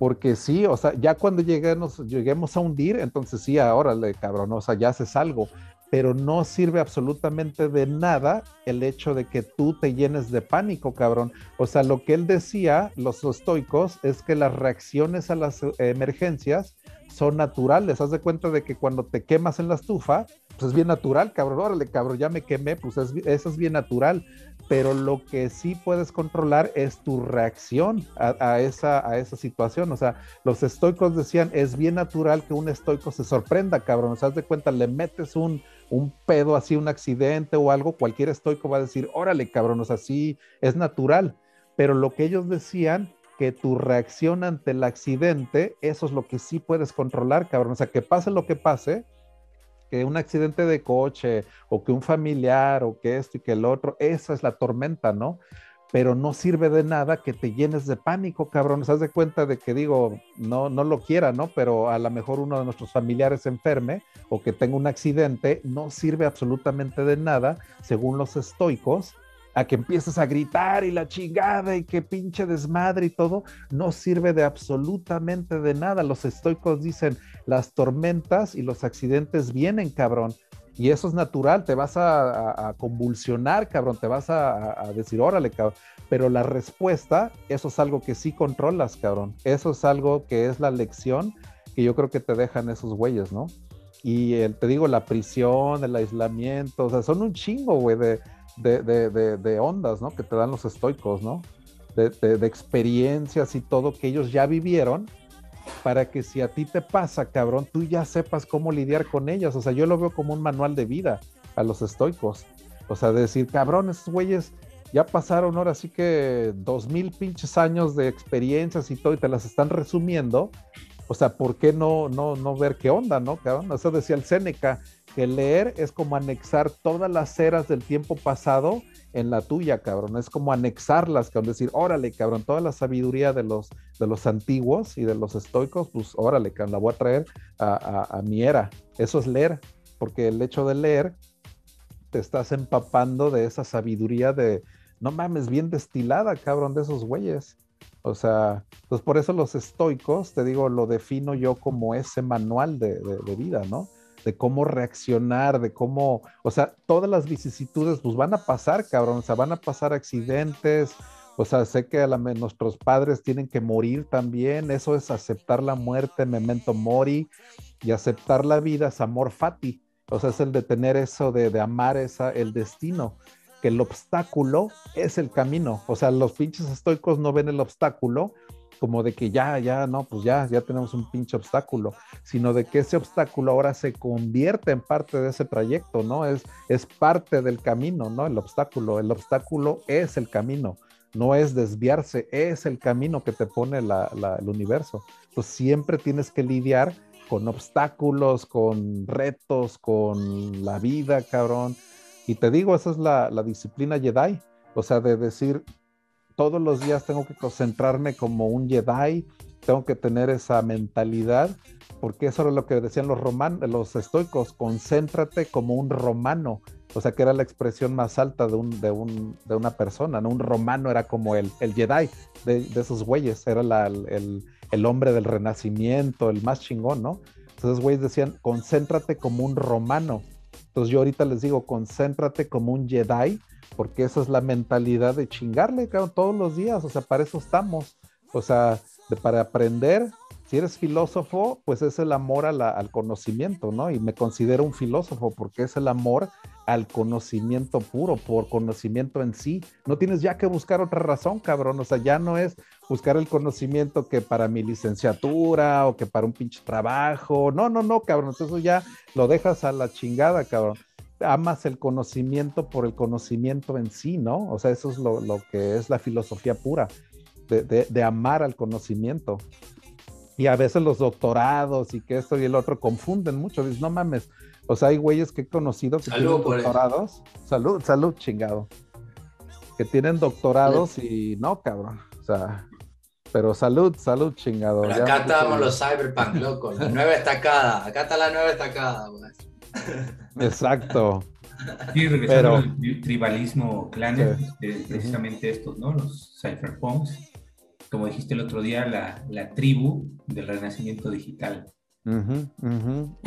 S1: porque sí, o sea, ya cuando lleguemos, a hundir, entonces sí, ahora le cabrón, o sea, ya haces algo, pero no sirve absolutamente de nada el hecho de que tú te llenes de pánico, cabrón. O sea, lo que él decía, los estoicos, es que las reacciones a las emergencias son naturales. Haz de cuenta de que cuando te quemas en la estufa, pues es bien natural, cabrón. Órale, cabrón, ya me quemé, pues eso es bien natural pero lo que sí puedes controlar es tu reacción a, esa, situación. O sea, los estoicos decían, es bien natural que un estoico se sorprenda, cabrón. O sea, de cuenta, le metes un, un pedo así, un accidente o algo, cualquier estoico va a decir, órale, cabrón, o sea, sí, es natural. Pero lo que ellos decían, que tu reacción ante el accidente, eso es lo que sí puedes controlar, cabrón. O sea, que pase lo que pase, que un accidente de coche o que un familiar o que esto y que el otro, esa es la tormenta, ¿no? Pero no sirve de nada que te llenes de pánico, cabrón. ¿Se de cuenta de que digo, no, no lo quiera, ¿no? Pero a lo mejor uno de nuestros familiares enferme o que tenga un accidente, no sirve absolutamente de nada, según los estoicos, a que empieces a gritar y la chingada y que pinche desmadre y todo, no sirve de absolutamente de nada. Los estoicos dicen, las tormentas y los accidentes vienen, cabrón. Y eso es natural, te vas a, convulsionar, cabrón, te vas a, a, decir, órale, cabrón. Pero la respuesta, eso es algo que sí controlas, cabrón. Eso es algo que es la lección que yo creo que te dejan esos güeyes, ¿no? Y el, te digo, la prisión, el aislamiento, o sea, son un chingo, güey, de, de, ondas, ¿no? Que te dan los estoicos, ¿no? De, experiencias y todo que ellos ya vivieron para que si a ti te pasa, cabrón, tú ya sepas cómo lidiar con ellas. O sea, yo lo veo como un manual de vida a los estoicos. O sea, decir, cabrón, estos güeyes ya pasaron ahora sí que dos mil pinches años de experiencias y todo y te las están resumiendo. O sea, ¿por qué no, no, no ver qué onda, no, cabrón? Eso decía el Séneca, que leer es como anexar todas las eras del tiempo pasado en la tuya, cabrón. Es como anexarlas, cabrón. Decir, órale, cabrón, toda la sabiduría de los, de los antiguos y de los estoicos, pues órale, cabrón, la voy a traer a, mi era. Eso es leer, porque el hecho de leer te estás empapando de esa sabiduría de, no mames, bien destilada, cabrón, de esos güeyes. O sea, pues por eso los estoicos, te digo, lo defino yo como ese manual de vida, ¿no? De cómo reaccionar, de cómo, o sea, todas las vicisitudes pues van a pasar, cabrón, o sea, van a pasar accidentes, o sea, sé que a nuestros padres tienen que morir también, eso es aceptar la muerte, memento mori, y aceptar la vida es amor fati, o sea, es el de tener eso de, de amar esa, el destino, que el obstáculo es el camino, o sea, los pinches estoicos no ven el obstáculo, como de que ya, ya, no, pues ya, ya tenemos un pinche obstáculo, sino de que ese obstáculo ahora se convierte en parte de ese trayecto, ¿no? Es, es parte del camino, ¿no? El obstáculo, el obstáculo es el camino, no es desviarse, es el camino que te pone el universo. Entonces siempre tienes que lidiar con obstáculos, con retos, con la vida, cabrón. Y te digo, esa es la, la disciplina Jedi, o sea, de decir, todos los días tengo que concentrarme como un Jedi, tengo que tener esa mentalidad, porque eso era lo que decían los romanos, los estoicos, concéntrate como un romano, o sea que era la expresión más alta de, un, de, un, de una persona, ¿no? Un romano era como el, el Jedi de, esos güeyes, era el, el, hombre del renacimiento, el más chingón, ¿no? Entonces, güeyes decían, concéntrate como un romano. Entonces yo ahorita les digo, concéntrate como un Jedi porque esa es la mentalidad de chingarle todos los días, o sea, para eso estamos, o sea, para aprender, si eres filósofo, pues es el amor al conocimiento, ¿no? Y me considero un filósofo porque es el amor al conocimiento puro, por conocimiento en sí. No tienes ya que buscar otra razón, cabrón. O sea, ya no es buscar el conocimiento que para mi licenciatura o que para un pinche trabajo. No, no, no, cabrón. Eso ya lo dejas a la chingada, cabrón amas el conocimiento por el conocimiento en sí, ¿no? O sea, eso es lo, que es la filosofía pura, de, amar al conocimiento. Y a veces los doctorados y que esto y el otro confunden mucho. Dices, no mames. O sea, hay güeyes que he conocido que tienen doctorados. Salud, salud, chingado. Que tienen doctorados y no, cabrón. O sea, pero salud, salud, chingado.
S4: acá estamos los cyberpunk, loco. La nueva estacada. Acá está la nueva estacada, pues.
S1: Exacto.
S3: Sí, regresando al tribalismo clanes, precisamente estos, ¿no? Los cypherpunks, como dijiste el otro día, la, la tribu del renacimiento digital.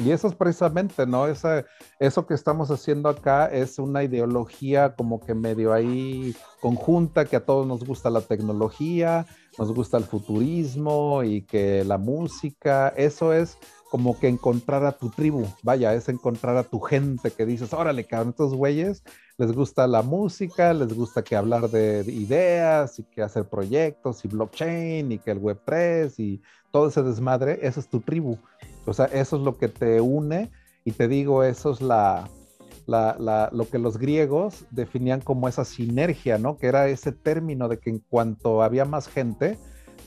S1: Y eso es precisamente, ¿no? Esa, eso que estamos haciendo acá es una ideología como que medio ahí conjunta, que a todos nos gusta la tecnología, nos gusta el futurismo y que la música, eso es como que encontrar a tu tribu, vaya, es encontrar a tu gente que dices, órale, cabrón, estos güeyes les gusta la música, les gusta que hablar de, ideas y que hacer proyectos y blockchain y que el Web3 y todo ese desmadre, eso es tu tribu. O sea, eso es lo que te une y te digo, eso es la, lo que los griegos definían como esa sinergia, ¿no? Que era ese término de que en cuanto había más gente,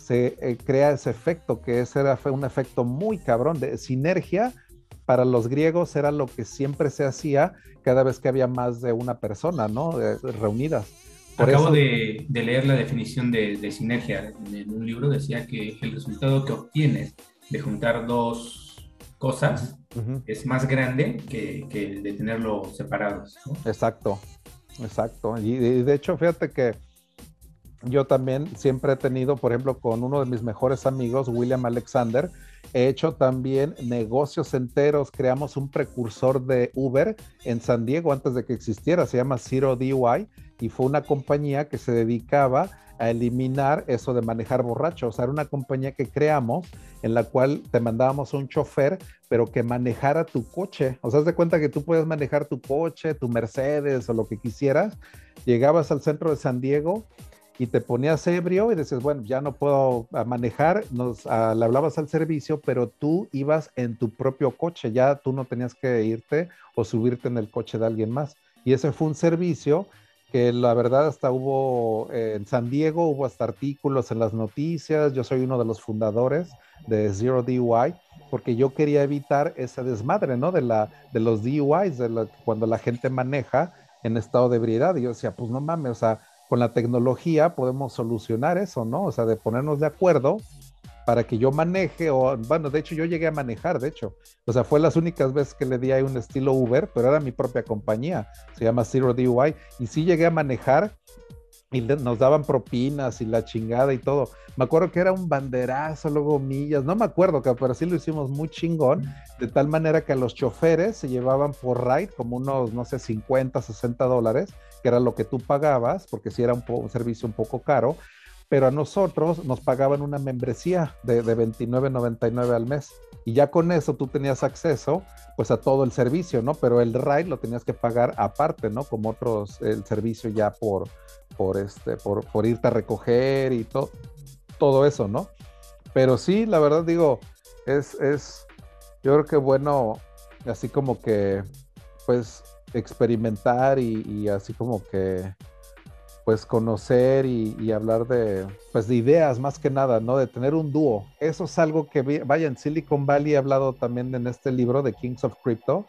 S1: se eh, crea ese efecto, que ese era, fue un efecto muy cabrón de sinergia. Para los griegos era lo que siempre se hacía cada vez que había más de una persona, ¿no? reunidas.
S3: Acabo de, leer la definición de, sinergia. En un libro decía que el resultado que obtienes de juntar dos cosas es más grande que, que, el de tenerlos separados.
S1: Exacto, exacto. y de hecho, fíjate que yo también siempre he tenido, por ejemplo, con uno de mis mejores amigos, William Alexander, he hecho también negocios enteros. Creamos un precursor de Uber en San Diego antes de que existiera, se llama Zero DUI y fue una compañía que se dedicaba a eliminar eso de manejar borracho. O sea, era una compañía que creamos en la cual te mandábamos un chofer, pero que manejara tu coche. O sea, haz de cuenta que tú puedes manejar tu coche, tu Mercedes o lo que quisieras. Llegabas al centro de San Diego y te ponías ebrio y decías, bueno, ya no puedo ah, manejar, nos, ah, le hablabas al servicio, pero tú ibas en tu propio coche, ya tú no tenías que irte o subirte en el coche de alguien más. Y ese fue un servicio que la verdad hasta hubo eh, en San Diego, hubo hasta artículos en las noticias, yo soy uno de los fundadores de Zero DUI, porque yo quería evitar ese desmadre, ¿no? De, la, de los DUIs, de cuando la gente maneja en estado de ebriedad. Y yo decía, pues no mames, o sea, con la tecnología podemos solucionar eso, ¿no? O sea, de ponernos de acuerdo para que yo maneje, o bueno, de hecho yo llegué a manejar, de hecho, o sea, fue las únicas veces que le di ahí un estilo Uber, pero era mi propia compañía, se llama Zero DUI, y sí llegué a manejar y nos daban propinas y la chingada y todo. Me acuerdo que era un banderazo, luego millas, no me acuerdo, pero sí lo hicimos muy chingón, de tal manera que a los choferes se llevaban por ride como unos, no sé, 50, 60 dólares, que era lo que tú pagabas, porque sí era un, un servicio un poco caro, pero a nosotros nos pagaban una membresía de, de 29.99 al mes. Y ya con eso tú tenías acceso pues a todo el servicio, ¿no? Pero el ride lo tenías que pagar aparte, ¿no? Como otros, el servicio ya por, por, este, por, por irte a recoger y todo, todo eso, ¿no? Pero sí, la verdad digo, es, es, yo creo que bueno, así como que, pues, experimentar y, así como que, pues, conocer y, hablar de, pues, de ideas más que nada, ¿no? De tener un dúo. Eso es algo que, vaya, en Silicon Valley he hablado también en este libro de Kings of Crypto,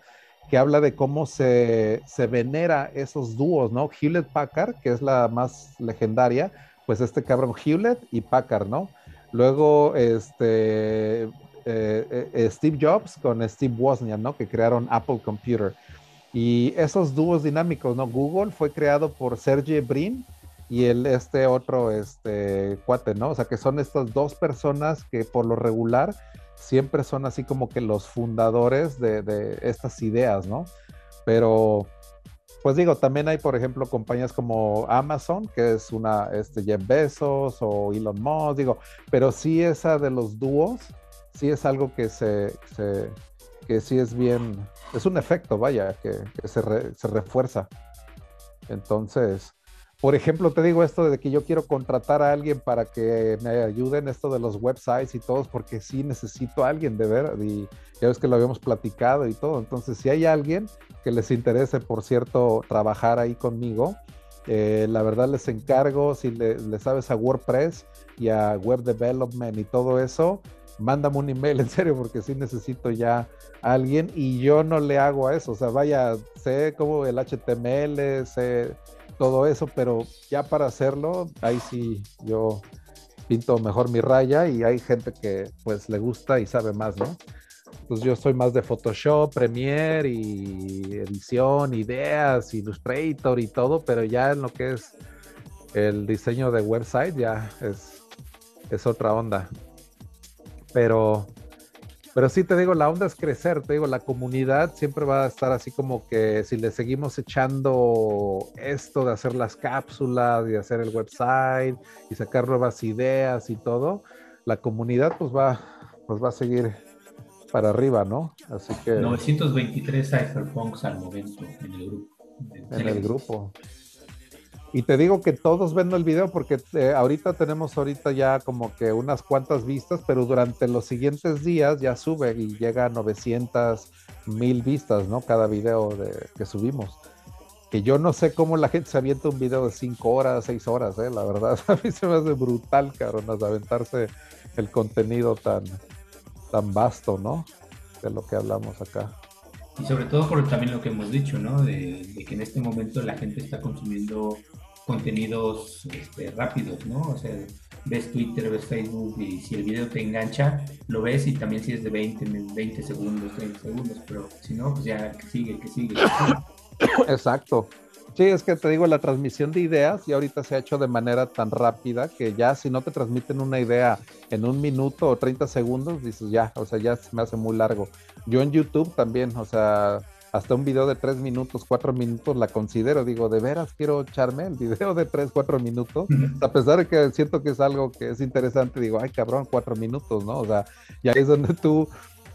S1: que habla de cómo se, se venera esos dúos, ¿no? Hewlett Packard, que es la más legendaria, pues este cabrón Hewlett y Packard, ¿no? Luego, este, eh, eh, Steve Jobs con Steve Wozniak, ¿no? Que crearon Apple Computer. Y esos dúos dinámicos, ¿no? Google fue creado por Sergey Brin y el, este otro, este, cuate, ¿no? O sea, que son estas dos personas que por lo regular siempre son así como que los fundadores de, de estas ideas, ¿no? Pero pues digo, también hay, por ejemplo, compañías como Amazon, que es una, este, Jeff Bezos o Elon Musk, digo, pero sí esa de los dúos, sí es algo que se, que sí es bien, es un efecto, vaya, que, se, se refuerza. Entonces, por ejemplo, te digo esto de que yo quiero contratar a alguien para que me ayude en esto de los websites y todos, porque sí necesito a alguien de ver, y ya ves que lo habíamos platicado y todo. Entonces, si hay alguien que les interese, por cierto, trabajar ahí conmigo, eh, la verdad les encargo, si le, sabes a WordPress y a Web Development y todo eso, mándame un email en serio, porque sí necesito ya a alguien y yo no le hago a eso. O sea, vaya, sé como el HTML, sé todo eso, pero ya para hacerlo, ahí sí yo pinto mejor mi raya y hay gente que pues le gusta y sabe más, ¿no? Pues yo soy más de Photoshop, Premiere y edición, ideas, Illustrator y todo, pero ya en lo que es el diseño de website ya es, es otra onda. Pero pero sí te digo, la onda es crecer, te digo, la comunidad siempre va a estar así como que si le seguimos echando esto de hacer las cápsulas y hacer el website y sacar nuevas ideas y todo, la comunidad pues va, pues va a seguir para arriba, ¿no? Así que...
S3: 923 cypherpunks al momento en el grupo.
S1: En el grupo. Y te digo que todos ven el video porque eh, ahorita tenemos ahorita ya como que unas cuantas vistas, pero durante los siguientes días ya sube y llega a 900 mil vistas, ¿no? Cada video de, que subimos. Que yo no sé cómo la gente se avienta un video de 5 horas, 6 horas, ¿eh? La verdad, a mí se me hace brutal, cabrón, aventarse el contenido tan, tan vasto, ¿no? De lo que hablamos acá.
S3: Y sobre todo por también lo que hemos dicho, ¿no? De, que en este momento la gente está consumiendo contenidos este, rápidos, ¿no? O sea, ves Twitter, ves Facebook y si el video te engancha, lo ves y también si es de 20, 20 segundos, 30 segundos, pero si no, pues ya que sigue, que sigue.
S1: Exacto. Sí, es que te digo, la transmisión de ideas y ahorita se ha hecho de manera tan rápida que ya si no te transmiten una idea en un minuto o 30 segundos, dices ya, o sea, ya se me hace muy largo. Yo en YouTube también, o sea, hasta un video de 3 minutos, 4 minutos la considero, digo, de veras quiero echarme el video de 3, 4 minutos, a pesar de que siento que es algo que es interesante, digo, ay cabrón, 4 minutos, ¿no? O sea, ya es donde tú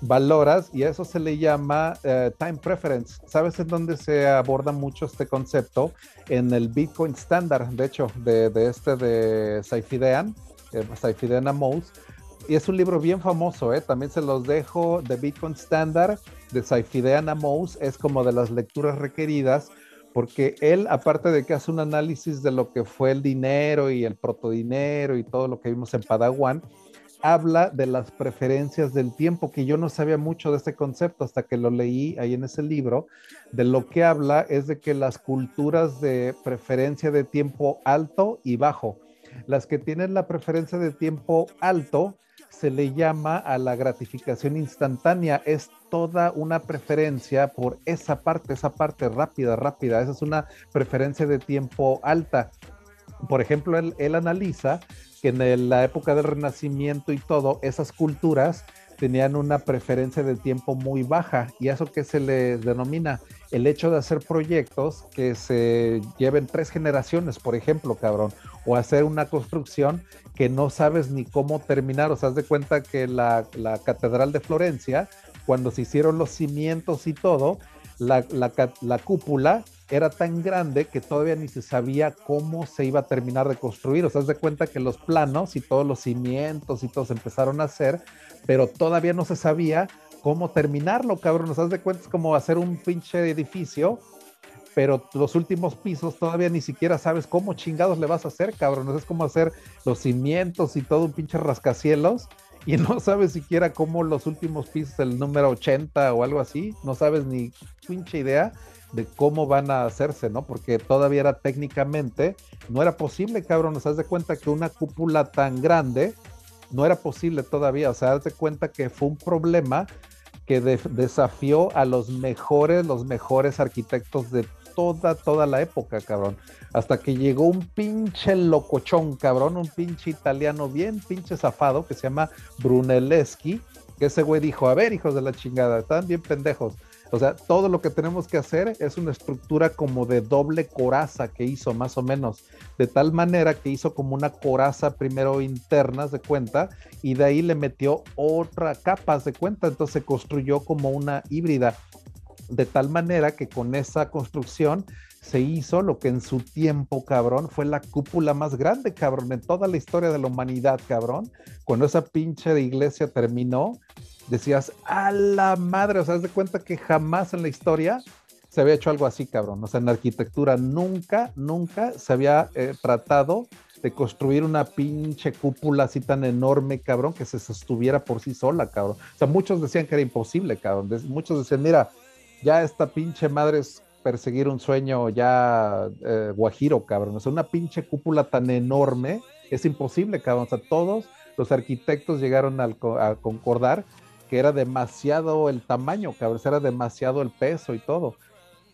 S1: valoras y a eso se le llama eh, time preference. ¿Sabes en dónde se aborda mucho este concepto? En el Bitcoin Standard, de hecho, de, este de Saifidean, eh, Saifidean Amos. Y es un libro bien famoso, ¿eh? también se los dejo, de Bitcoin Standard, de Saifidean Amos, es como de las lecturas requeridas, porque él, aparte de que hace un análisis de lo que fue el dinero y el protodinero y todo lo que vimos en Padawan, habla de las preferencias del tiempo, que yo no sabía mucho de este concepto hasta que lo leí ahí en ese libro. De lo que habla es de que las culturas de preferencia de tiempo alto y bajo, las que tienen la preferencia de tiempo alto, se le llama a la gratificación instantánea. Es toda una preferencia por esa parte, esa parte rápida, rápida. Esa es una preferencia de tiempo alta. Por ejemplo, él, analiza que en la época del Renacimiento y todo, esas culturas tenían una preferencia de tiempo muy baja y eso que se les denomina el hecho de hacer proyectos que se lleven tres generaciones, por ejemplo, cabrón, o hacer una construcción que no sabes ni cómo terminar, o sea, haz de cuenta que la, Catedral de Florencia, cuando se hicieron los cimientos y todo, la, la cúpula era tan grande que todavía ni se sabía cómo se iba a terminar de construir. O sea, de cuenta que los planos y todos los cimientos y todo se empezaron a hacer, pero todavía no se sabía cómo terminarlo, cabrón. O sea, de cuenta es como hacer un pinche edificio, pero los últimos pisos todavía ni siquiera sabes cómo chingados le vas a hacer, cabrón. es como hacer los cimientos y todo un pinche rascacielos y no sabes siquiera cómo los últimos pisos, el número 80 o algo así, no sabes ni pinche idea de cómo van a hacerse, ¿no? Porque todavía era técnicamente, no era posible, cabrón, nos das de cuenta que una cúpula tan grande no era posible todavía, o sea, haz de cuenta que fue un problema que desafió a los mejores, los mejores arquitectos de toda, toda la época, cabrón. Hasta que llegó un pinche locochón, cabrón, un pinche italiano bien pinche zafado que se llama Brunelleschi, que ese güey dijo, a ver, hijos de la chingada, están bien pendejos o sea, todo lo que tenemos que hacer es una estructura como de doble coraza que hizo más o menos, de tal manera que hizo como una coraza primero interna de cuenta y de ahí le metió otra capa de cuenta, entonces se construyó como una híbrida, de tal manera que con esa construcción se hizo lo que en su tiempo, cabrón, fue la cúpula más grande, cabrón, en toda la historia de la humanidad, cabrón. Cuando esa pinche iglesia terminó, decías, a la madre, o sea, haz de cuenta que jamás en la historia se había hecho algo así, cabrón. O sea, en arquitectura nunca, nunca se había eh, tratado de construir una pinche cúpula así tan enorme, cabrón, que se sostuviera por sí sola, cabrón. O sea, muchos decían que era imposible, cabrón. Muchos decían, mira, ya esta pinche madre es perseguir un sueño ya eh, guajiro, cabrón. O sea, una pinche cúpula tan enorme es imposible, cabrón. O sea, todos los arquitectos llegaron a concordar que era demasiado el tamaño, cabrón, era demasiado el peso y todo.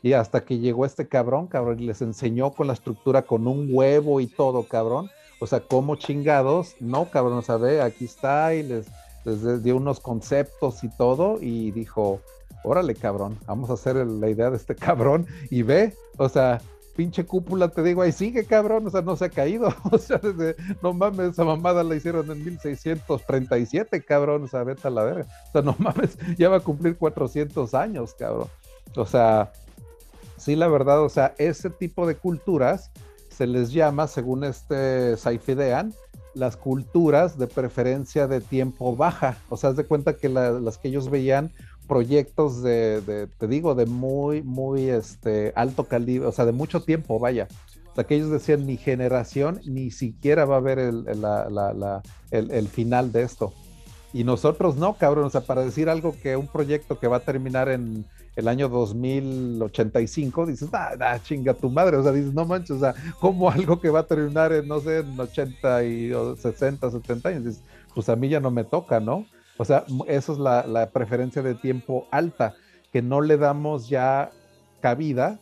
S1: Y hasta que llegó este cabrón, cabrón, y les enseñó con la estructura, con un huevo y todo, cabrón. O sea, como chingados, no, cabrón, o sea, ve, aquí está, y les, les dio unos conceptos y todo, y dijo, órale, cabrón, vamos a hacer la idea de este cabrón, y ve, o sea, pinche cúpula, te digo, ahí sigue, cabrón, o sea, no se ha caído. O sea, desde, no mames, esa mamada la hicieron en 1637, cabrón, o sea, vete a la verga. O sea, no mames, ya va a cumplir 400 años, cabrón. O sea, sí, la verdad, o sea, ese tipo de culturas se les llama, según este Saifidean, las culturas de preferencia de tiempo baja. O sea, haz de cuenta que las que ellos veían proyectos de, te digo, de muy, muy este, alto calibre, o sea, de mucho tiempo, vaya. O sea, que ellos decían, mi generación ni siquiera va a ver el, el final de esto. Y nosotros no, cabrón, o sea, para decir algo que un proyecto que va a terminar en el año 2085, dices, ah, chinga tu madre, o sea, dices, no manches, o sea, como algo que va a terminar en, no sé, en 80 y 60, 70 años, dices, pues a mí ya no me toca, ¿no? O sea, eso es la, preferencia de tiempo alta, que no le damos ya cabida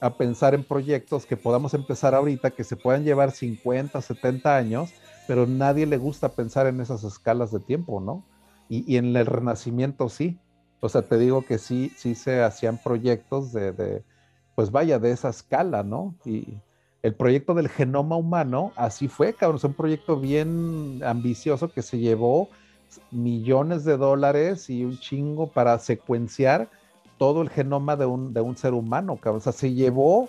S1: a pensar en proyectos que podamos empezar ahorita, que se puedan llevar 50, 70 años, pero nadie le gusta pensar en esas escalas de tiempo, ¿no? Y, y en el renacimiento sí. O sea, te digo que sí, sí se hacían proyectos de, pues vaya, de esa escala, ¿no? Y el proyecto del genoma humano, así fue, cabrón, es un proyecto bien ambicioso que se llevó millones de dólares y un chingo para secuenciar todo el genoma de un, de un ser humano, cabrón. O sea, se llevó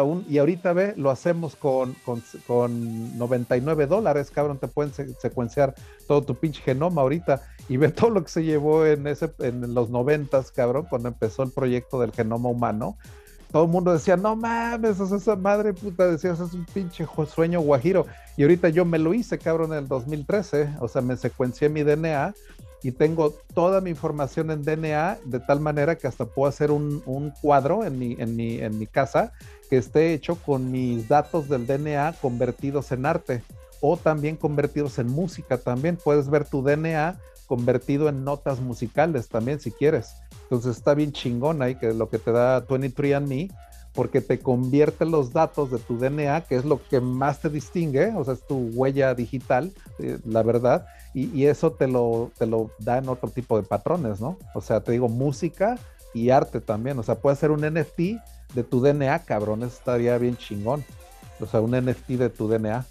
S1: un, y ahorita ve, lo hacemos con, con, con 99 dólares, cabrón, te pueden secuenciar todo tu pinche genoma ahorita y ve todo lo que se llevó en, ese, en los noventas, cabrón, cuando empezó el proyecto del genoma humano. Todo el mundo decía, no mames, esa madre puta, decías, es un pinche sueño guajiro. Y ahorita yo me lo hice, cabrón, en el 2013. O sea, me secuencié mi DNA y tengo toda mi información en DNA de tal manera que hasta puedo hacer un, cuadro en mi, en, mi, en mi casa que esté hecho con mis datos del DNA convertidos en arte o también convertidos en música también. Puedes ver tu DNA convertido en notas musicales también si quieres. Entonces está bien chingón ahí que lo que te da 23andMe porque te convierte los datos de tu DNA, que es lo que más te distingue, o sea, es tu huella digital, eh, la verdad, y, eso te lo, te lo da en otro tipo de patrones, ¿no? O sea, te digo, música y arte también, o sea, puede ser un NFT de tu DNA, cabrón, eso estaría bien chingón. O sea, un NFT de tu DNA.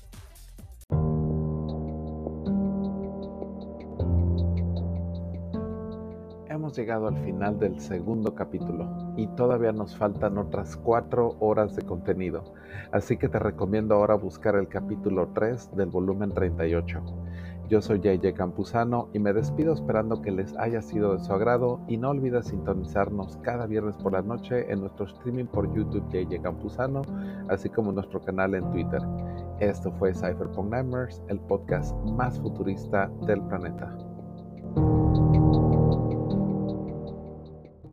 S1: Llegado al final del segundo capítulo y todavía nos faltan otras cuatro horas de contenido, así que te recomiendo ahora buscar el capítulo 3 del volumen 38. Yo soy JJ Campuzano y me despido esperando que les haya sido de su agrado y no olvides sintonizarnos cada viernes por la noche en nuestro streaming por YouTube JJ Campuzano, así como nuestro canal en Twitter. Esto fue Cypherpunk Nightmares, el podcast más futurista del planeta.